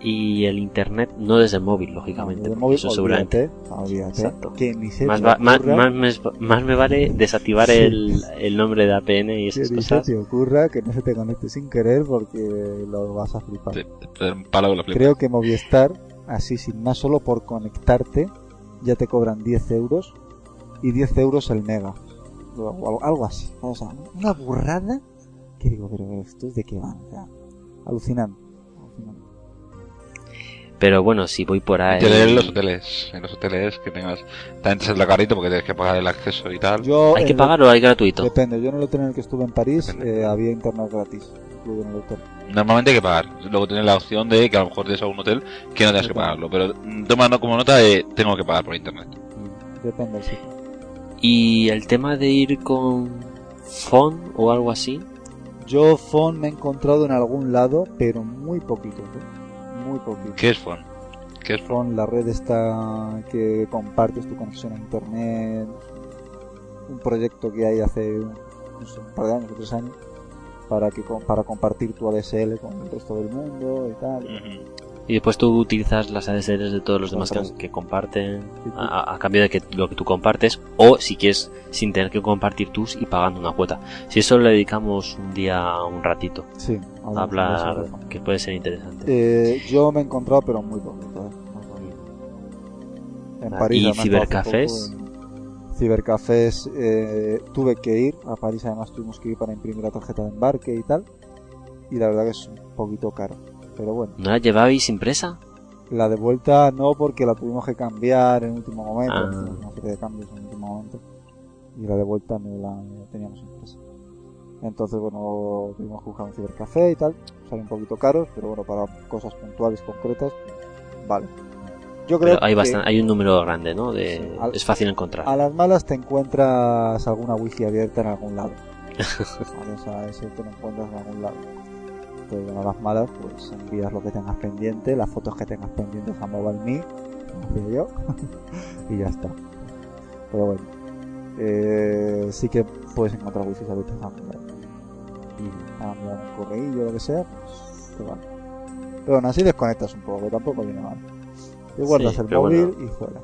Y el internet no desde el móvil, lógicamente. de porque móvil, eso seguramente. olvídate, Exacto. que ni se Más, te va- más, ocurra, más me, más me vale desactivar Sí. el, el nombre de APN y que esas ni se cosas. te ocurra que no se te conecte sin querer porque lo vas a flipar. Te, te, te da un palo de la flipa. Creo que Movistar, así sin más, solo por conectarte, ya te cobran 10 euros y 10 euros el mega. O algo, algo así. O sea, una burrada que digo, pero esto es de qué va. O sea, alucinante. alucinante. Pero bueno, si voy por ahí. En los hoteles, en los hoteles que tengas, también te sale la carrito porque tienes que pagar el acceso y tal. Yo, ¿Hay que pagar o hay gratuito? Depende, yo en el hotel en el que estuve en París Depende. eh, había internet gratis, incluido en el hotel. Normalmente hay que pagar. Luego tienes la opción de que a lo mejor tienes a un hotel que no tengas que Depende. pagarlo. Pero mm, toma no- como nota de tengo que pagar por internet. Depende del sitio. Y el tema de ir con phone o algo así. Yo phone me he encontrado en algún lado, pero muy poquito, ¿eh? muy poquito. ¿Qué es phone? ¿Qué es Phone, la red esta que compartes tu conexión a internet, un proyecto que hay hace un, no sé, un par de años o tres años para que para compartir tu ADSL con el resto del mundo y tal. Y después tú utilizas las ADSLs de todos los demás que, comparten a, a cambio de que lo que tú compartes o si quieres sin tener que compartir tus y pagando una cuota. Si eso le dedicamos un día, un ratito Sí, a hablar, que puede ser interesante. Eh, yo me he encontrado, pero muy poquito. ¿eh? En Ah, París, ¿y cibercafés? en Cibercafés eh, tuve que ir. A París, además, tuvimos que ir para imprimir la tarjeta de embarque y tal. Y la verdad que es un poquito caro. Pero bueno, ¿No la llevabais impresa? la de vuelta no, porque la tuvimos que cambiar en último momento. Ah. Una serie de cambios en último momento. Y la de vuelta no la no teníamos impresa. Entonces, bueno, tuvimos que buscar un cibercafé y tal. Sale un poquito caros, pero bueno, para cosas puntuales, concretas, vale. Yo creo Pero hay, que bastan- hay un número grande, ¿no? De, Sí, al- es fácil encontrar. a las malas te encuentras alguna wifi abierta en algún lado. Vale, o sea, eso te lo encuentras en algún lado. A las malas, pues envías lo que tengas pendiente, las fotos que tengas pendientes a MobileMe, como hacía yo, y ya está. Pero bueno, eh, sí que puedes encontrar wifi abiertas. Y a enviar un correo o lo que sea, pues te vale. Pero aún así desconectas un poco, que tampoco viene mal. Te guardas Sí, el móvil bueno. y fuera.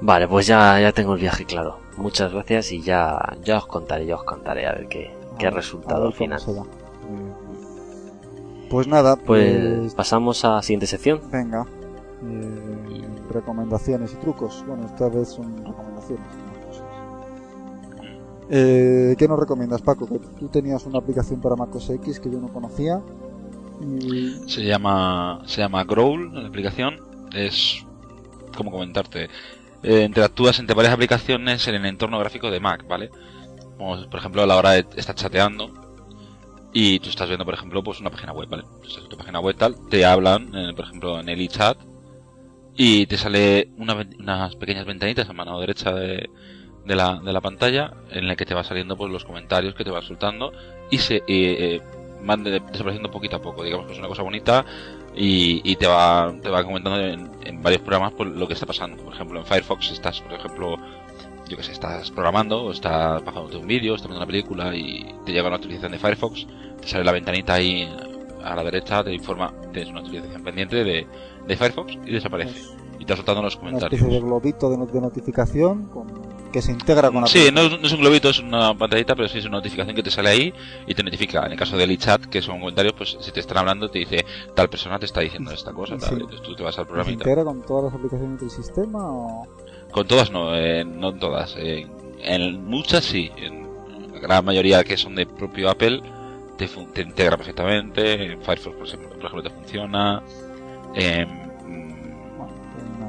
Vale, pues ya, ya tengo el viaje claro. Muchas gracias y ya, ya os contaré, ya os contaré a ver qué, qué resultado al final. Pues nada, Pues pues pasamos a la siguiente sección. venga. Eh, recomendaciones y trucos. Bueno, esta vez son recomendaciones. no cosas. Eh, ¿Qué nos recomiendas, Paco? Que tú tenías una aplicación para MacOS X que yo no conocía. Y Se llama, se llama Growl, la aplicación. Es, ¿cómo comentarte? Eh, interactúas entre varias aplicaciones en el entorno gráfico de Mac, ¿vale? Por ejemplo, a la hora de estar chateando y tú estás viendo, por ejemplo, pues una página web, ¿vale? En tu página web tal, te hablan, eh, por ejemplo, en el iChat y te sale una unas pequeñas ventanitas a mano derecha de, de la, de la pantalla en la que te va saliendo pues los comentarios que te van soltando y se eh, van de- desapareciendo poquito a poco. Digamos que es una cosa bonita y, y te va te va comentando en, en varios programas pues, lo que está pasando. Por ejemplo, en Firefox estás, por ejemplo, yo que sé, estás programando o estás bajándote un vídeo, estás viendo una película y te llega una actualización de Firefox, te sale la ventanita ahí a la derecha, te informa, tienes una actualización pendiente de, de Firefox y desaparece. Y te soltando los una comentarios. especie de globito de, no- de notificación con- que se integra con la Sí, no, es- no es un globito, es una pantallita, pero sí es una notificación que te sale ahí y te notifica. En el caso del iChat, que son comentarios, pues si te están hablando, te dice tal persona te está diciendo esta cosa, tal. Sí. Entonces tú te vas al ¿Se programa y tal. integra con todas las aplicaciones del sistema o...? Con todas no, eh, no en todas. eh, en muchas sí. En la gran mayoría que son de propio Apple te, fun- te integra perfectamente. En Firefox, por ejemplo, por ejemplo, te funciona. En, mm,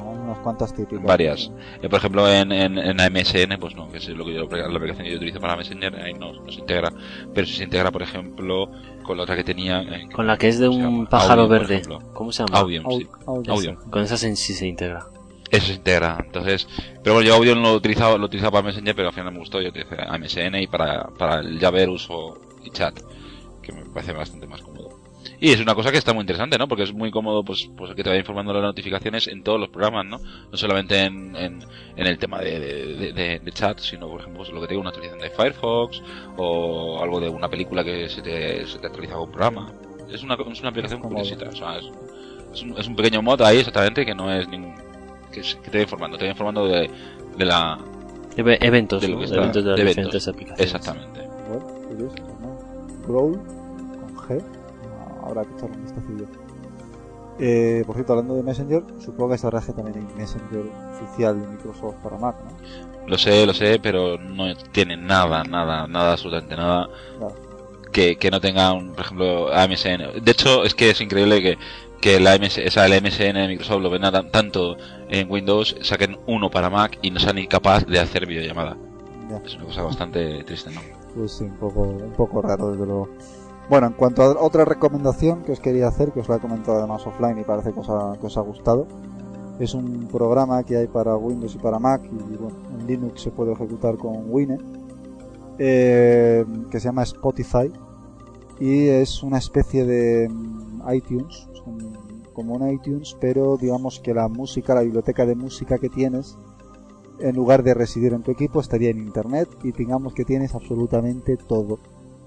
Bueno, cuantas típicas. Varias. eh, por ejemplo, en, en, en AMSN, pues no, que es lo que yo, la aplicación que yo utilizo para Messenger, ahí no, no se integra. Pero sí se integra, por ejemplo, con la otra que tenía. eh, Con la que es de ¿cómo se un llama? pájaro verde. ¿Cómo se llama? Audion, sí. Audio. Audion. Con esa sí se integra. Eso se integra. Entonces, pero bueno, yo Audio lo he utilizado, lo he utilizado para Messenger, pero al final me gustó. Yo utilicé MSN y para, para el Jabber uso y chat, que me parece bastante más cómodo. Y es una cosa que está muy interesante, ¿no? Porque es muy cómodo, pues, pues que te vaya informando las notificaciones en todos los programas, ¿no? No solamente en, en, en el tema de, de, de- de- de chat, sino, por ejemplo, pues, lo que te digo, una actualización de Firefox o algo de una película que se te, se te actualiza con un programa. Es una, es una aplicación curiosita, o sea, es, es un, es un pequeño mod ahí exactamente que no es ningún que, se- que te va informando, te va informando de, de la... Eve- eventos, De lo ¿no? que De eventos de las de diferentes eventos. aplicaciones. Exactamente. Bueno, curioso, ¿no? Growl con G. Ah, Habrá que echarle un vistacillo. Eh, por cierto, hablando de Messenger, supongo que sabrás que también hay Messenger oficial de Microsoft para Mac, ¿no? Lo sé, lo sé, pero no tiene nada, nada, nada, absolutamente nada Claro. que, que no tenga, un, por ejemplo, AMSN. De hecho, es que es increíble que, que la MS, o sea, el MSN de Microsoft lo ven tan- tanto en Windows, saquen uno para Mac y no sean incapaz de hacer videollamada. Ya. Es una cosa bastante triste, ¿no? Pues sí, un poco, un poco raro, desde luego. Bueno, en cuanto a otra recomendación que os quería hacer, que os la he comentado además offline y parece que os ha, que os ha gustado, es un programa que hay para Windows y para Mac y bueno, en Linux se puede ejecutar con Wine, eh, que se llama Spotify y es una especie de mm, iTunes, es un como un iTunes, pero digamos que la música, la biblioteca de música que tienes, en lugar de residir en tu equipo, estaría en Internet y digamos que tienes absolutamente todo,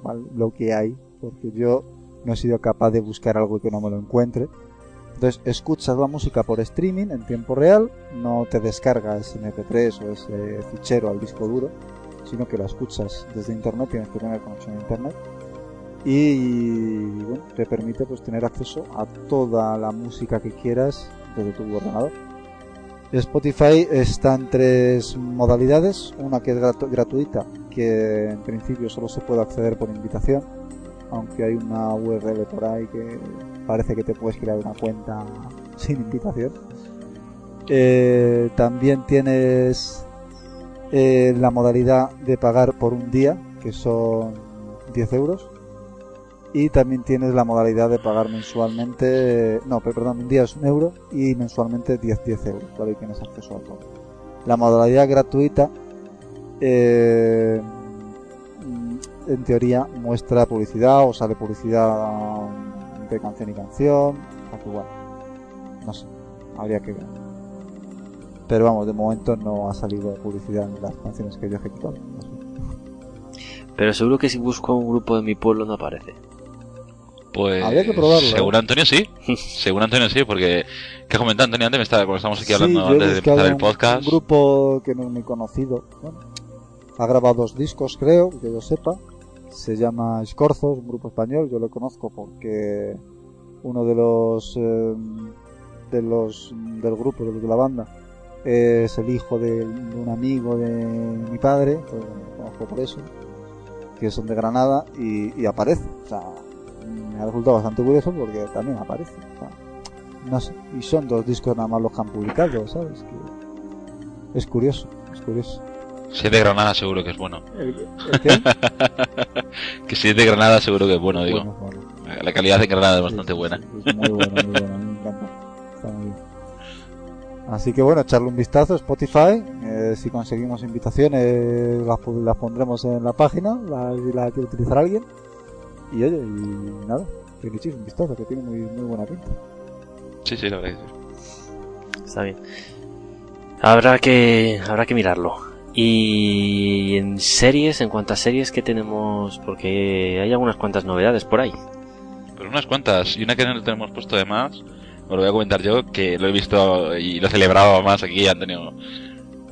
¿vale? lo que hay, porque yo no he sido capaz de buscar algo que no me lo encuentre. Entonces escuchas la música por streaming en tiempo real, no te descargas MP3 o ese fichero al disco duro, sino que la escuchas desde internet, tienes que tener conexión a internet y bueno, te permite pues tener acceso a toda la música que quieras desde tu ordenador. Spotify está en tres modalidades, una que es gratu- gratuita, que en principio solo se puede acceder por invitación, aunque hay una URL por ahí que parece que te puedes crear una cuenta sin invitación. Eh, también tienes eh, la modalidad de pagar por un día, que son 10 euros. Y también tienes la modalidad de pagar mensualmente, no, pe- perdón, un día es un euro y mensualmente 10, 10 euros, ¿vale? Y tienes acceso a todo. La modalidad gratuita, eh, en teoría, muestra publicidad o sale publicidad entre canción y canción, o bueno, no sé, habría que ver. Pero vamos, de momento no ha salido publicidad en las canciones que yo he ejecutado. Pero seguro que si busco un grupo de mi pueblo no aparece. Pues. Habría que probarlo, Según ¿eh? Antonio sí. Según Antonio sí, porque. ¿Qué ha comentado Antonio antes? Me estaba, cuando estamos aquí hablando Sí, antes de empezar el podcast. Un grupo que no es muy conocido. bueno, ha grabado dos discos, creo, que yo sepa. Se llama Escorzo, es un grupo español. Yo lo conozco porque uno de los eh, de los del grupo, de los de la banda, es el hijo de, de un amigo de mi padre. pues, conozco por eso. Que son de Granada y, y aparece. O sea, me ha resultado bastante curioso porque también aparece. o sea, no sé. Y son dos discos nada más los que han publicado, ¿sabes? Que es curioso, es curioso. Si es de Granada, seguro que es bueno. ¿El, el qué? Que si es de Granada, seguro que es bueno, digo. Bueno, bueno. La calidad de Granada es bastante sí, buena. sí, es muy bueno, muy bueno, me encanta. Está muy bien. Así que bueno, echarle un vistazo a Spotify. eh, si conseguimos invitaciones, las, pu- las pondremos en la página, la, si la quiere utilizar alguien. Y oye, y nada, echéis un vistazo, que tiene muy, muy buena pinta. Sí, sí, la verdad que sí. Está bien. Habrá que, habrá que mirarlo. Y en series, en cuanto a series que tenemos, porque hay algunas cuantas novedades por ahí. Pero unas cuantas. Y una que no tenemos puesto de más, os lo voy a comentar yo, que lo he visto y lo he celebrado más aquí, Antonio.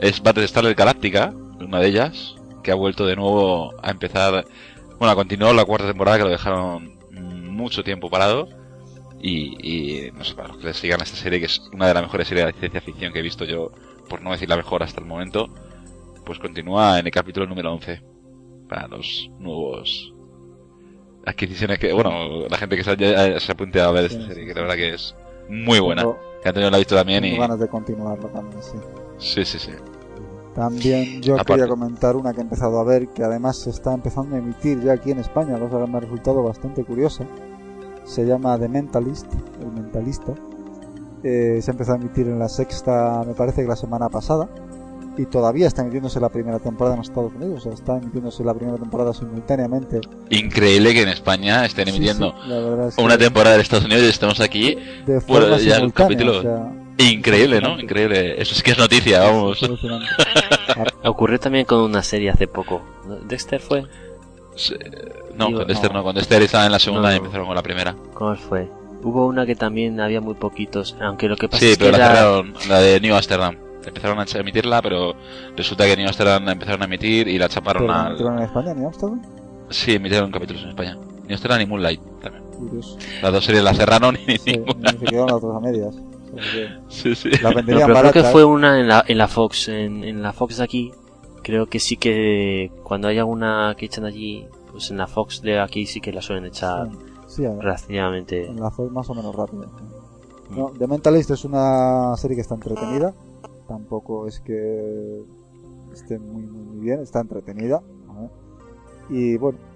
Es Battlestar Galáctica, una de ellas, que ha vuelto de nuevo a empezar. Bueno, a continuar la cuarta temporada que lo dejaron mucho tiempo parado. Y, y no sé, para los que les sigan esta serie, que es una de las mejores series de ciencia ficción que he visto yo, por no decir la mejor hasta el momento, pues continúa en el capítulo número 11 para los nuevos adquisiciones que, bueno, la gente que se, se apunte a ver esta Sí, serie, sí, que la verdad que es muy buena. Tengo, Que Antonio la ha visto también tengo y... ganas de continuarlo también, sí. Sí, sí, sí. También yo Aparte. quería comentar una que he empezado a ver, que además se está empezando a emitir ya aquí en España, cosa que me ha resultado bastante curiosa. Se llama The Mentalist, el mentalista. Eh, se ha empezado a emitir en la sexta, me parece que la semana pasada. Y todavía está emitiéndose la primera temporada en Estados Unidos, o sea, está emitiéndose la primera temporada simultáneamente. Increíble que en España estén emitiendo sí, la verdad es que una temporada de Estados Unidos y estemos aquí. de bueno, forma ya simultánea, capítulos. o sea, Increíble, ¿no? Increíble. Eso es que es noticia, vamos. Ocurrió también con una serie hace poco. ¿Dexter fue? Sí, No, Digo, con Dexter no. no. Con Dexter estaba en la segunda No. y empezaron con la primera. ¿Cómo fue? Hubo una que también había muy poquitos, aunque lo que pasa Sí, es que pero la era- cerraron, la de New Amsterdam. Empezaron a emitirla, pero resulta que New Amsterdam la empezaron a emitir y la chaparon Pero al... ¿metieron en España, ni Amsterdam? Sí, emitieron capítulos en España. New Amsterdam y Moonlight también. Curioso. Las dos series las cerraron y Sí, ninguna. se quedaron las dos a medias. Sí, sí. La No, creo que fue una en la, en la Fox, en, en la Fox de aquí. Creo que sí que cuando hay alguna que echan allí, pues en la Fox de aquí sí que la suelen echar Sí, relativamente. en la Fox más o menos rápido. sí. No, The Mentalist es una serie que está entretenida. Tampoco es que esté muy, muy, muy bien, está entretenida. ¿vale? Y bueno, mm,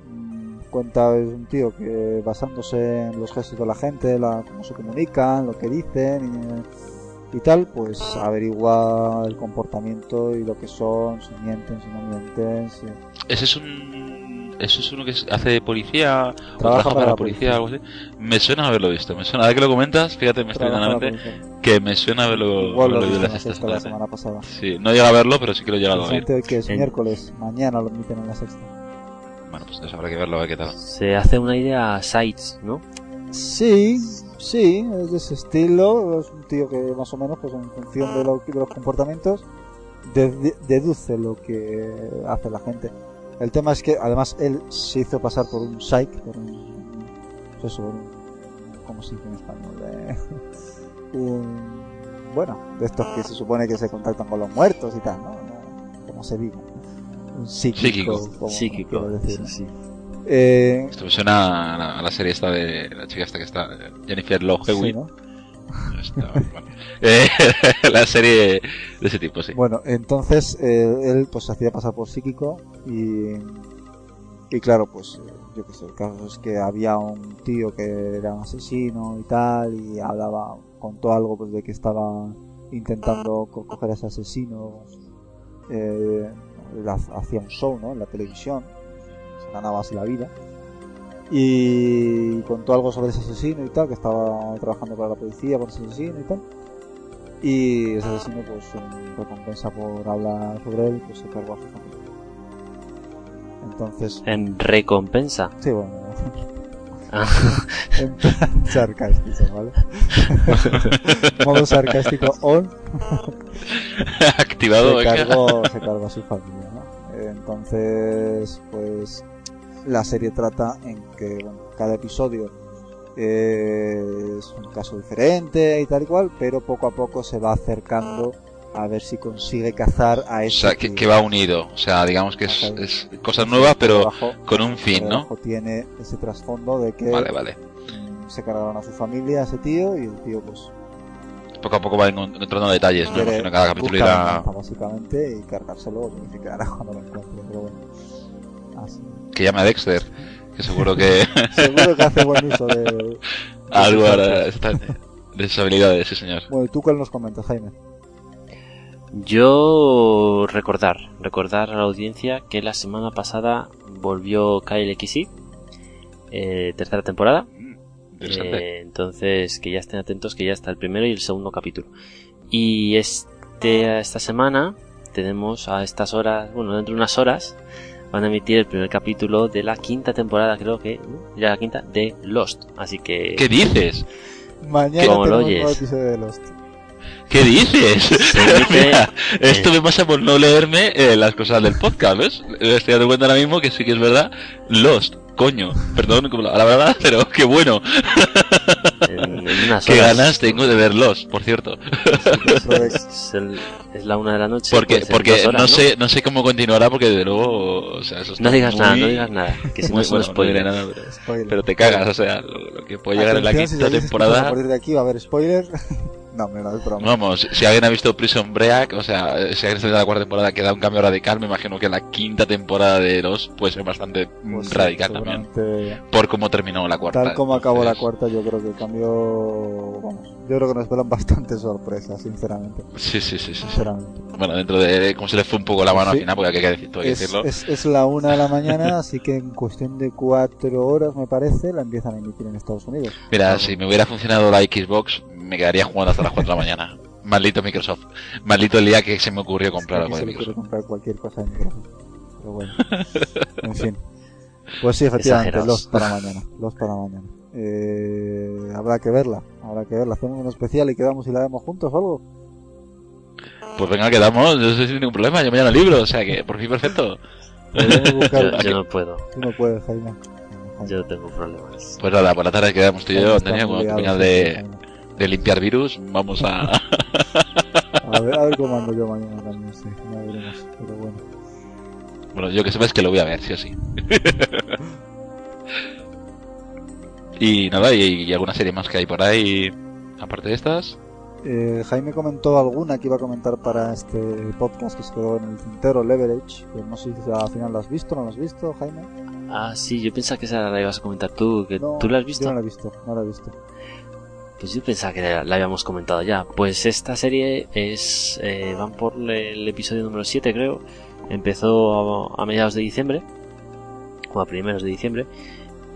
cuenta es un tío que basándose en los gestos de la gente, la, cómo se comunican, lo que dicen, y tal, pues averigua el comportamiento y lo que son, si mienten, si no mienten. Si... Ese es un. Eso es uno que hace de policía, o Trabaja para para la policía, algo así. Me suena haberlo visto, me suena. Ahora que lo comentas, fíjate, me que me suena haberlo, Igual haberlo en en la sexta la semana pasada. Sí, no llega a verlo, pero sí que lo he llegado a que es miércoles, mañana lo emiten en la sexta. Bueno, pues entonces habrá que verlo a ver qué tal. Se hace una idea a Sites, ¿no? Sí, sí, es de ese estilo. Es un tío que más o menos, pues en función de, lo- de los comportamientos, de- deduce lo que hace la gente. El tema es que además él se hizo pasar por un psych, por un... pues eso, un- ¿cómo se dice en español? Eh, un... Bueno, de estos que se supone que se contactan con los muertos y tal, ¿no? No, Como se diga. Psíquico. Psíquico. sí. Eh, Esto me suena a la, a la serie esta de la chica esta que está, eh, Jennifer Love sí, Hewitt. ¿no? Está- bueno. Eh, la serie de ese tipo, sí. Bueno, entonces eh, él pues se hacía pasar por psíquico y, y claro, pues eh, yo qué sé, el caso es que había un tío que era un asesino y tal y hablaba, contó algo pues de que estaba intentando co- coger a ese asesino, eh, él ha- hacía un show, ¿no? En la televisión, se ganaba así la vida y contó algo sobre ese asesino y tal, que estaba trabajando para la policía por ese asesino y tal. Y ese asesino, pues en recompensa por hablar sobre él, pues se cargó a su familia. Entonces, En recompensa. sí, bueno, Ah, en plan sarcástico, ¿vale? Modo sarcástico on, Activado, se cargó, se cargó a su familia, ¿no? Entonces, pues la serie trata en que bueno, cada episodio eh, es un caso diferente y tal y cual, pero poco a poco se va acercando a ver si consigue cazar a O ese sea, que, va unido. O sea, digamos que es, es cosas nuevas, pero con un fin, ¿no? tiene ese trasfondo de que Vale, vale. mm, se cargaron a su familia, a ese tío, y el tío pues Poco a poco va encon- encontrando detalles, ¿no? Imagino que cada capítulo irá... básicamente y cargárselo significará cuando lo encuentre, pero bueno. Así. Que llame a Dexter. Que seguro que Seguro que hace buen uso de, de algo sus de esas habilidades, sí señor. Bueno, ¿y tú cuál nos comentas, Jaime? Yo recordar, recordar a la audiencia que la semana pasada volvió Kyle XY, eh, tercera temporada. Interesante. Eh, entonces, que ya estén atentos, que ya está el primero y el segundo capítulo. Y este, esta semana tenemos a estas horas, bueno, dentro de unas horas, van a emitir el primer capítulo de la quinta temporada, creo que, ¿no? ya la quinta, de Lost. Así que... ¿Qué dices? Mañana ¿Cómo lo oyes? de Lost. ¿Qué dices? Se emite- Mira, esto me pasa por no leerme eh, las cosas del podcast, ¿ves? Estoy dando cuenta ahora mismo que sí que es verdad. Lost, coño. Perdón la la verdad, pero qué bueno. en, en unas Qué horas. ganas tengo de ver Lost, por cierto. De- Es, el- es la una de la noche. Porque, pues porque horas, no, sé, no sé cómo continuará, porque desde luego, o sea, eso está No digas muy- nada, no digas nada. Que si no muy es un bueno, no spoiler. nada, pero, spoiler. pero te cagas, o sea, lo, lo que puede llegar en la Atención, si quinta seguís escuchando A temporada. partir de aquí va a haber spoiler. No, no es broma. Vamos, si alguien ha visto Prison Break, o sea, si alguien está viendo la cuarta temporada que da un cambio radical, me imagino que la quinta temporada de Lost puede ser bastante Pues sí, radical también. Por cómo terminó la cuarta. Tal como acabó la cuarta, yo creo que el cambio. Vamos, yo creo que nos esperan bastantes sorpresas, sinceramente. Sí, sí, sí, sí. sinceramente. Bueno, dentro de cómo se le fue un poco la mano Sí. al final, porque hay que, decir, todo hay que Es, decirlo. es, es la una de la mañana, así que en cuestión de cuatro horas, me parece, la empiezan a emitir en Estados Unidos. Mira, si me hubiera funcionado la Xbox, me quedaría jugando hasta las 4 de la mañana. Maldito Microsoft. Maldito el día que se me ocurrió comprar algo de Microsoft. comprar cualquier cosa de Microsoft. Pero bueno. En fin. Pues sí, efectivamente, los para mañana. Los para mañana. Eh, habrá que verla. Habrá que verla. Hacemos un especial y quedamos y la vemos juntos o algo. Pues venga, quedamos, no sé si ningún problema, yo mañana libro, o sea que por fin perfecto. Yo, yo no puedo. Tú no puedes, Jaime. Jaime. Yo tengo problemas. Pues nada, por la tarde quedamos tú y yo, Antonio, cuando sí, de, de limpiar virus, vamos a... A ver, a ver cómo ando yo mañana también, sí. Ya veremos. Pero bueno. Bueno, yo que sepas que lo voy a ver, sí o sí. y nada, y, y alguna serie más que hay por ahí, aparte de estas. Eh, Jaime comentó alguna que iba a comentar para este podcast que se quedó en el tintero, Leverage. Pero no sé si al final lo has visto o no lo has visto, Jaime. Ah, sí, yo pensaba que esa la ibas a comentar tú. que No, ¿Tú la has Yo visto? no la he visto, no la he visto. Pues yo pensaba que la habíamos comentado ya. Pues esta serie es. Eh, van por el episodio número 7, creo. Empezó a, a, mediados de diciembre. O a primeros de diciembre.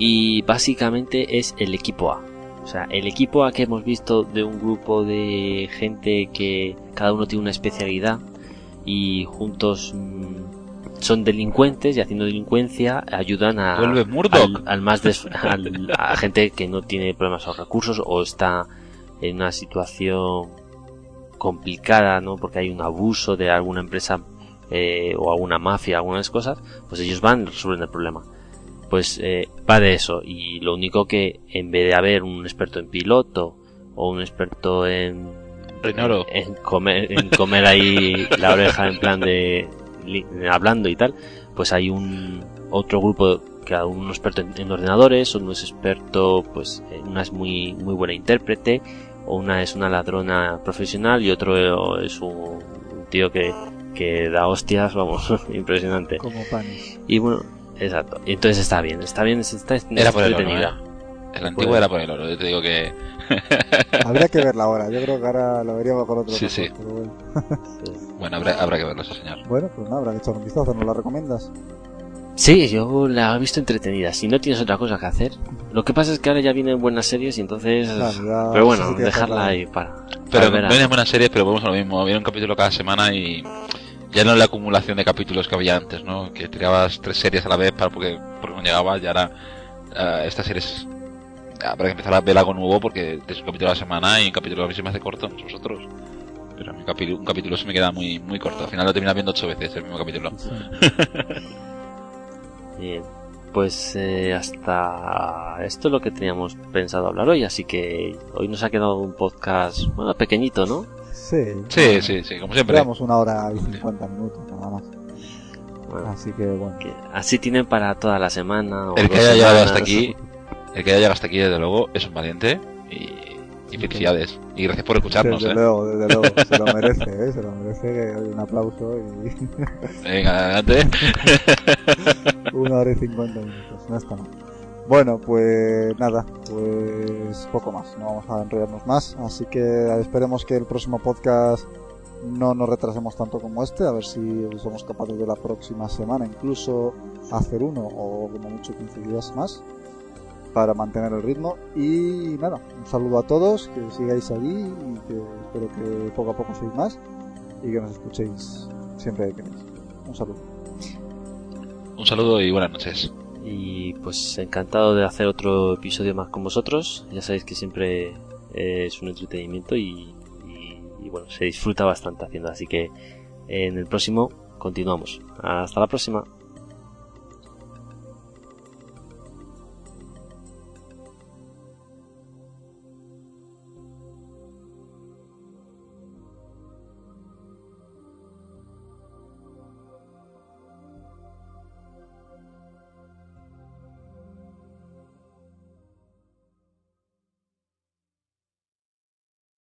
Y básicamente es el equipo A. O sea, el equipo A que hemos visto de un grupo de gente que cada uno tiene una especialidad y juntos mm, son delincuentes y haciendo delincuencia ayudan a al, más a gente que no tiene problemas o recursos o está en una situación complicada, ¿no? Porque hay un abuso de alguna empresa eh, o alguna mafia, algunas cosas, pues ellos van resuelven el problema. Pues eh, va de eso. Y lo único que en vez de haber un experto en piloto o un experto en en, comer, en comer ahí la oreja en plan de hablando y tal, pues hay un otro grupo que uno es experto en, ordenadores, uno es experto, pues una es muy muy buena intérprete, o una es una ladrona profesional y otro es un, tío que, que da hostias, vamos, impresionante. Como Y bueno, exacto. Y entonces está bien, está bien, está, Era por el el antiguo era por el oro, yo te digo que... Habría que verla ahora, yo creo que ahora lo veríamos con otro Sí, sí. bueno, bueno habrá, que verlo, señor. Bueno, pues nada, habrá que echar un vistazo, ¿nos la recomiendas? Sí, yo la he visto entretenida. Si no tienes otra cosa que hacer. Lo que pasa es que ahora ya vienen buenas series y entonces. pero bueno, dejarla ahí para. Pero no vienen buenas series, pero vamos a lo mismo. Viene un capítulo cada semana y. Ya no es la acumulación de capítulos que había antes, ¿no? Que tirabas tres series a la vez para porque, porque no llegabas y ahora. Uh, estas series habrá que empezar a ver algo nuevo porque es un capítulo a la semana y un capítulo a mí se me hace corto, nosotros. Pero a mí un capítulo, se me queda muy, muy corto. Al final lo terminas viendo ocho veces el mismo capítulo. Bien, pues eh, hasta esto es lo que teníamos pensado hablar hoy, así que hoy nos ha quedado un podcast bueno, pequeñito, ¿no? Sí. Sí, sí, sí, como siempre. Llevamos una hora y cincuenta minutos nada más. así que bueno. así tienen para toda la semana. el que haya llegado hasta aquí el que haya llegado hasta aquí, desde luego, es un valiente y, felicidades. Y gracias por escucharnos. Desde ¿eh? luego, desde luego. Se lo merece, ¿eh? Se lo merece. Un aplauso y. Venga, adelante. Una hora y cincuenta minutos. No está mal. Bueno, pues nada, pues poco más. No vamos a enrollarnos más. Así que esperemos que el próximo podcast no nos retrasemos tanto como este. A ver si somos capaces de la próxima semana incluso hacer uno o como mucho 15 días más para mantener el ritmo. Y nada, un saludo a todos, que sigáis allí y que espero que poco a poco seáis más y que nos escuchéis siempre que queráis. Un saludo. Un saludo y buenas noches. Y pues encantado de hacer otro episodio más con vosotros. Ya sabéis que siempre es un entretenimiento y, y bueno, se disfruta bastante haciendo. Así que en el próximo continuamos. Hasta la próxima.